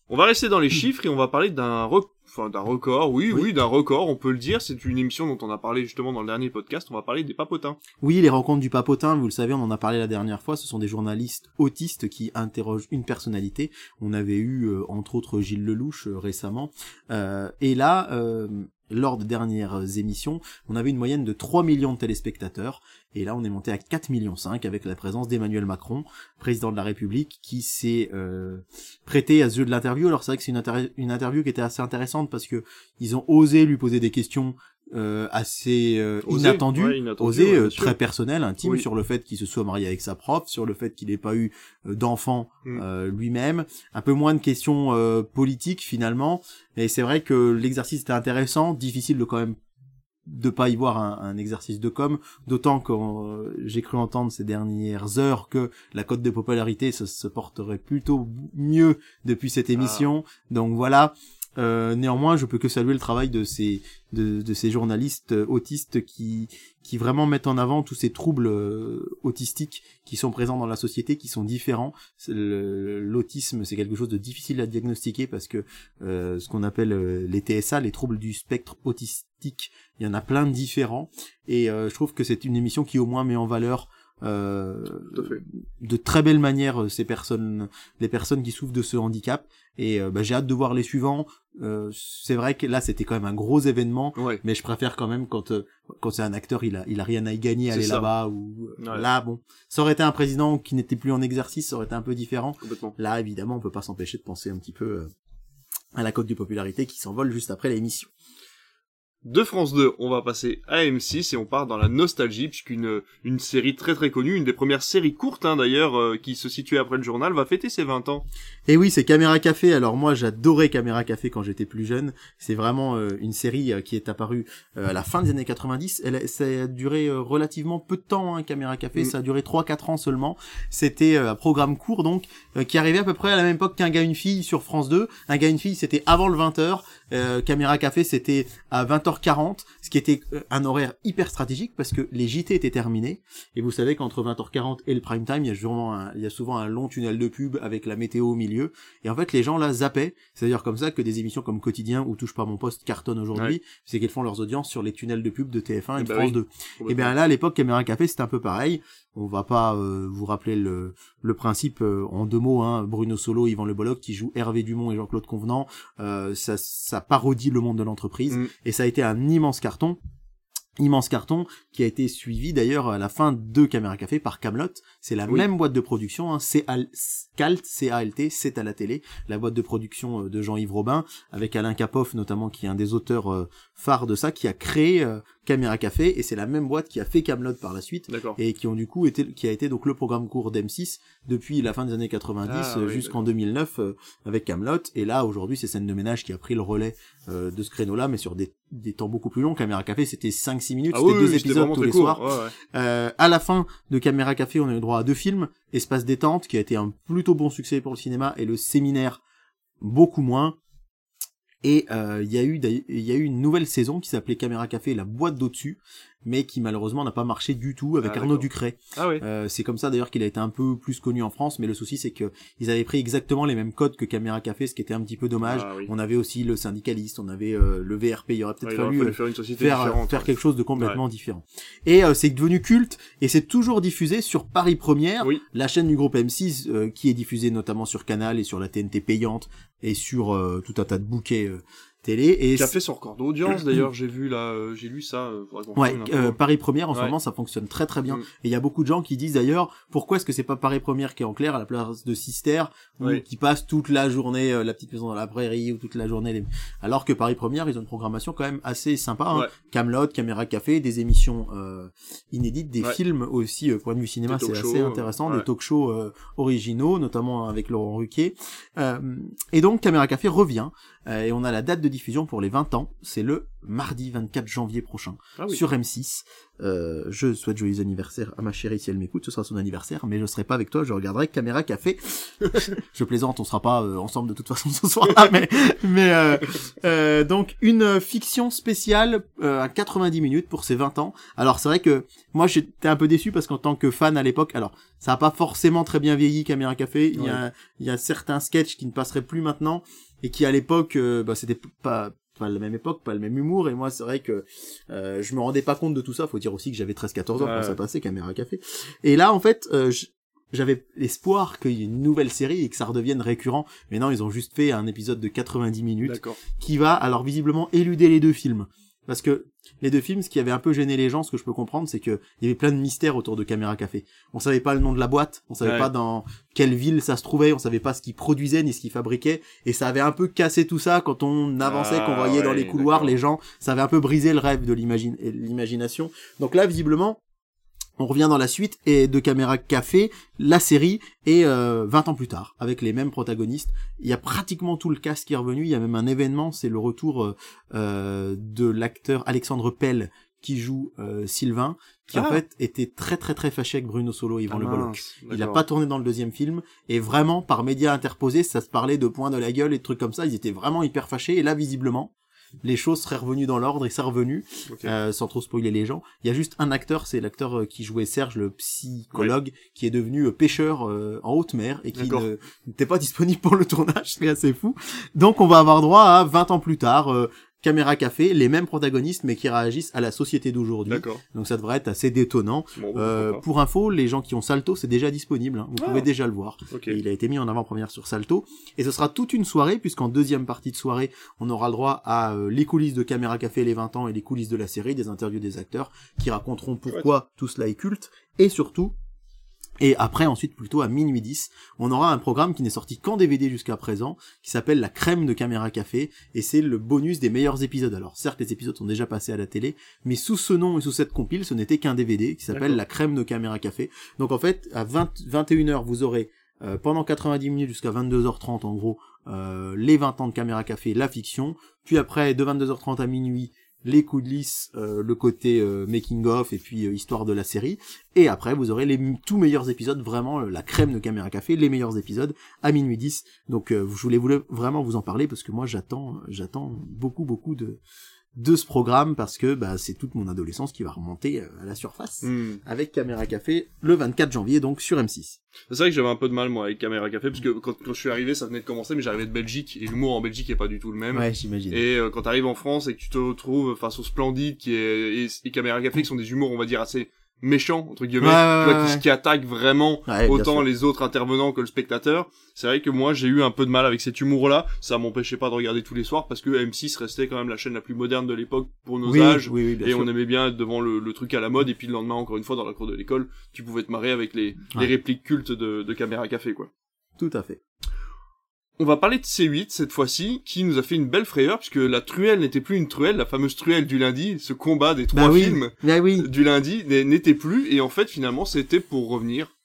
On va rester dans les chiffres et on va parler d'un rec- enfin, d'un record. Oui, Oui. oui, d'un record, on peut le dire. C'est une émission dont on a parlé justement dans le dernier podcast. On va parler des papotins. Oui, les rencontres du papotin, vous le savez, on en a parlé la dernière fois, ce sont des journalistes autistes qui interrogent une personnalité. On avait eu, euh, entre autres, Gilles Lelouch euh, récemment. Euh, et là, euh, lors des dernières émissions, on avait une moyenne de 3 millions de téléspectateurs. Et là, on est monté à 4 millions 5 avec la présence d'Emmanuel Macron, président de la République, qui s'est euh, prêté à ce jeu de l'interview. Alors c'est vrai que c'est une, inter- une interview qui était assez intéressante parce que ils ont osé lui poser des questions euh, assez euh, Osé, inattendues, ouais, euh, très personnelles, intimes, Oui. sur le fait qu'il se soit marié avec sa prof, sur le fait qu'il n'ait pas eu euh, d'enfant Mm. euh, lui-même, un peu moins de questions euh, politiques finalement. Et c'est vrai que l'exercice était intéressant, difficile de quand même de pas y voir un, un exercice de com, d'autant que euh, j'ai cru entendre ces dernières heures que la cote de popularité se, se porterait plutôt mieux depuis cette émission. Donc voilà. Euh, néanmoins, je peux que saluer le travail de ces de, de ces journalistes euh, autistes qui qui vraiment mettent en avant tous ces troubles euh, autistiques qui sont présents dans la société, qui sont différents. L'autisme, c'est quelque chose de difficile à diagnostiquer parce que euh, ce qu'on appelle les TSA, les troubles du spectre autistique, il y en a plein de différents. Et je trouve que c'est une émission qui au moins met en valeur euh, de très belle manière ces personnes, les personnes qui souffrent de ce handicap. Et euh, bah, j'ai hâte de voir les suivants. Euh, c'est vrai que là c'était quand même un gros événement, mais je préfère quand même quand euh, quand c'est un acteur, il a il a rien à y gagner aller là-bas ou là bon, ça aurait été un président qui n'était plus en exercice, ça aurait été un peu différent. Là évidemment, on peut pas s'empêcher de penser un petit peu à la cote de popularité qui s'envole juste après l'émission de France 2, on va passer à M6 et on part dans la nostalgie puisqu'une une série très très connue, une des premières séries courtes hein, d'ailleurs euh, qui se situait après le journal, va fêter ses 20 ans. Et oui, c'est Caméra Café. Alors moi, j'adorais Caméra Café quand j'étais plus jeune. C'est vraiment euh, une série euh, qui est apparue à la fin des années 90. Elle, ça a duré relativement peu de temps, hein, Caméra Café. Mm. Ça a duré 3-4 ans seulement. C'était un programme court donc qui arrivait à peu près à la même époque qu'un gars une fille sur France 2. Un gars une fille, c'était avant le 20h. Caméra Café, c'était à 20h 40 ce qui était euh, un horaire hyper stratégique parce que les JT étaient terminés. Et vous savez qu'entre 20h40 et le prime time, il y a souvent un, il y a souvent un long tunnel de pub avec la météo au milieu. Et en fait, les gens là zappaient. C'est-à-dire comme ça que des émissions comme Quotidien ou Touche pas mon poste cartonnent aujourd'hui. C'est qu'elles font leurs audiences sur les tunnels de pub de TF1 et, eh de bah France 2. Et bien là, à l'époque, Caméra Café, c'était un peu pareil. On va pas euh, vous rappeler le, le principe euh, en deux mots. Hein. Bruno Solo, Yvan Le Bolloc, qui joue Hervé Dumont et Jean-Claude Convenant. Euh, ça, ça parodie le monde de l'entreprise. Mm. Et ça a été un immense carton immense carton qui a été suivi d'ailleurs à la fin de Caméra Café par Camelot. C'est la même boîte de production, hein, c'est Calt, C-A-L-T, c'est à la télé, la boîte de production euh, de Jean-Yves Robin, avec Alain Capoff notamment, qui est un des auteurs euh, phares de ça, qui a créé euh, Caméra Café, et c'est la même boîte qui a fait Camelot par la suite, et qui ont du coup été, qui a été donc le programme court d'M6 depuis la fin des années 90 ah jusqu'en 2009 avec Camelot, et là aujourd'hui c'est Scène de ménage qui a pris le relais de ce créneau-là, mais sur des, des temps beaucoup plus longs. Caméra Café c'était 5-6 minutes, ah c'était deux épisodes tous les soirs. Euh, à la fin de Caméra Café, on a eu droit à deux films, Espace détente, qui a été un plutôt bon succès pour le cinéma, et le séminaire, beaucoup moins. Et euh, il y a eu il y a eu une nouvelle saison qui s'appelait Caméra Café, la boîte d'au-dessus, mais qui malheureusement n'a pas marché du tout avec ah, Arnaud Ducret. Ah oui. Euh, c'est comme ça d'ailleurs qu'il a été un peu plus connu en France, mais le souci c'est que ils avaient pris exactement les mêmes codes que Caméra Café, ce qui était un petit peu dommage. Ah on avait aussi le syndicaliste, on avait euh, le VRP, il aurait peut-être fallu faire, une société faire, faire quelque chose de complètement différent. Et euh, c'est devenu culte et c'est toujours diffusé sur Paris Première, la chaîne du groupe M6 euh, qui est diffusée notamment sur Canal et sur la TNT payante et sur tout un tas de bouquets télé et qui a fait son record d'audience d'ailleurs j'ai vu là euh, j'ai lu ça euh, ouais euh, Paris Première en ce moment ça fonctionne très très bien. Mm. et il y a beaucoup de gens qui disent d'ailleurs pourquoi est-ce que c'est pas Paris Première qui est en clair à la place de Sister ou qui passe toute la journée la petite maison dans la prairie ou toute la journée alors que Paris Première ils ont une programmation quand même assez sympa hein. Camelot Caméra Café des émissions inédites des films aussi point de vue cinéma c'est assez intéressant des talk shows originaux notamment avec Laurent Ruquier. Et donc Caméra Café revient et on a la date de diffusion pour les 20 ans, c'est le mardi 24 janvier prochain ah sur M6. Euh, je souhaite joyeux anniversaire à ma chérie si elle m'écoute, ce sera son anniversaire, mais je serai pas avec toi, je regarderai Caméra Café. je plaisante, on sera pas euh, ensemble de toute façon ce soir-là, mais, mais euh, euh donc une fiction spéciale à 90 minutes pour ses 20 ans. Alors c'est vrai que moi j'étais un peu déçu parce qu'en tant que fan à l'époque, alors ça a pas forcément très bien vieilli Caméra Café, il y a il y a certains sketchs qui ne passeraient plus maintenant et qui à l'époque bah, c'était pas pas la même époque, pas le même humour, et moi c'est vrai que euh, je me rendais pas compte de tout ça, faut dire aussi que j'avais 13-14 ans quand ça passait, Caméra Café. Et là en fait, euh, j'avais l'espoir qu'il y ait une nouvelle série et que ça redevienne récurrent, mais non, ils ont juste fait un épisode de 90 minutes qui va alors visiblement éluder les deux films. Parce que les deux films, ce qui avait un peu gêné les gens, ce que je peux comprendre, c'est que il y avait plein de mystères autour de Caméra Café. On savait pas le nom de la boîte, on savait pas dans quelle ville ça se trouvait, on savait pas ce qu'ils produisaient ni ce qu'ils fabriquaient, et ça avait un peu cassé tout ça quand on avançait, qu'on voyait dans les couloirs les gens, ça avait un peu brisé le rêve de l'imagination. Donc là, visiblement, on revient dans la suite et de Caméra Café, la série est euh, 20 ans plus tard avec les mêmes protagonistes. Il y a pratiquement tout le cast qui est revenu. Il y a même un événement, c'est le retour euh, euh de l'acteur Alexandre Pell qui joue euh, Sylvain, qui en Ah. fait était très très très fâché avec Bruno Solo et Yvan Ah, Le Bolloc. Il a d'accord. pas tourné dans le deuxième film et vraiment par médias interposés, ça se parlait de points de la gueule et de trucs comme ça. Ils étaient vraiment hyper fâchés et là visiblement les choses seraient revenues dans l'ordre et ça revenu euh, sans trop spoiler les gens. Il y a juste un acteur, c'est l'acteur euh, qui jouait Serge, le psychologue, qui est devenu euh, pêcheur euh, en haute mer et qui n'était pas disponible pour le tournage, c'est assez fou. Donc on va avoir droit à 20 ans plus tard, euh, Caméra Café, les mêmes protagonistes mais qui réagissent à la société d'aujourd'hui. D'accord. Donc ça devrait être assez détonnant. Bon, Euh, pour info, les gens qui ont Salto, c'est déjà disponible. hein. Vous Ah. pouvez déjà le voir. il a été mis en avant-première sur Salto. Et ce sera toute une soirée, puisqu'en deuxième partie de soirée, on aura le droit à euh, les coulisses de Caméra Café les 20 ans et les coulisses de la série, des interviews des acteurs, qui raconteront pourquoi tout cela est culte. Et surtout, et après, ensuite, plutôt à minuit 10, on aura un programme qui n'est sorti qu'en DVD jusqu'à présent, qui s'appelle La Crème de Caméra Café, et c'est le bonus des meilleurs épisodes. Alors, certes, les épisodes sont déjà passés à la télé, mais sous ce nom et sous cette compile, ce n'était qu'un DVD qui s'appelle. La Crème de Caméra Café. Donc, en fait, à 20, 21h, vous aurez, euh, pendant 90 minutes jusqu'à 22h30, en gros, euh, les 20 ans de Caméra Café, la fiction, puis après, de 22h30 à minuit, les coups de lisse, euh, le côté euh, making of et puis euh, histoire de la série. Et après, vous aurez les tout meilleurs épisodes, vraiment euh, la crème de Caméra Café, les meilleurs épisodes à minuit 10. Donc, je voulais, voulais vraiment vous en parler parce que moi, j'attends, j'attends beaucoup, beaucoup de de ce programme parce que bah, c'est toute mon adolescence qui va remonter euh, à la surface Hmm. avec Caméra Café le 24 janvier, donc sur M6. C'est vrai que j'avais un peu de mal moi avec Caméra Café parce que quand, quand je suis arrivé, ça venait de commencer, mais j'arrivais de Belgique et l'humour en Belgique est pas du tout le même. Ouais, j'imagine. Et euh, quand t'arrives en France et que tu te retrouves face au Splendide qui est et, et Caméra Café qui sont des humours on va dire assez méchants entre guillemets, Ouais, ouais, tu vois, ouais, qui, attaquent vraiment autant les autres intervenants que le spectateur. C'est vrai que moi j'ai eu un peu de mal avec cet humour-là. Ça m'empêchait pas de regarder tous les soirs parce que M6 restait quand même la chaîne la plus moderne de l'époque pour nos oui, âges. oui, oui, bien et sûr. on aimait bien être devant le, le truc à la mode et puis le lendemain encore une fois dans la cour de l'école tu pouvais te marrer avec les, Ouais. les répliques cultes de, de Caméra Café quoi. Tout à fait. On va parler de C8 cette fois-ci, qui nous a fait une belle frayeur, puisque la truelle n'était plus une truelle, la fameuse truelle du lundi, ce combat des trois Bah oui, films bah oui, du lundi n'était plus, et en fait finalement c'était pour revenir.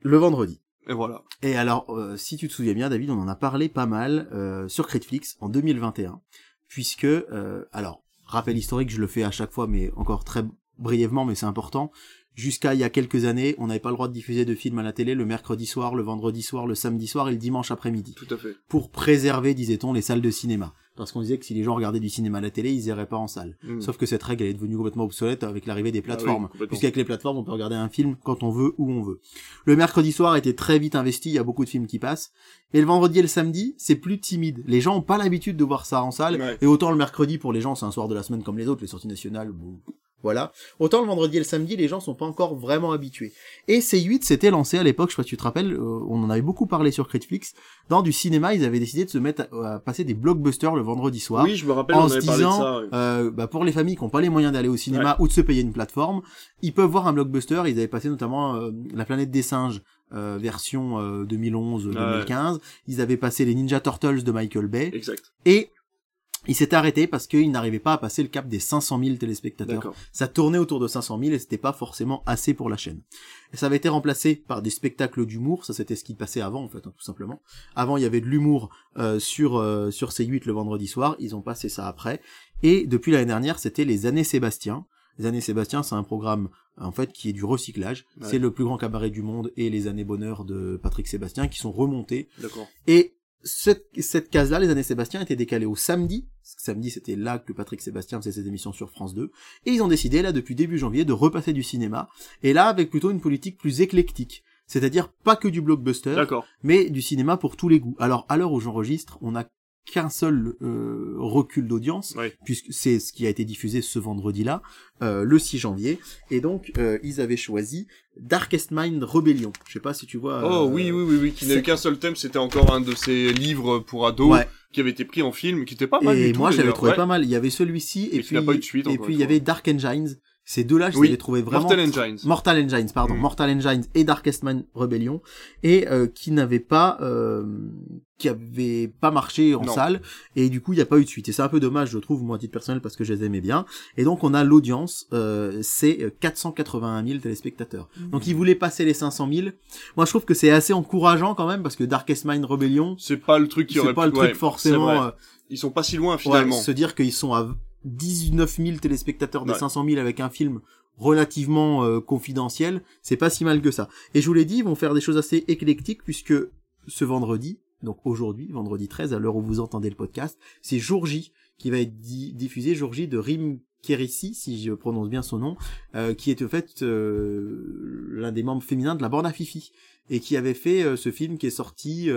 le vendredi. Et voilà. Et alors, euh, si tu te souviens bien, David, on en a parlé pas mal euh, sur Critflix en 2021, puisque, euh, alors, rappel historique, je le fais à chaque fois, mais encore très brièvement, mais c'est important. Jusqu'à il y a quelques années, on n'avait pas le droit de diffuser de films à la télé le mercredi soir, le vendredi soir, le samedi soir et le dimanche après-midi, Tout à fait. pour préserver, disait-on, les salles de cinéma. Parce qu'on disait que si les gens regardaient du cinéma à la télé, ils iraient pas en salle. Mm. Sauf que cette règle elle est devenue complètement obsolète avec l'arrivée des Ah oui, plateformes. complètement. Puisqu'avec les plateformes, on peut regarder un film quand on veut, où on veut. Le mercredi soir était très vite investi, il y a beaucoup de films qui passent. Et le vendredi et le samedi, c'est plus timide. Les gens ont pas l'habitude de voir ça en salle. Ouais. Et autant le mercredi, pour les gens, c'est un soir de la semaine comme les autres, les sorties nationales, bon, voilà. Autant le vendredi et le samedi, les gens sont pas encore vraiment habitués. Et C8 s'était lancé à l'époque, je sais pas si tu te rappelles, euh, on en avait beaucoup parlé sur Critflix. Dans du cinéma, ils avaient décidé de se mettre à, à passer des blockbusters le vendredi soir Oui, je me rappelle, en on se avait parlé de disant, ça. euh, bah pour les familles qui n'ont pas les moyens d'aller au cinéma ou de se payer une plateforme, ils peuvent voir un blockbuster. Ils avaient passé notamment euh, La planète des singes, euh, version euh, 2011-2015. Ils avaient passé les Ninja Turtles de Michael Bay. Exact. Et ils s'étaient arrêtés parce qu'ils n'arrivaient pas à passer le cap des 500 000 téléspectateurs. Ça tournait autour de 500 000 et c'était pas forcément assez pour la chaîne. Et ça avait été remplacé par des spectacles d'humour, ça c'était ce qui passait avant en fait, hein, tout simplement. Avant il y avait de l'humour euh, sur euh, sur C8 le vendredi soir, ils ont passé ça après. Et depuis l'année dernière, c'était les années Sébastien. Les années Sébastien, c'est un programme en fait qui est du recyclage. Ouais. C'est le plus grand cabaret du monde et les années bonheur de Patrick Sébastien qui sont remontés D'accord. et cette, cette case-là, les années Sébastien, était décalée au samedi. Samedi, c'était là que Patrick Sébastien faisait ses émissions sur France 2. Et ils ont décidé, là, depuis début janvier, de repasser du cinéma. Et là, avec plutôt une politique plus éclectique. C'est-à-dire pas que du blockbuster, mais du cinéma pour tous les goûts. Alors, à l'heure où j'enregistre, on n'a qu'un seul euh, recul d'audience, puisque c'est ce qui a été diffusé ce vendredi-là, euh, le 6 janvier. Et donc, euh, ils avaient choisi Darkest Mind Rebellion. Je sais pas si tu vois... Oh euh, oui, oui, oui, oui, qui n'a c'est- eu qu'un seul thème, c'était encore un de ces livres pour ados Ouais. qui avait été pris en film, qui était pas mal Et du moi, j'avais trouvé Ouais. pas mal. Il y avait celui-ci, et puis, suite, et puis il y avait Dark Engines. Ces deux-là, je Oui. les ai trouvés vraiment... Mortal Engines. Mortal Engines, pardon. Mm. Mortal Engines et Darkest Mind Rebellion. Et euh, qui n'avaient pas... euh, qui avaient pas marché en Non. salle. Et du coup, il n'y a pas eu de suite. Et c'est un peu dommage, je trouve, moi, à titre personnel, parce que je les aimais bien. Et donc, on a l'audience, euh, c'est euh, 481 000 téléspectateurs. Mm. Donc, ils voulaient passer les 500 000. Moi, je trouve que c'est assez encourageant quand même, parce que Darkest Mind Rebellion, C'est pas le truc qui c'est aurait pas le truc ouais, forcément... euh, Ils sont pas si loin Ouais, finalement. se dire qu'ils sont à 19 000 téléspectateurs des Ouais. 500 000 avec un film relativement euh, confidentiel, c'est pas si mal que ça. Et je vous l'ai dit, ils vont faire des choses assez éclectiques puisque ce vendredi, donc aujourd'hui, vendredi 13, à l'heure où vous entendez le podcast, c'est Jour J qui va être di- diffusé, Jour J de Rim Kérissi, si je prononce bien son nom, euh, qui est en fait euh, l'un des membres féminins de la bande à Fifi, et qui avait fait euh, ce film qui est sorti,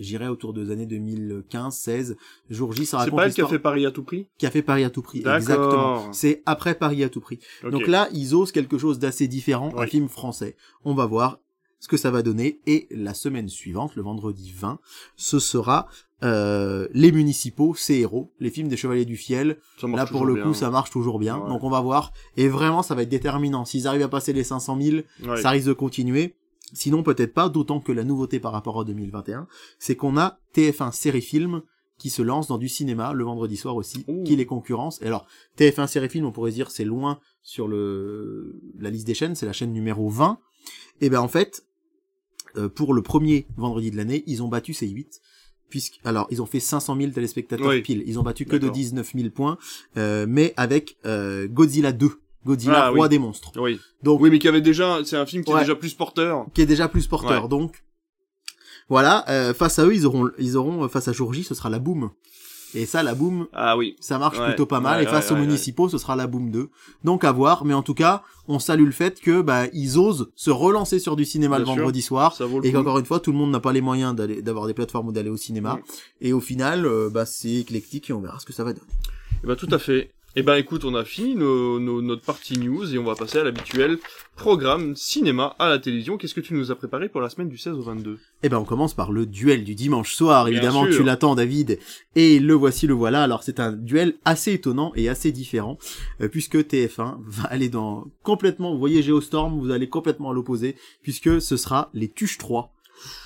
j'irais autour des années 2015-16, Jour J, ça C'est raconte pas elle qui a fait Paris à tout prix? Qui a fait Paris à tout prix. Exactement. C'est après Paris à tout prix. Donc là, ils osent quelque chose d'assez différent, un Oui. film français. On va voir ce que ça va donner. Et la semaine suivante, le vendredi 20, ce sera euh, les municipaux, ces héros, les films des Chevaliers du Fiel. Là, pour le bien. coup, ça marche toujours bien. Ouais. Donc on va voir. Et vraiment, ça va être déterminant. S'ils arrivent à passer les 500 000, Ouais. ça risque de continuer. Sinon, peut-être pas, d'autant que la nouveauté par rapport à 2021, c'est qu'on a TF1 série film qui se lance dans du cinéma le vendredi soir aussi, Ouh. qui les concurrence. Et alors, TF1 série film, on pourrait se dire c'est loin sur le la liste des chaînes, c'est la chaîne numéro 20. Et ben en fait, euh, pour le premier vendredi de l'année, ils ont battu ces 8 puisque alors ils ont fait 500 000 téléspectateurs Oui. pile, ils ont battu que de D'accord. 19 000 points, euh, mais avec euh, Godzilla 2, Godzilla Ah, roi oui. des monstres. Oui. Donc Oui, mais qui avait déjà, c'est un film qui Ouais. est déjà plus porteur. qui est déjà plus porteur. Ouais. Donc voilà, euh, face à eux, ils auront, ils auront euh, face à Jour J, ce sera la Boom. Et ça, la Boom, Ah oui. ça marche Ouais, plutôt pas mal. et face aux municipaux, ce sera la Boom 2. Donc à voir. Mais en tout cas, on salue le fait que bah ils osent se relancer sur du cinéma le sûr. vendredi soir. Ça vaut le Et qu'encore une fois, tout le monde n'a pas les moyens d'aller, d'avoir des plateformes ou d'aller au cinéma. Mm. Et au final, euh, bah c'est éclectique et on verra ce que ça va donner. Eh ben, tout à fait. Eh ben, écoute, on a fini nos, nos- notre partie news et on va passer à l'habituel programme cinéma à la télévision. Qu'est-ce que tu nous as préparé pour la semaine du 16 au 22 Eh ben, on commence par le duel du dimanche soir. Bien Évidemment, sûr. tu l'attends, David. Et le voici, le voilà. Alors, c'est un duel assez étonnant et assez différent, euh, puisque TF1 va aller dans complètement, vous voyez Geostorm, vous allez complètement à l'opposé, puisque ce sera les Tuches 3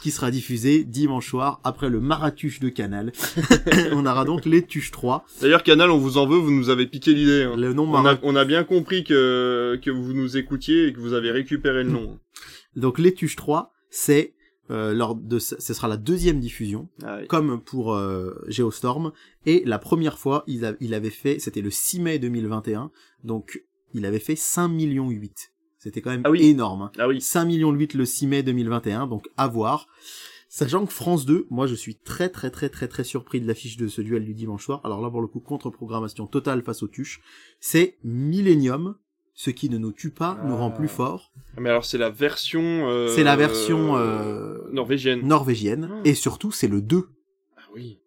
qui sera diffusé dimanche soir après le Maratuche de Canal. on aura donc les Tuches 3. D'ailleurs, Canal, on vous en veut, vous nous avez piqué l'idée. hein. Le nom On a, on a bien compris que, que vous nous écoutiez et que vous avez récupéré le nom. Donc les Tuches 3, c'est euh, lors de ce ce sera la deuxième diffusion Ah oui. comme pour euh, Geostorm. Et la première fois, il, a- il avait fait, c'était le 6 mai 2021, donc il avait fait 5 millions 8. C'était quand même Ah oui. énorme. hein. Ah oui. 5 millions 8 le 6 mai 2021, donc à voir. Sachant que France 2, moi je suis très très très très très surpris de l'affiche de ce duel du dimanche soir. Alors là pour le coup, contre-programmation totale face aux tuches. C'est Millennium, ce qui ne nous tue pas, nous Ah. rend plus fort. Mais alors, c'est la version... euh, C'est la version, euh, norvégienne. Norvégienne. Ah. Et surtout, c'est le 2. Ah oui.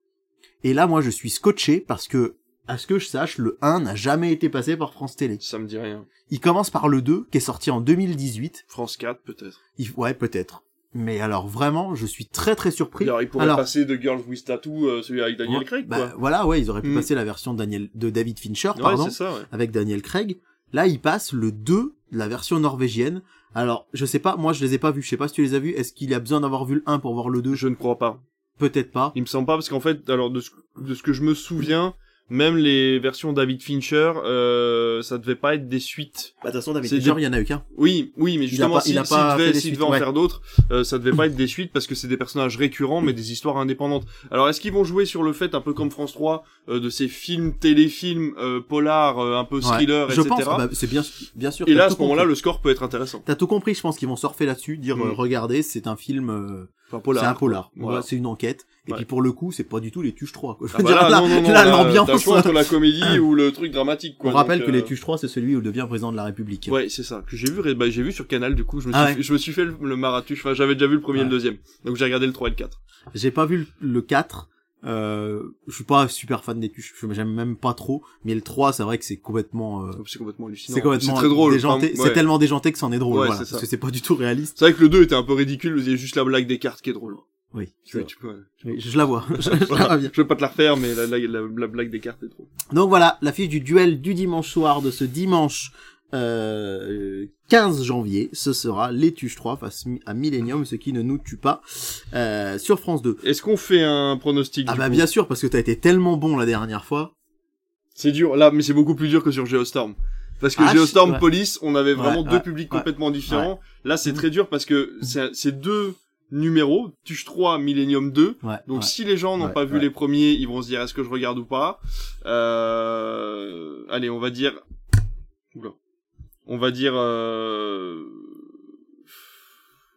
Et là, moi, je suis scotché parce que, à ce que je sache, le 1 n'a jamais été passé par France Télé. Ça me dit rien. Il commence par le 2, qui est sorti en 2018. France 4, peut-être. Il- Ouais, peut-être. Mais alors, vraiment, je suis très très surpris. Alors, il pourrait Alors- passer de Girls with Tattoo, euh, celui avec Daniel Ouais, Craig, bah, quoi. Voilà, ouais, ils auraient pu Mm. passer la version Daniel, de David Fincher, Ouais, pardon, ça, ouais. avec Daniel Craig. Là, il passe le 2, la version norvégienne. Alors, je sais pas, moi, je les ai pas vus. Je sais pas si tu les as vus. Est-ce qu'il y a besoin d'avoir vu le 1 pour voir le 2 Je ne crois pas. Peut-être pas. Il me semble pas parce qu'en fait, alors de ce, de ce que je me souviens, même les versions David Fincher, euh, ça devait pas être des suites. Bah, de toute façon, David Fincher, des- il y en a eu qu'un. Oui, oui, mais justement, s'il fait devait, des suites, devait en ouais. faire d'autres, euh, ça devait pas être des suites parce que c'est des personnages récurrents mais des histoires indépendantes. Alors est-ce qu'ils vont jouer sur le fait, un peu comme France 3, euh, de ces films, téléfilms, euh, polars, euh, un peu thriller, je etc. pense, bah, c'est bien, bien sûr. Et là, à ce moment-là, le score peut être intéressant. T'as tout compris, je pense qu'ils vont surfer là-dessus, dire Mm. euh, regardez, c'est un film, euh, c'est un polar, c'est une enquête. Et Ouais. puis pour le coup, c'est pas du tout les Tuches 3. Quoi. Je Ah bah dire, là, non, là, là, l'ambiance. T'as choix entre la comédie ou le truc dramatique, quoi. On rappelle donc, que euh, les Tuches 3, c'est celui où il devient président de la République. Ouais, c'est ça. Que j'ai vu, bah, j'ai vu sur Canal, du coup, je me suis, Ah fait, ouais. je me suis fait le, le Maratuche. Enfin, j'avais déjà vu le premier et le Ouais. deuxième. Donc j'ai regardé le 3 et le 4. J'ai pas vu le, le 4. Euh, je suis pas super fan des Tuches, j'aime même pas trop. Mais le 3, c'est vrai que c'est complètement, euh, C'est complètement hallucinant. c'est complètement très drôle. déjanté. Enfin, C'est ouais. tellement déjanté que c'en est drôle, Ouais, voilà. Parce que c'est pas du tout réaliste. C'est vrai que le 2 était un peu ridicule, il y a juste la blague des cartes qui est drôle. Oui, Tu tu peux, je, je la vois. je, je la vois bien. Je veux pas te la refaire, mais la, la, la, la blague des cartes est drôle. Donc voilà, l'affiche du duel du dimanche soir de ce dimanche euh, 15 janvier, ce sera les Tuches 3 face à Millennium, ce qui ne nous tue pas, euh, sur France 2. Est-ce qu'on fait un pronostic Ah bah bien sûr, parce que t'as été tellement bon la dernière fois. C'est dur, là, mais c'est beaucoup plus dur que sur Geostorm. Parce que Ah, Geostorm, ouais. Police, on avait vraiment Ouais, deux ouais, publics complètement différents. Là, c'est très dur parce que c'est deux numéros, Tuche 3, Millennium 2. Ouais. Donc ouais. si les gens n'ont Ouais, pas vu les premiers, ils vont se dire est-ce que je regarde ou pas? Euh... Allez, on va dire... Oula. On va dire... Euh...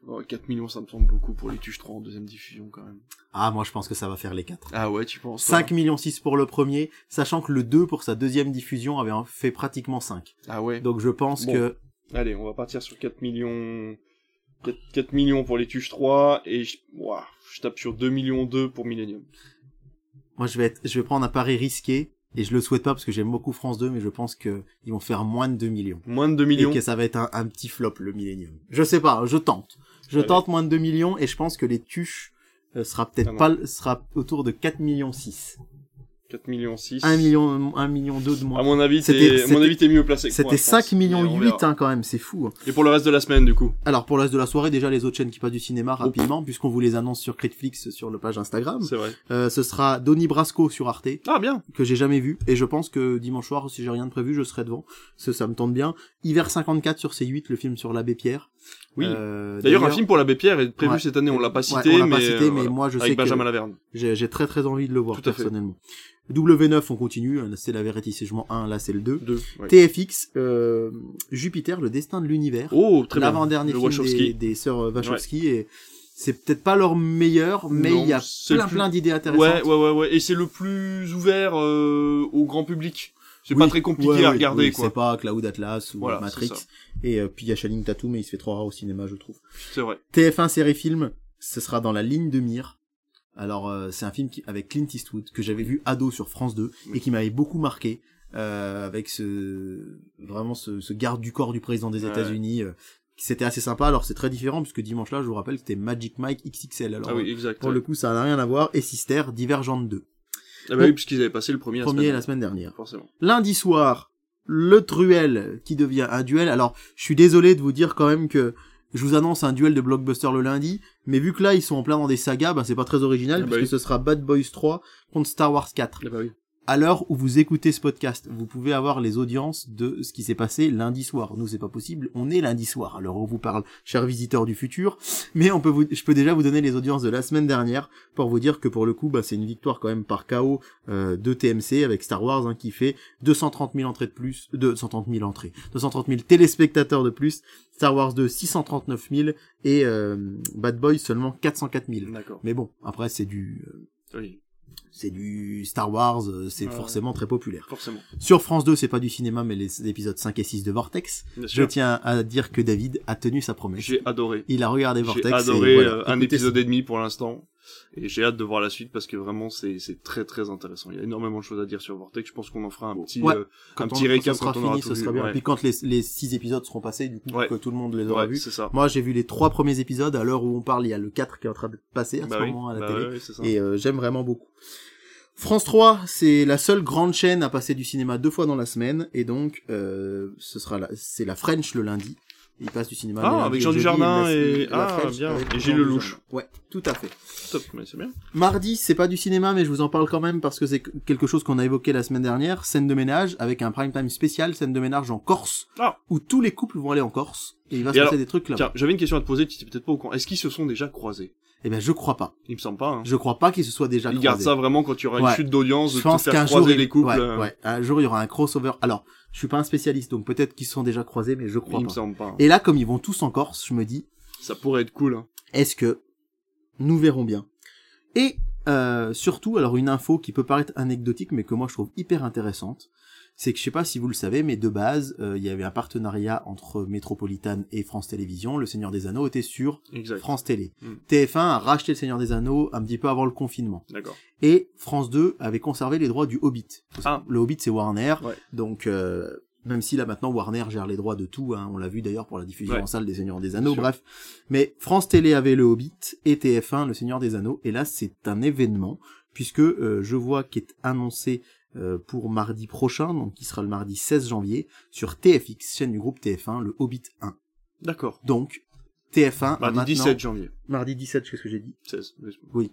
oh, 4 millions, ça me semble beaucoup pour les Tuche 3 en deuxième diffusion quand même. Ah, moi je pense que ça va faire les 4. Ah ouais, tu penses toi? 5 millions 6 pour le premier, sachant que le 2 pour sa deuxième diffusion avait fait pratiquement 5. Ah ouais. Donc je pense Bon. que Allez, on va partir sur 4 millions... 4, 4 millions pour les Tuche 3 et je... Tape sur 2 millions 2 pour Millennium. moi je vais être, je vais prendre un pari risqué et je le souhaite pas parce que j'aime beaucoup France 2 mais je pense que ils vont faire moins de 2 millions. Moins de 2 millions. Et que ça va être un, un petit flop le Millennium. Je sais pas, je tente. Je tente moins de 2 millions et je pense que les tuches euh, sera peut-être Ah pas sera autour de 4 millions 6. 4 millions 6. 1 million 1 million 2 de moins. À mon avis, C'était- mon avis, t'es mieux placé que C'était je 5 pense. millions Mais on 8 verra. hein, quand même, c'est fou. hein. Et pour le reste de la semaine, du coup. Alors pour le reste de la soirée, déjà les autres chaînes qui passent du cinéma rapidement, puisqu'on vous les annonce sur Critflix sur le page Instagram. C'est vrai. Euh, ce sera Donnie Brasco sur Arte, Ah, bien. que j'ai jamais vu, et je pense que dimanche soir, si j'ai rien de prévu, je serai devant. Ça, ça me tente bien. Hiver 54 sur C8, le film sur l'abbé Pierre. Oui. Euh, D'ailleurs, un film pour l'abbé Pierre est prévu Ouais. cette année. On l'a pas Ouais, cité, on l'a mais, pas cité, euh, mais voilà. moi je avec sais Benjamin Laverne. j'ai très très envie de le voir Tout personnellement. W9 on continue, c'est la vérité Jugement 1, là c'est le 2. Deux. ouais. TFX, euh, Jupiter, le destin de l'univers. Oh, très bien. L'avant-dernier Le film Wachowski. des, des sœurs Wachowski et c'est peut-être pas leur meilleur, mais il y a c'est plein plus- plein d'idées intéressantes. Ouais, ouais, ouais, ouais. Et c'est le plus ouvert euh, au grand public. C'est Oui, pas très compliqué ouais, à regarder, oui, quoi. C'est pas Cloud Atlas ou Voilà, Matrix. Et euh, puis il y a Channing Tatum, mais il se fait trop rare au cinéma, je trouve. C'est vrai. TF1 série film, ce sera dans la ligne de mire. Alors euh, c'est un film qui, avec Clint Eastwood que j'avais vu ado sur France 2 Oui. et qui m'avait beaucoup marqué euh, avec ce vraiment ce, ce garde du corps du président des Ouais. États-Unis. euh, c'était assez sympa. Alors c'est très différent puisque dimanche là, je vous rappelle, c'était Magic Mike XXL. Alors ah oui, exact. pour ouais. le coup, ça n'a rien à voir. Et Sister, Divergente 2. Ah bah oui, puisqu'ils avaient passé le premier, Premier la la semaine. semaine dernière. Forcément. Lundi soir, le truel qui devient un duel. Alors, je suis désolé de vous dire quand même que je vous annonce un duel de blockbuster le lundi, mais vu que là ils sont en plein dans des sagas, ben c'est pas très original Ah bah puisque oui. ce sera Bad Boys 3 contre Star Wars 4. Ah bah oui. À l'heure où vous écoutez ce podcast, vous pouvez avoir les audiences de ce qui s'est passé lundi soir. Nous, c'est pas possible. On est lundi soir. Où on vous parle, chers visiteurs du futur. Mais on peut vous, je peux déjà vous donner les audiences de la semaine dernière pour vous dire que pour le coup, bah, c'est une victoire quand même par KO euh, de TMC avec Star Wars hein, qui fait 230 000 entrées de plus, 230 000 entrées, 230 000 téléspectateurs de plus. Star Wars 2 639 000 et euh, Bad Boys seulement 404 000. D'accord. Mais bon, après c'est du, euh, Oui, c'est du Star Wars, euh, c'est Ouais. forcément très populaire. forcément. Sur France 2, c'est pas du cinéma, mais les épisodes 5 et 6 de Vortex. Bien Je sûr. tiens à dire que David a tenu sa promesse. J'ai adoré. Il a regardé J'ai Vortex. adoré et voilà. euh, un épisode et demi pour l'instant. Et j'ai hâte de voir la suite parce que vraiment c'est très très intéressant. Il y a énormément de choses à dire sur Vortex. Je pense qu'on en fera un petit Ouais. euh, quand un petit quand récap sera quand on aura fini, tout ce sera bien. Ouais. Puis quand les, les 6 épisodes seront passés, du coup, Ouais. que tout le monde les aura vus. ça. Moi, j'ai vu les trois premiers épisodes. À l'heure où on parle, il y a le 4 qui est en train de passer à Bah ce oui, moment à la bah télé. Et euh, j'aime vraiment beaucoup. France 3, c'est la seule grande chaîne à passer du cinéma deux fois dans la semaine, et donc euh, ce sera c'est la French le lundi. Il passe du cinéma. Ah, avec Jean Dujardin la- et- ah, bien. Et Gilles. Lelouch. Ouais, tout à fait. Top, mais c'est bien. Mardi, c'est pas du cinéma, mais je vous en parle quand même parce que c'est quelque chose qu'on a évoqué la semaine dernière. Scène de ménage avec un prime time spécial, scène de ménage en Corse, Ah. où tous les couples vont aller en Corse et il va Et se passer des trucs là. Tiens, j'avais une question à te poser, tu étais peut-être pas au courant. Est-ce qu'ils se sont déjà croisés? Eh ben, je crois pas. Il me semble pas. Hein. Je crois pas qu'ils se soient déjà Ils croisés. gardent ça vraiment quand il y aura une Ouais. chute d'audience, de pense faire qu'un jour, les couples. ouais, euh, ouais, un jour il y aura un crossover. Alors, je suis pas un spécialiste, donc peut-être qu'ils se sont déjà croisés, mais je crois Il me pas. semble pas. hein. Et là, comme ils vont tous en Corse, je me dis, Ça pourrait être cool. Hein. est-ce que nous verrons bien? Et euh, surtout, alors une info qui peut paraître anecdotique, mais que moi je trouve hyper intéressante, c'est que je sais pas si vous le savez, mais de base, euh, il y avait un partenariat entre Métropolitane et France Télévisions. Le Seigneur des Anneaux était sur Exact. France Télé. Mm. TF1 a racheté le Seigneur des Anneaux un petit peu avant le confinement. D'accord. Et France 2 avait conservé les droits du Hobbit. Ah. Le Hobbit, c'est Warner. Ouais. Donc, euh, même si là maintenant Warner gère les droits de tout, hein, on l'a vu d'ailleurs pour la diffusion Ouais. en salle des Seigneurs des Anneaux, bref. Mais France Télé avait le Hobbit et TF1 le Seigneur des Anneaux. Et là, c'est un événement puisque euh, je vois qu'est annoncé pour mardi prochain, donc qui sera le mardi 16 janvier, sur TFX, chaîne du groupe TF1, le Hobbit 1. D'accord. Donc, TF1 a Mardi maintenant... 17 janvier. Mardi 17, qu'est-ce que j'ai dit 16. oui.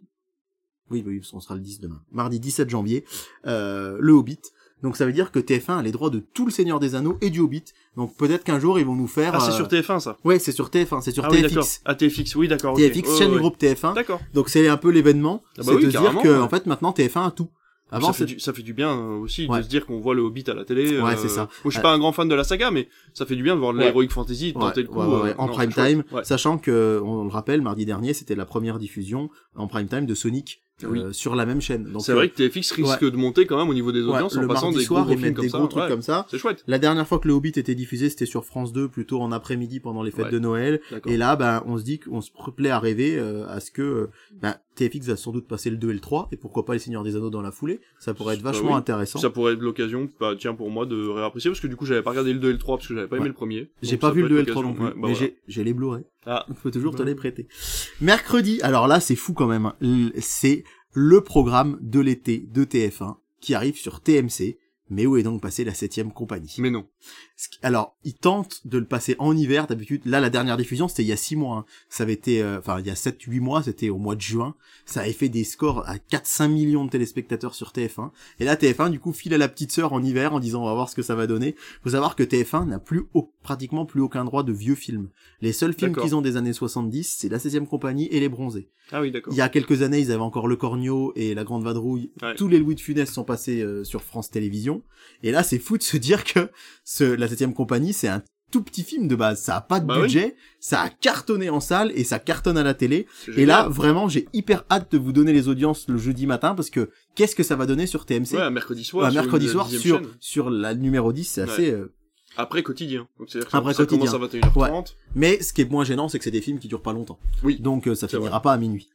Oui, oui, on sera le 10 demain. Mardi 17 janvier, euh, le Hobbit. Donc ça veut dire que TF1 a les droits de tout le Seigneur des Anneaux et du Hobbit. Donc peut-être qu'un jour ils vont nous faire. Ah, c'est euh, sur TF1 ça. Ouais, c'est sur TF1, c'est sur ah oui. TFX. Ah TFX, oui, d'accord. TFX, Ouais, chaîne du groupe TF1. D'accord. Donc c'est un peu l'événement, Ah bah c'est oui, de dire que ouais. en fait maintenant TF1 a tout. Avant ça, fait du, ça fait du bien euh, aussi Ouais. de se dire qu'on voit le Hobbit à la télé. Ouais, euh, c'est ça. Moi, je suis pas un grand fan de la saga, mais ça fait du bien de voir de Ouais. l'heroic fantasy, de tenter le coup. ouais, ouais, ouais, euh, en non, prime time, sachant que on le rappelle, mardi dernier, c'était la première diffusion en prime time de Sonic euh, sur la même chaîne. C'est euh, vrai que TFX risque de monter quand même au niveau des audiences le en passant mardi des soir, gros, ils films comme des ça. gros trucs comme ça. C'est chouette. La dernière fois que le Hobbit était diffusé, c'était sur France 2, plutôt en après-midi pendant les fêtes de Noël. Et là, ben, on se dit qu'on se plaît à rêver euh, à ce que euh, ben, TFX va sans doute passer le 2 et le 3, et pourquoi pas les Seigneurs des Anneaux dans la foulée. Ça pourrait être Bah vachement oui. intéressant. Ça pourrait être l'occasion, bah, tiens, pour moi, de réapprécier, parce que du coup, j'avais pas regardé le 2 et le 3, parce que j'avais pas aimé le premier. J'ai pas vu peut le 2 et le 3 non plus, mais bah, voilà. j'ai j'ai les Blu-ray. Ah, Faut toujours te Bah. les prêter. Mercredi, alors là, c'est fou quand même. hein. C'est le programme de l'été de TF1 qui arrive sur TMC. Mais où est donc passée la septième compagnie? Mais non. Alors, ils tentent de le passer en hiver d'habitude. Là, la dernière diffusion, c'était il y a six mois. hein. Ça avait été, euh, enfin, il y a 7-8 mois, c'était au mois de juin. Ça avait fait des scores à 4-5 millions de téléspectateurs sur TF1. Et là, TF1, du coup, file à la petite sœur en hiver en disant on va voir ce que ça va donner. Faut savoir que TF1 n'a plus, au- pratiquement plus aucun droit de vieux films. Les seuls films qu'ils ont des années 70, c'est la 16e compagnie et les bronzés. Ah oui, d'accord. Il y a quelques années, ils avaient encore Le Cornio et La Grande Vadrouille. Ouais. Tous les Louis de Funès sont passés euh, sur France Télévisions. Et là, c'est fou de se dire que ce, la septième compagnie, c'est un tout petit film de base. Ça a pas de Bah oui. budget, ça a cartonné en salle et ça cartonne à la télé. Et là, vraiment, j'ai hyper hâte de vous donner les audiences le jeudi matin parce que qu'est-ce que ça va donner sur TMC Ouais, mercredi soir. Sur mercredi une soir sur chaîne. sur la numéro 10, c'est Ouais. assez. euh, Après quotidien. Donc, Après ça quotidien. commence à 21h30. Mais ce qui est moins gênant, c'est que c'est des films qui durent pas longtemps. Oui. Donc euh, ça finira pas à minuit.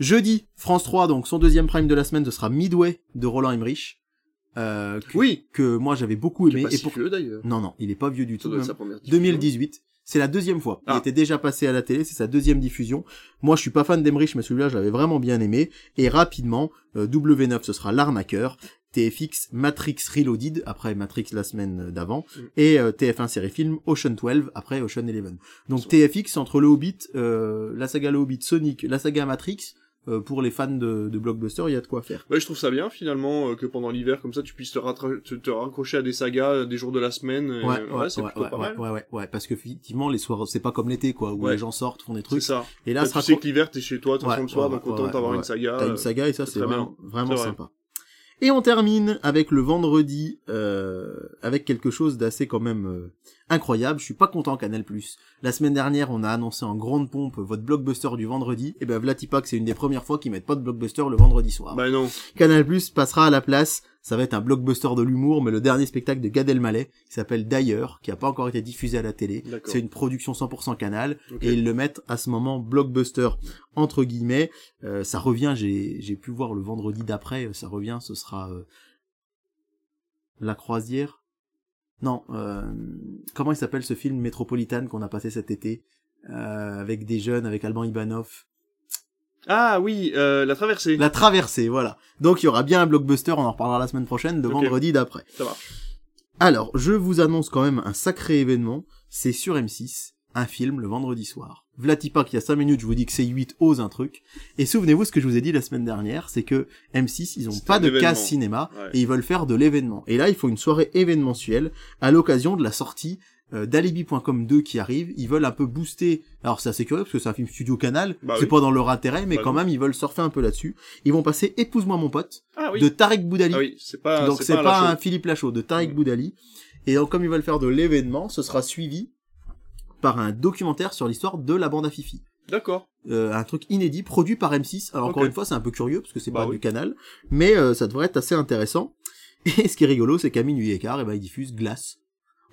Jeudi, France 3, donc son deuxième prime de la semaine, ce sera Midway de Roland Emmerich. Euh, que, Oui. que moi j'avais beaucoup Qui est aimé. pas et si pour... vieux, d'ailleurs. Non, non, il est pas vieux du tout. doit être même. sa première diffusion. 2018. C'est la deuxième fois. Il Ah. était déjà passé à la télé, c'est sa deuxième diffusion. Moi, je suis pas fan d'Emmerich, mais celui-là, je l'avais vraiment bien aimé. Et rapidement, euh, W9, ce sera l'arnaqueur. TFX, Matrix Reloaded, après Matrix la semaine d'avant. Mm. Et euh, TF1 série film, Ocean 12, après Ocean 11. Donc TFX, entre le Hobbit, euh, la saga le Hobbit, Sonic, la saga Matrix, euh, pour les fans de, de blockbuster, il y a de quoi faire. Ouais, je trouve ça bien finalement euh, que pendant l'hiver comme ça tu puisses te, rattra- te, te raccrocher à des sagas euh, des jours de la semaine. et, Ouais, euh, ouais, c'est ouais, plutôt ouais, pas ouais, mal. ouais, ouais, ouais, parce que effectivement, les soirs, c'est pas comme l'été, quoi, où les gens sortent, font des C'est trucs. ça. Et là, ce tu sais que l'hiver t'es chez toi, façon le soir, donc autant ouais. une saga. T'as euh, une saga et ça c'est c'est vraiment, vraiment C'est vrai. sympa. Et on termine avec le vendredi euh, avec quelque chose d'assez quand même euh, incroyable. Je suis pas content Canal+. La semaine dernière, on a annoncé en grande pompe votre blockbuster du vendredi. Et ben Vlatipak, c'est une des premières fois qu'ils mettent pas de blockbuster le vendredi soir. Bah non. Canal+ passera à la place. Ça va être un blockbuster de l'humour, mais le dernier spectacle de Gad Elmaleh, qui s'appelle D'ailleurs, qui a pas encore été diffusé à la télé. D'accord. C'est une production 100% Canal et ils le mettent à ce moment blockbuster entre guillemets. Euh, ça revient, j'ai j'ai pu voir le vendredi d'après, ça revient, ce sera euh, La Croisière. Non, euh, comment il s'appelle ce film Métropolitane qu'on a passé cet été euh, avec des jeunes, avec Alban Ivanov. Ah oui, euh, la traversée. La Traversée, voilà. Donc il y aura bien un blockbuster, on en reparlera la semaine prochaine, de vendredi d'après. Ça marche. Alors, je vous annonce quand même un sacré événement. C'est sur M6, un film le vendredi soir. Vlatipak, il y a 5 minutes, je vous dis que C8 ose un truc. Et souvenez-vous ce que je vous ai dit la semaine dernière, c'est que M6, ils ont pas de case cinéma Ouais. et ils veulent faire de l'événement. Et là, il faut une soirée événementielle à l'occasion de la sortie euh, d'Alibi.com 2 qui arrive. Ils veulent un peu booster. Alors c'est assez curieux parce que c'est un film studio canal. Bah c'est oui. pas dans leur intérêt, mais Bah quand même, ils veulent surfer un peu là-dessus. Ils vont passer Épouse-moi mon pote Ah oui. de Tarek Boudali. Ah oui, c'est pas. Donc c'est pas, un Lachaud. Philippe Lachaud, de Tariq Mm. Boudali. Et donc comme ils veulent faire de l'événement, ce sera suivi par un documentaire sur l'histoire de la bande à Fifi. D'accord. Euh, un truc inédit produit par M6. Alors encore une fois, c'est un peu curieux parce que c'est Bah pas oui. du canal, mais euh, ça devrait être assez intéressant. Et ce qui est rigolo, c'est qu'à minuit et quart, eh ben, ils diffusent Glace.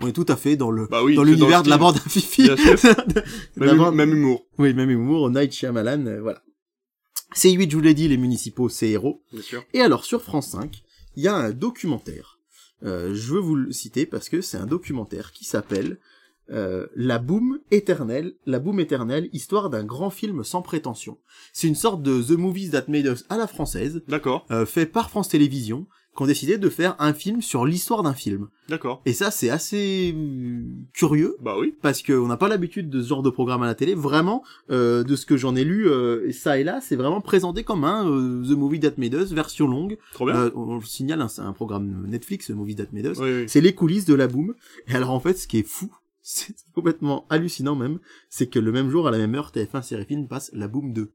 On est tout à fait dans le Bah oui. dans l'univers de la bande à Fifi. Même, bande- même humour. Oui, même humour, Night Shyamalan, euh, voilà. C8, je vous l'ai dit, les municipaux, c'est héros. Bien sûr. Et alors sur France 5, il y a un documentaire. Euh, je veux vous le citer parce que c'est un documentaire qui s'appelle euh, La Boom éternelle, La Boom éternelle, histoire d'un grand film sans prétention. C'est une sorte de The Movies That Made Us à la française, D'accord. euh, fait par France Télévisions, qui ont décidé de faire un film sur l'histoire d'un film. D'accord. Et ça, c'est assez euh, curieux Bah oui. parce qu'on n'a pas l'habitude de ce genre de programme à la télé. Vraiment, euh, de ce que j'en ai lu, euh, ça et là, c'est vraiment présenté comme un euh, The Movie That Made Us version longue. Trop bien. On le signale, hein, c'est un programme Netflix, The Movie That Made Us. Oui, oui. C'est les coulisses de la boom. Et alors en fait, ce qui est fou, c'est complètement hallucinant même, c'est que le même jour, à la même heure, TF1 Série Film passe la boom 2.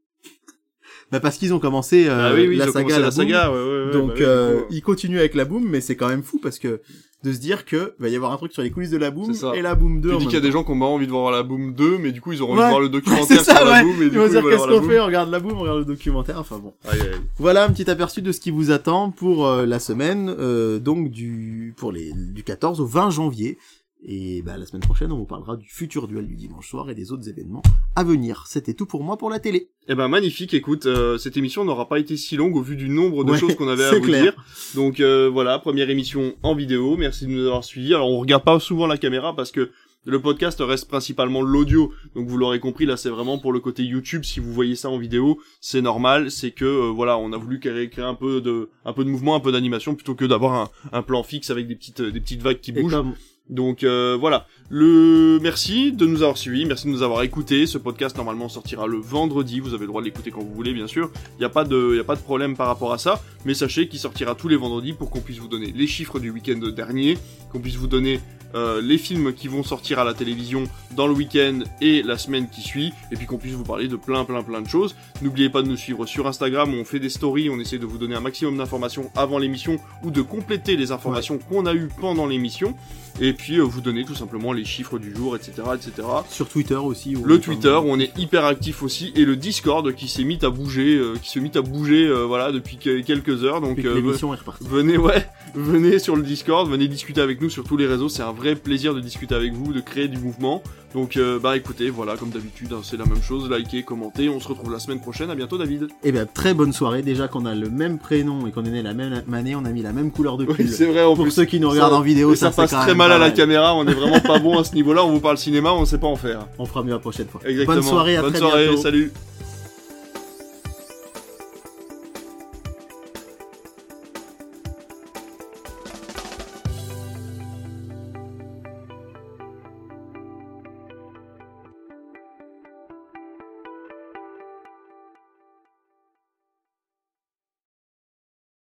bah parce qu'ils ont commencé euh, ah oui, oui, la ils ont saga, commencé la, la Boom. saga, ouais, ouais, ouais, Donc bah euh, ils continuent avec la boom, mais c'est quand même fou parce que de se dire que va y avoir un truc sur les coulisses de la boom et la boom 2. Tu dis qu'il y a des gens qui ont pas envie de voir la Boom 2, mais du coup ils auront envie de voir le documentaire ça, sur la. Boom, et Ils du vont coup dire qu'est-ce qu'on fait, on regarde la boom, on regarde le documentaire, enfin bon. Aïe, aïe, aïe. Voilà un petit aperçu de ce qui vous attend pour euh, la semaine, euh, donc du pour les du 14 au 20 janvier. Et bah, la semaine prochaine, on vous parlera du futur duel du dimanche soir et des autres événements à venir. C'était tout pour moi pour la télé. Eh ben magnifique, écoute, euh, cette émission n'aura pas été si longue au vu du nombre de Ouais, choses qu'on avait à vous clair. dire. Donc euh, voilà, première émission en vidéo, merci de nous avoir suivis. Alors on regarde pas souvent la caméra parce que le podcast reste principalement l'audio, donc vous l'aurez compris, là c'est vraiment pour le côté YouTube. Si vous voyez ça en vidéo, c'est normal, c'est que euh, voilà, on a voulu créer, créer un peu de, un peu de mouvement, un peu d'animation, plutôt que d'avoir un, un plan fixe avec des petites, des petites vagues qui Et bougent. comme Donc euh, voilà, le merci de nous avoir suivis, merci de nous avoir écoutés. Ce podcast normalement sortira le vendredi, vous avez le droit de l'écouter quand vous voulez bien sûr. Il n'y a pas de a pas de problème par rapport à ça, mais sachez qu'il sortira tous les vendredis pour qu'on puisse vous donner les chiffres du week-end dernier, qu'on puisse vous donner euh, les films qui vont sortir à la télévision dans le week-end et la semaine qui suit, et puis qu'on puisse vous parler de plein plein plein de choses. N'oubliez pas de nous suivre sur Instagram, on fait des stories, on essaie de vous donner un maximum d'informations avant l'émission ou de compléter les informations qu'on a eues pendant l'émission, et puis euh, vous donner tout simplement les chiffres du jour, etc. etc. sur Twitter aussi. Le Twitter où on est hyper actif aussi et le Discord qui s'est mis à bouger, euh, qui se mit à bouger euh, voilà depuis que- quelques heures donc l'émission est repartie. venez ouais venez sur le Discord, venez discuter avec nous sur tous les réseaux, c'est un vrai plaisir de discuter avec vous, de créer du mouvement. Donc euh, bah écoutez voilà comme d'habitude hein, c'est la même chose, likez, commentez, on se retrouve la semaine prochaine, à bientôt David. Eh bien, très bonne soirée. Déjà qu'on a le même prénom et qu'on est né la même année, on a mis la même couleur de Oui pull. c'est vrai en Pour plus. ceux qui nous ça- regardent en vidéo, ça, passe très mal à la caméra, on est vraiment pas bon à ce niveau-là, on vous parle cinéma, on sait pas en faire. On fera mieux la prochaine fois. Exactement. Bonne soirée, à Bonne très soirée, bientôt. salut.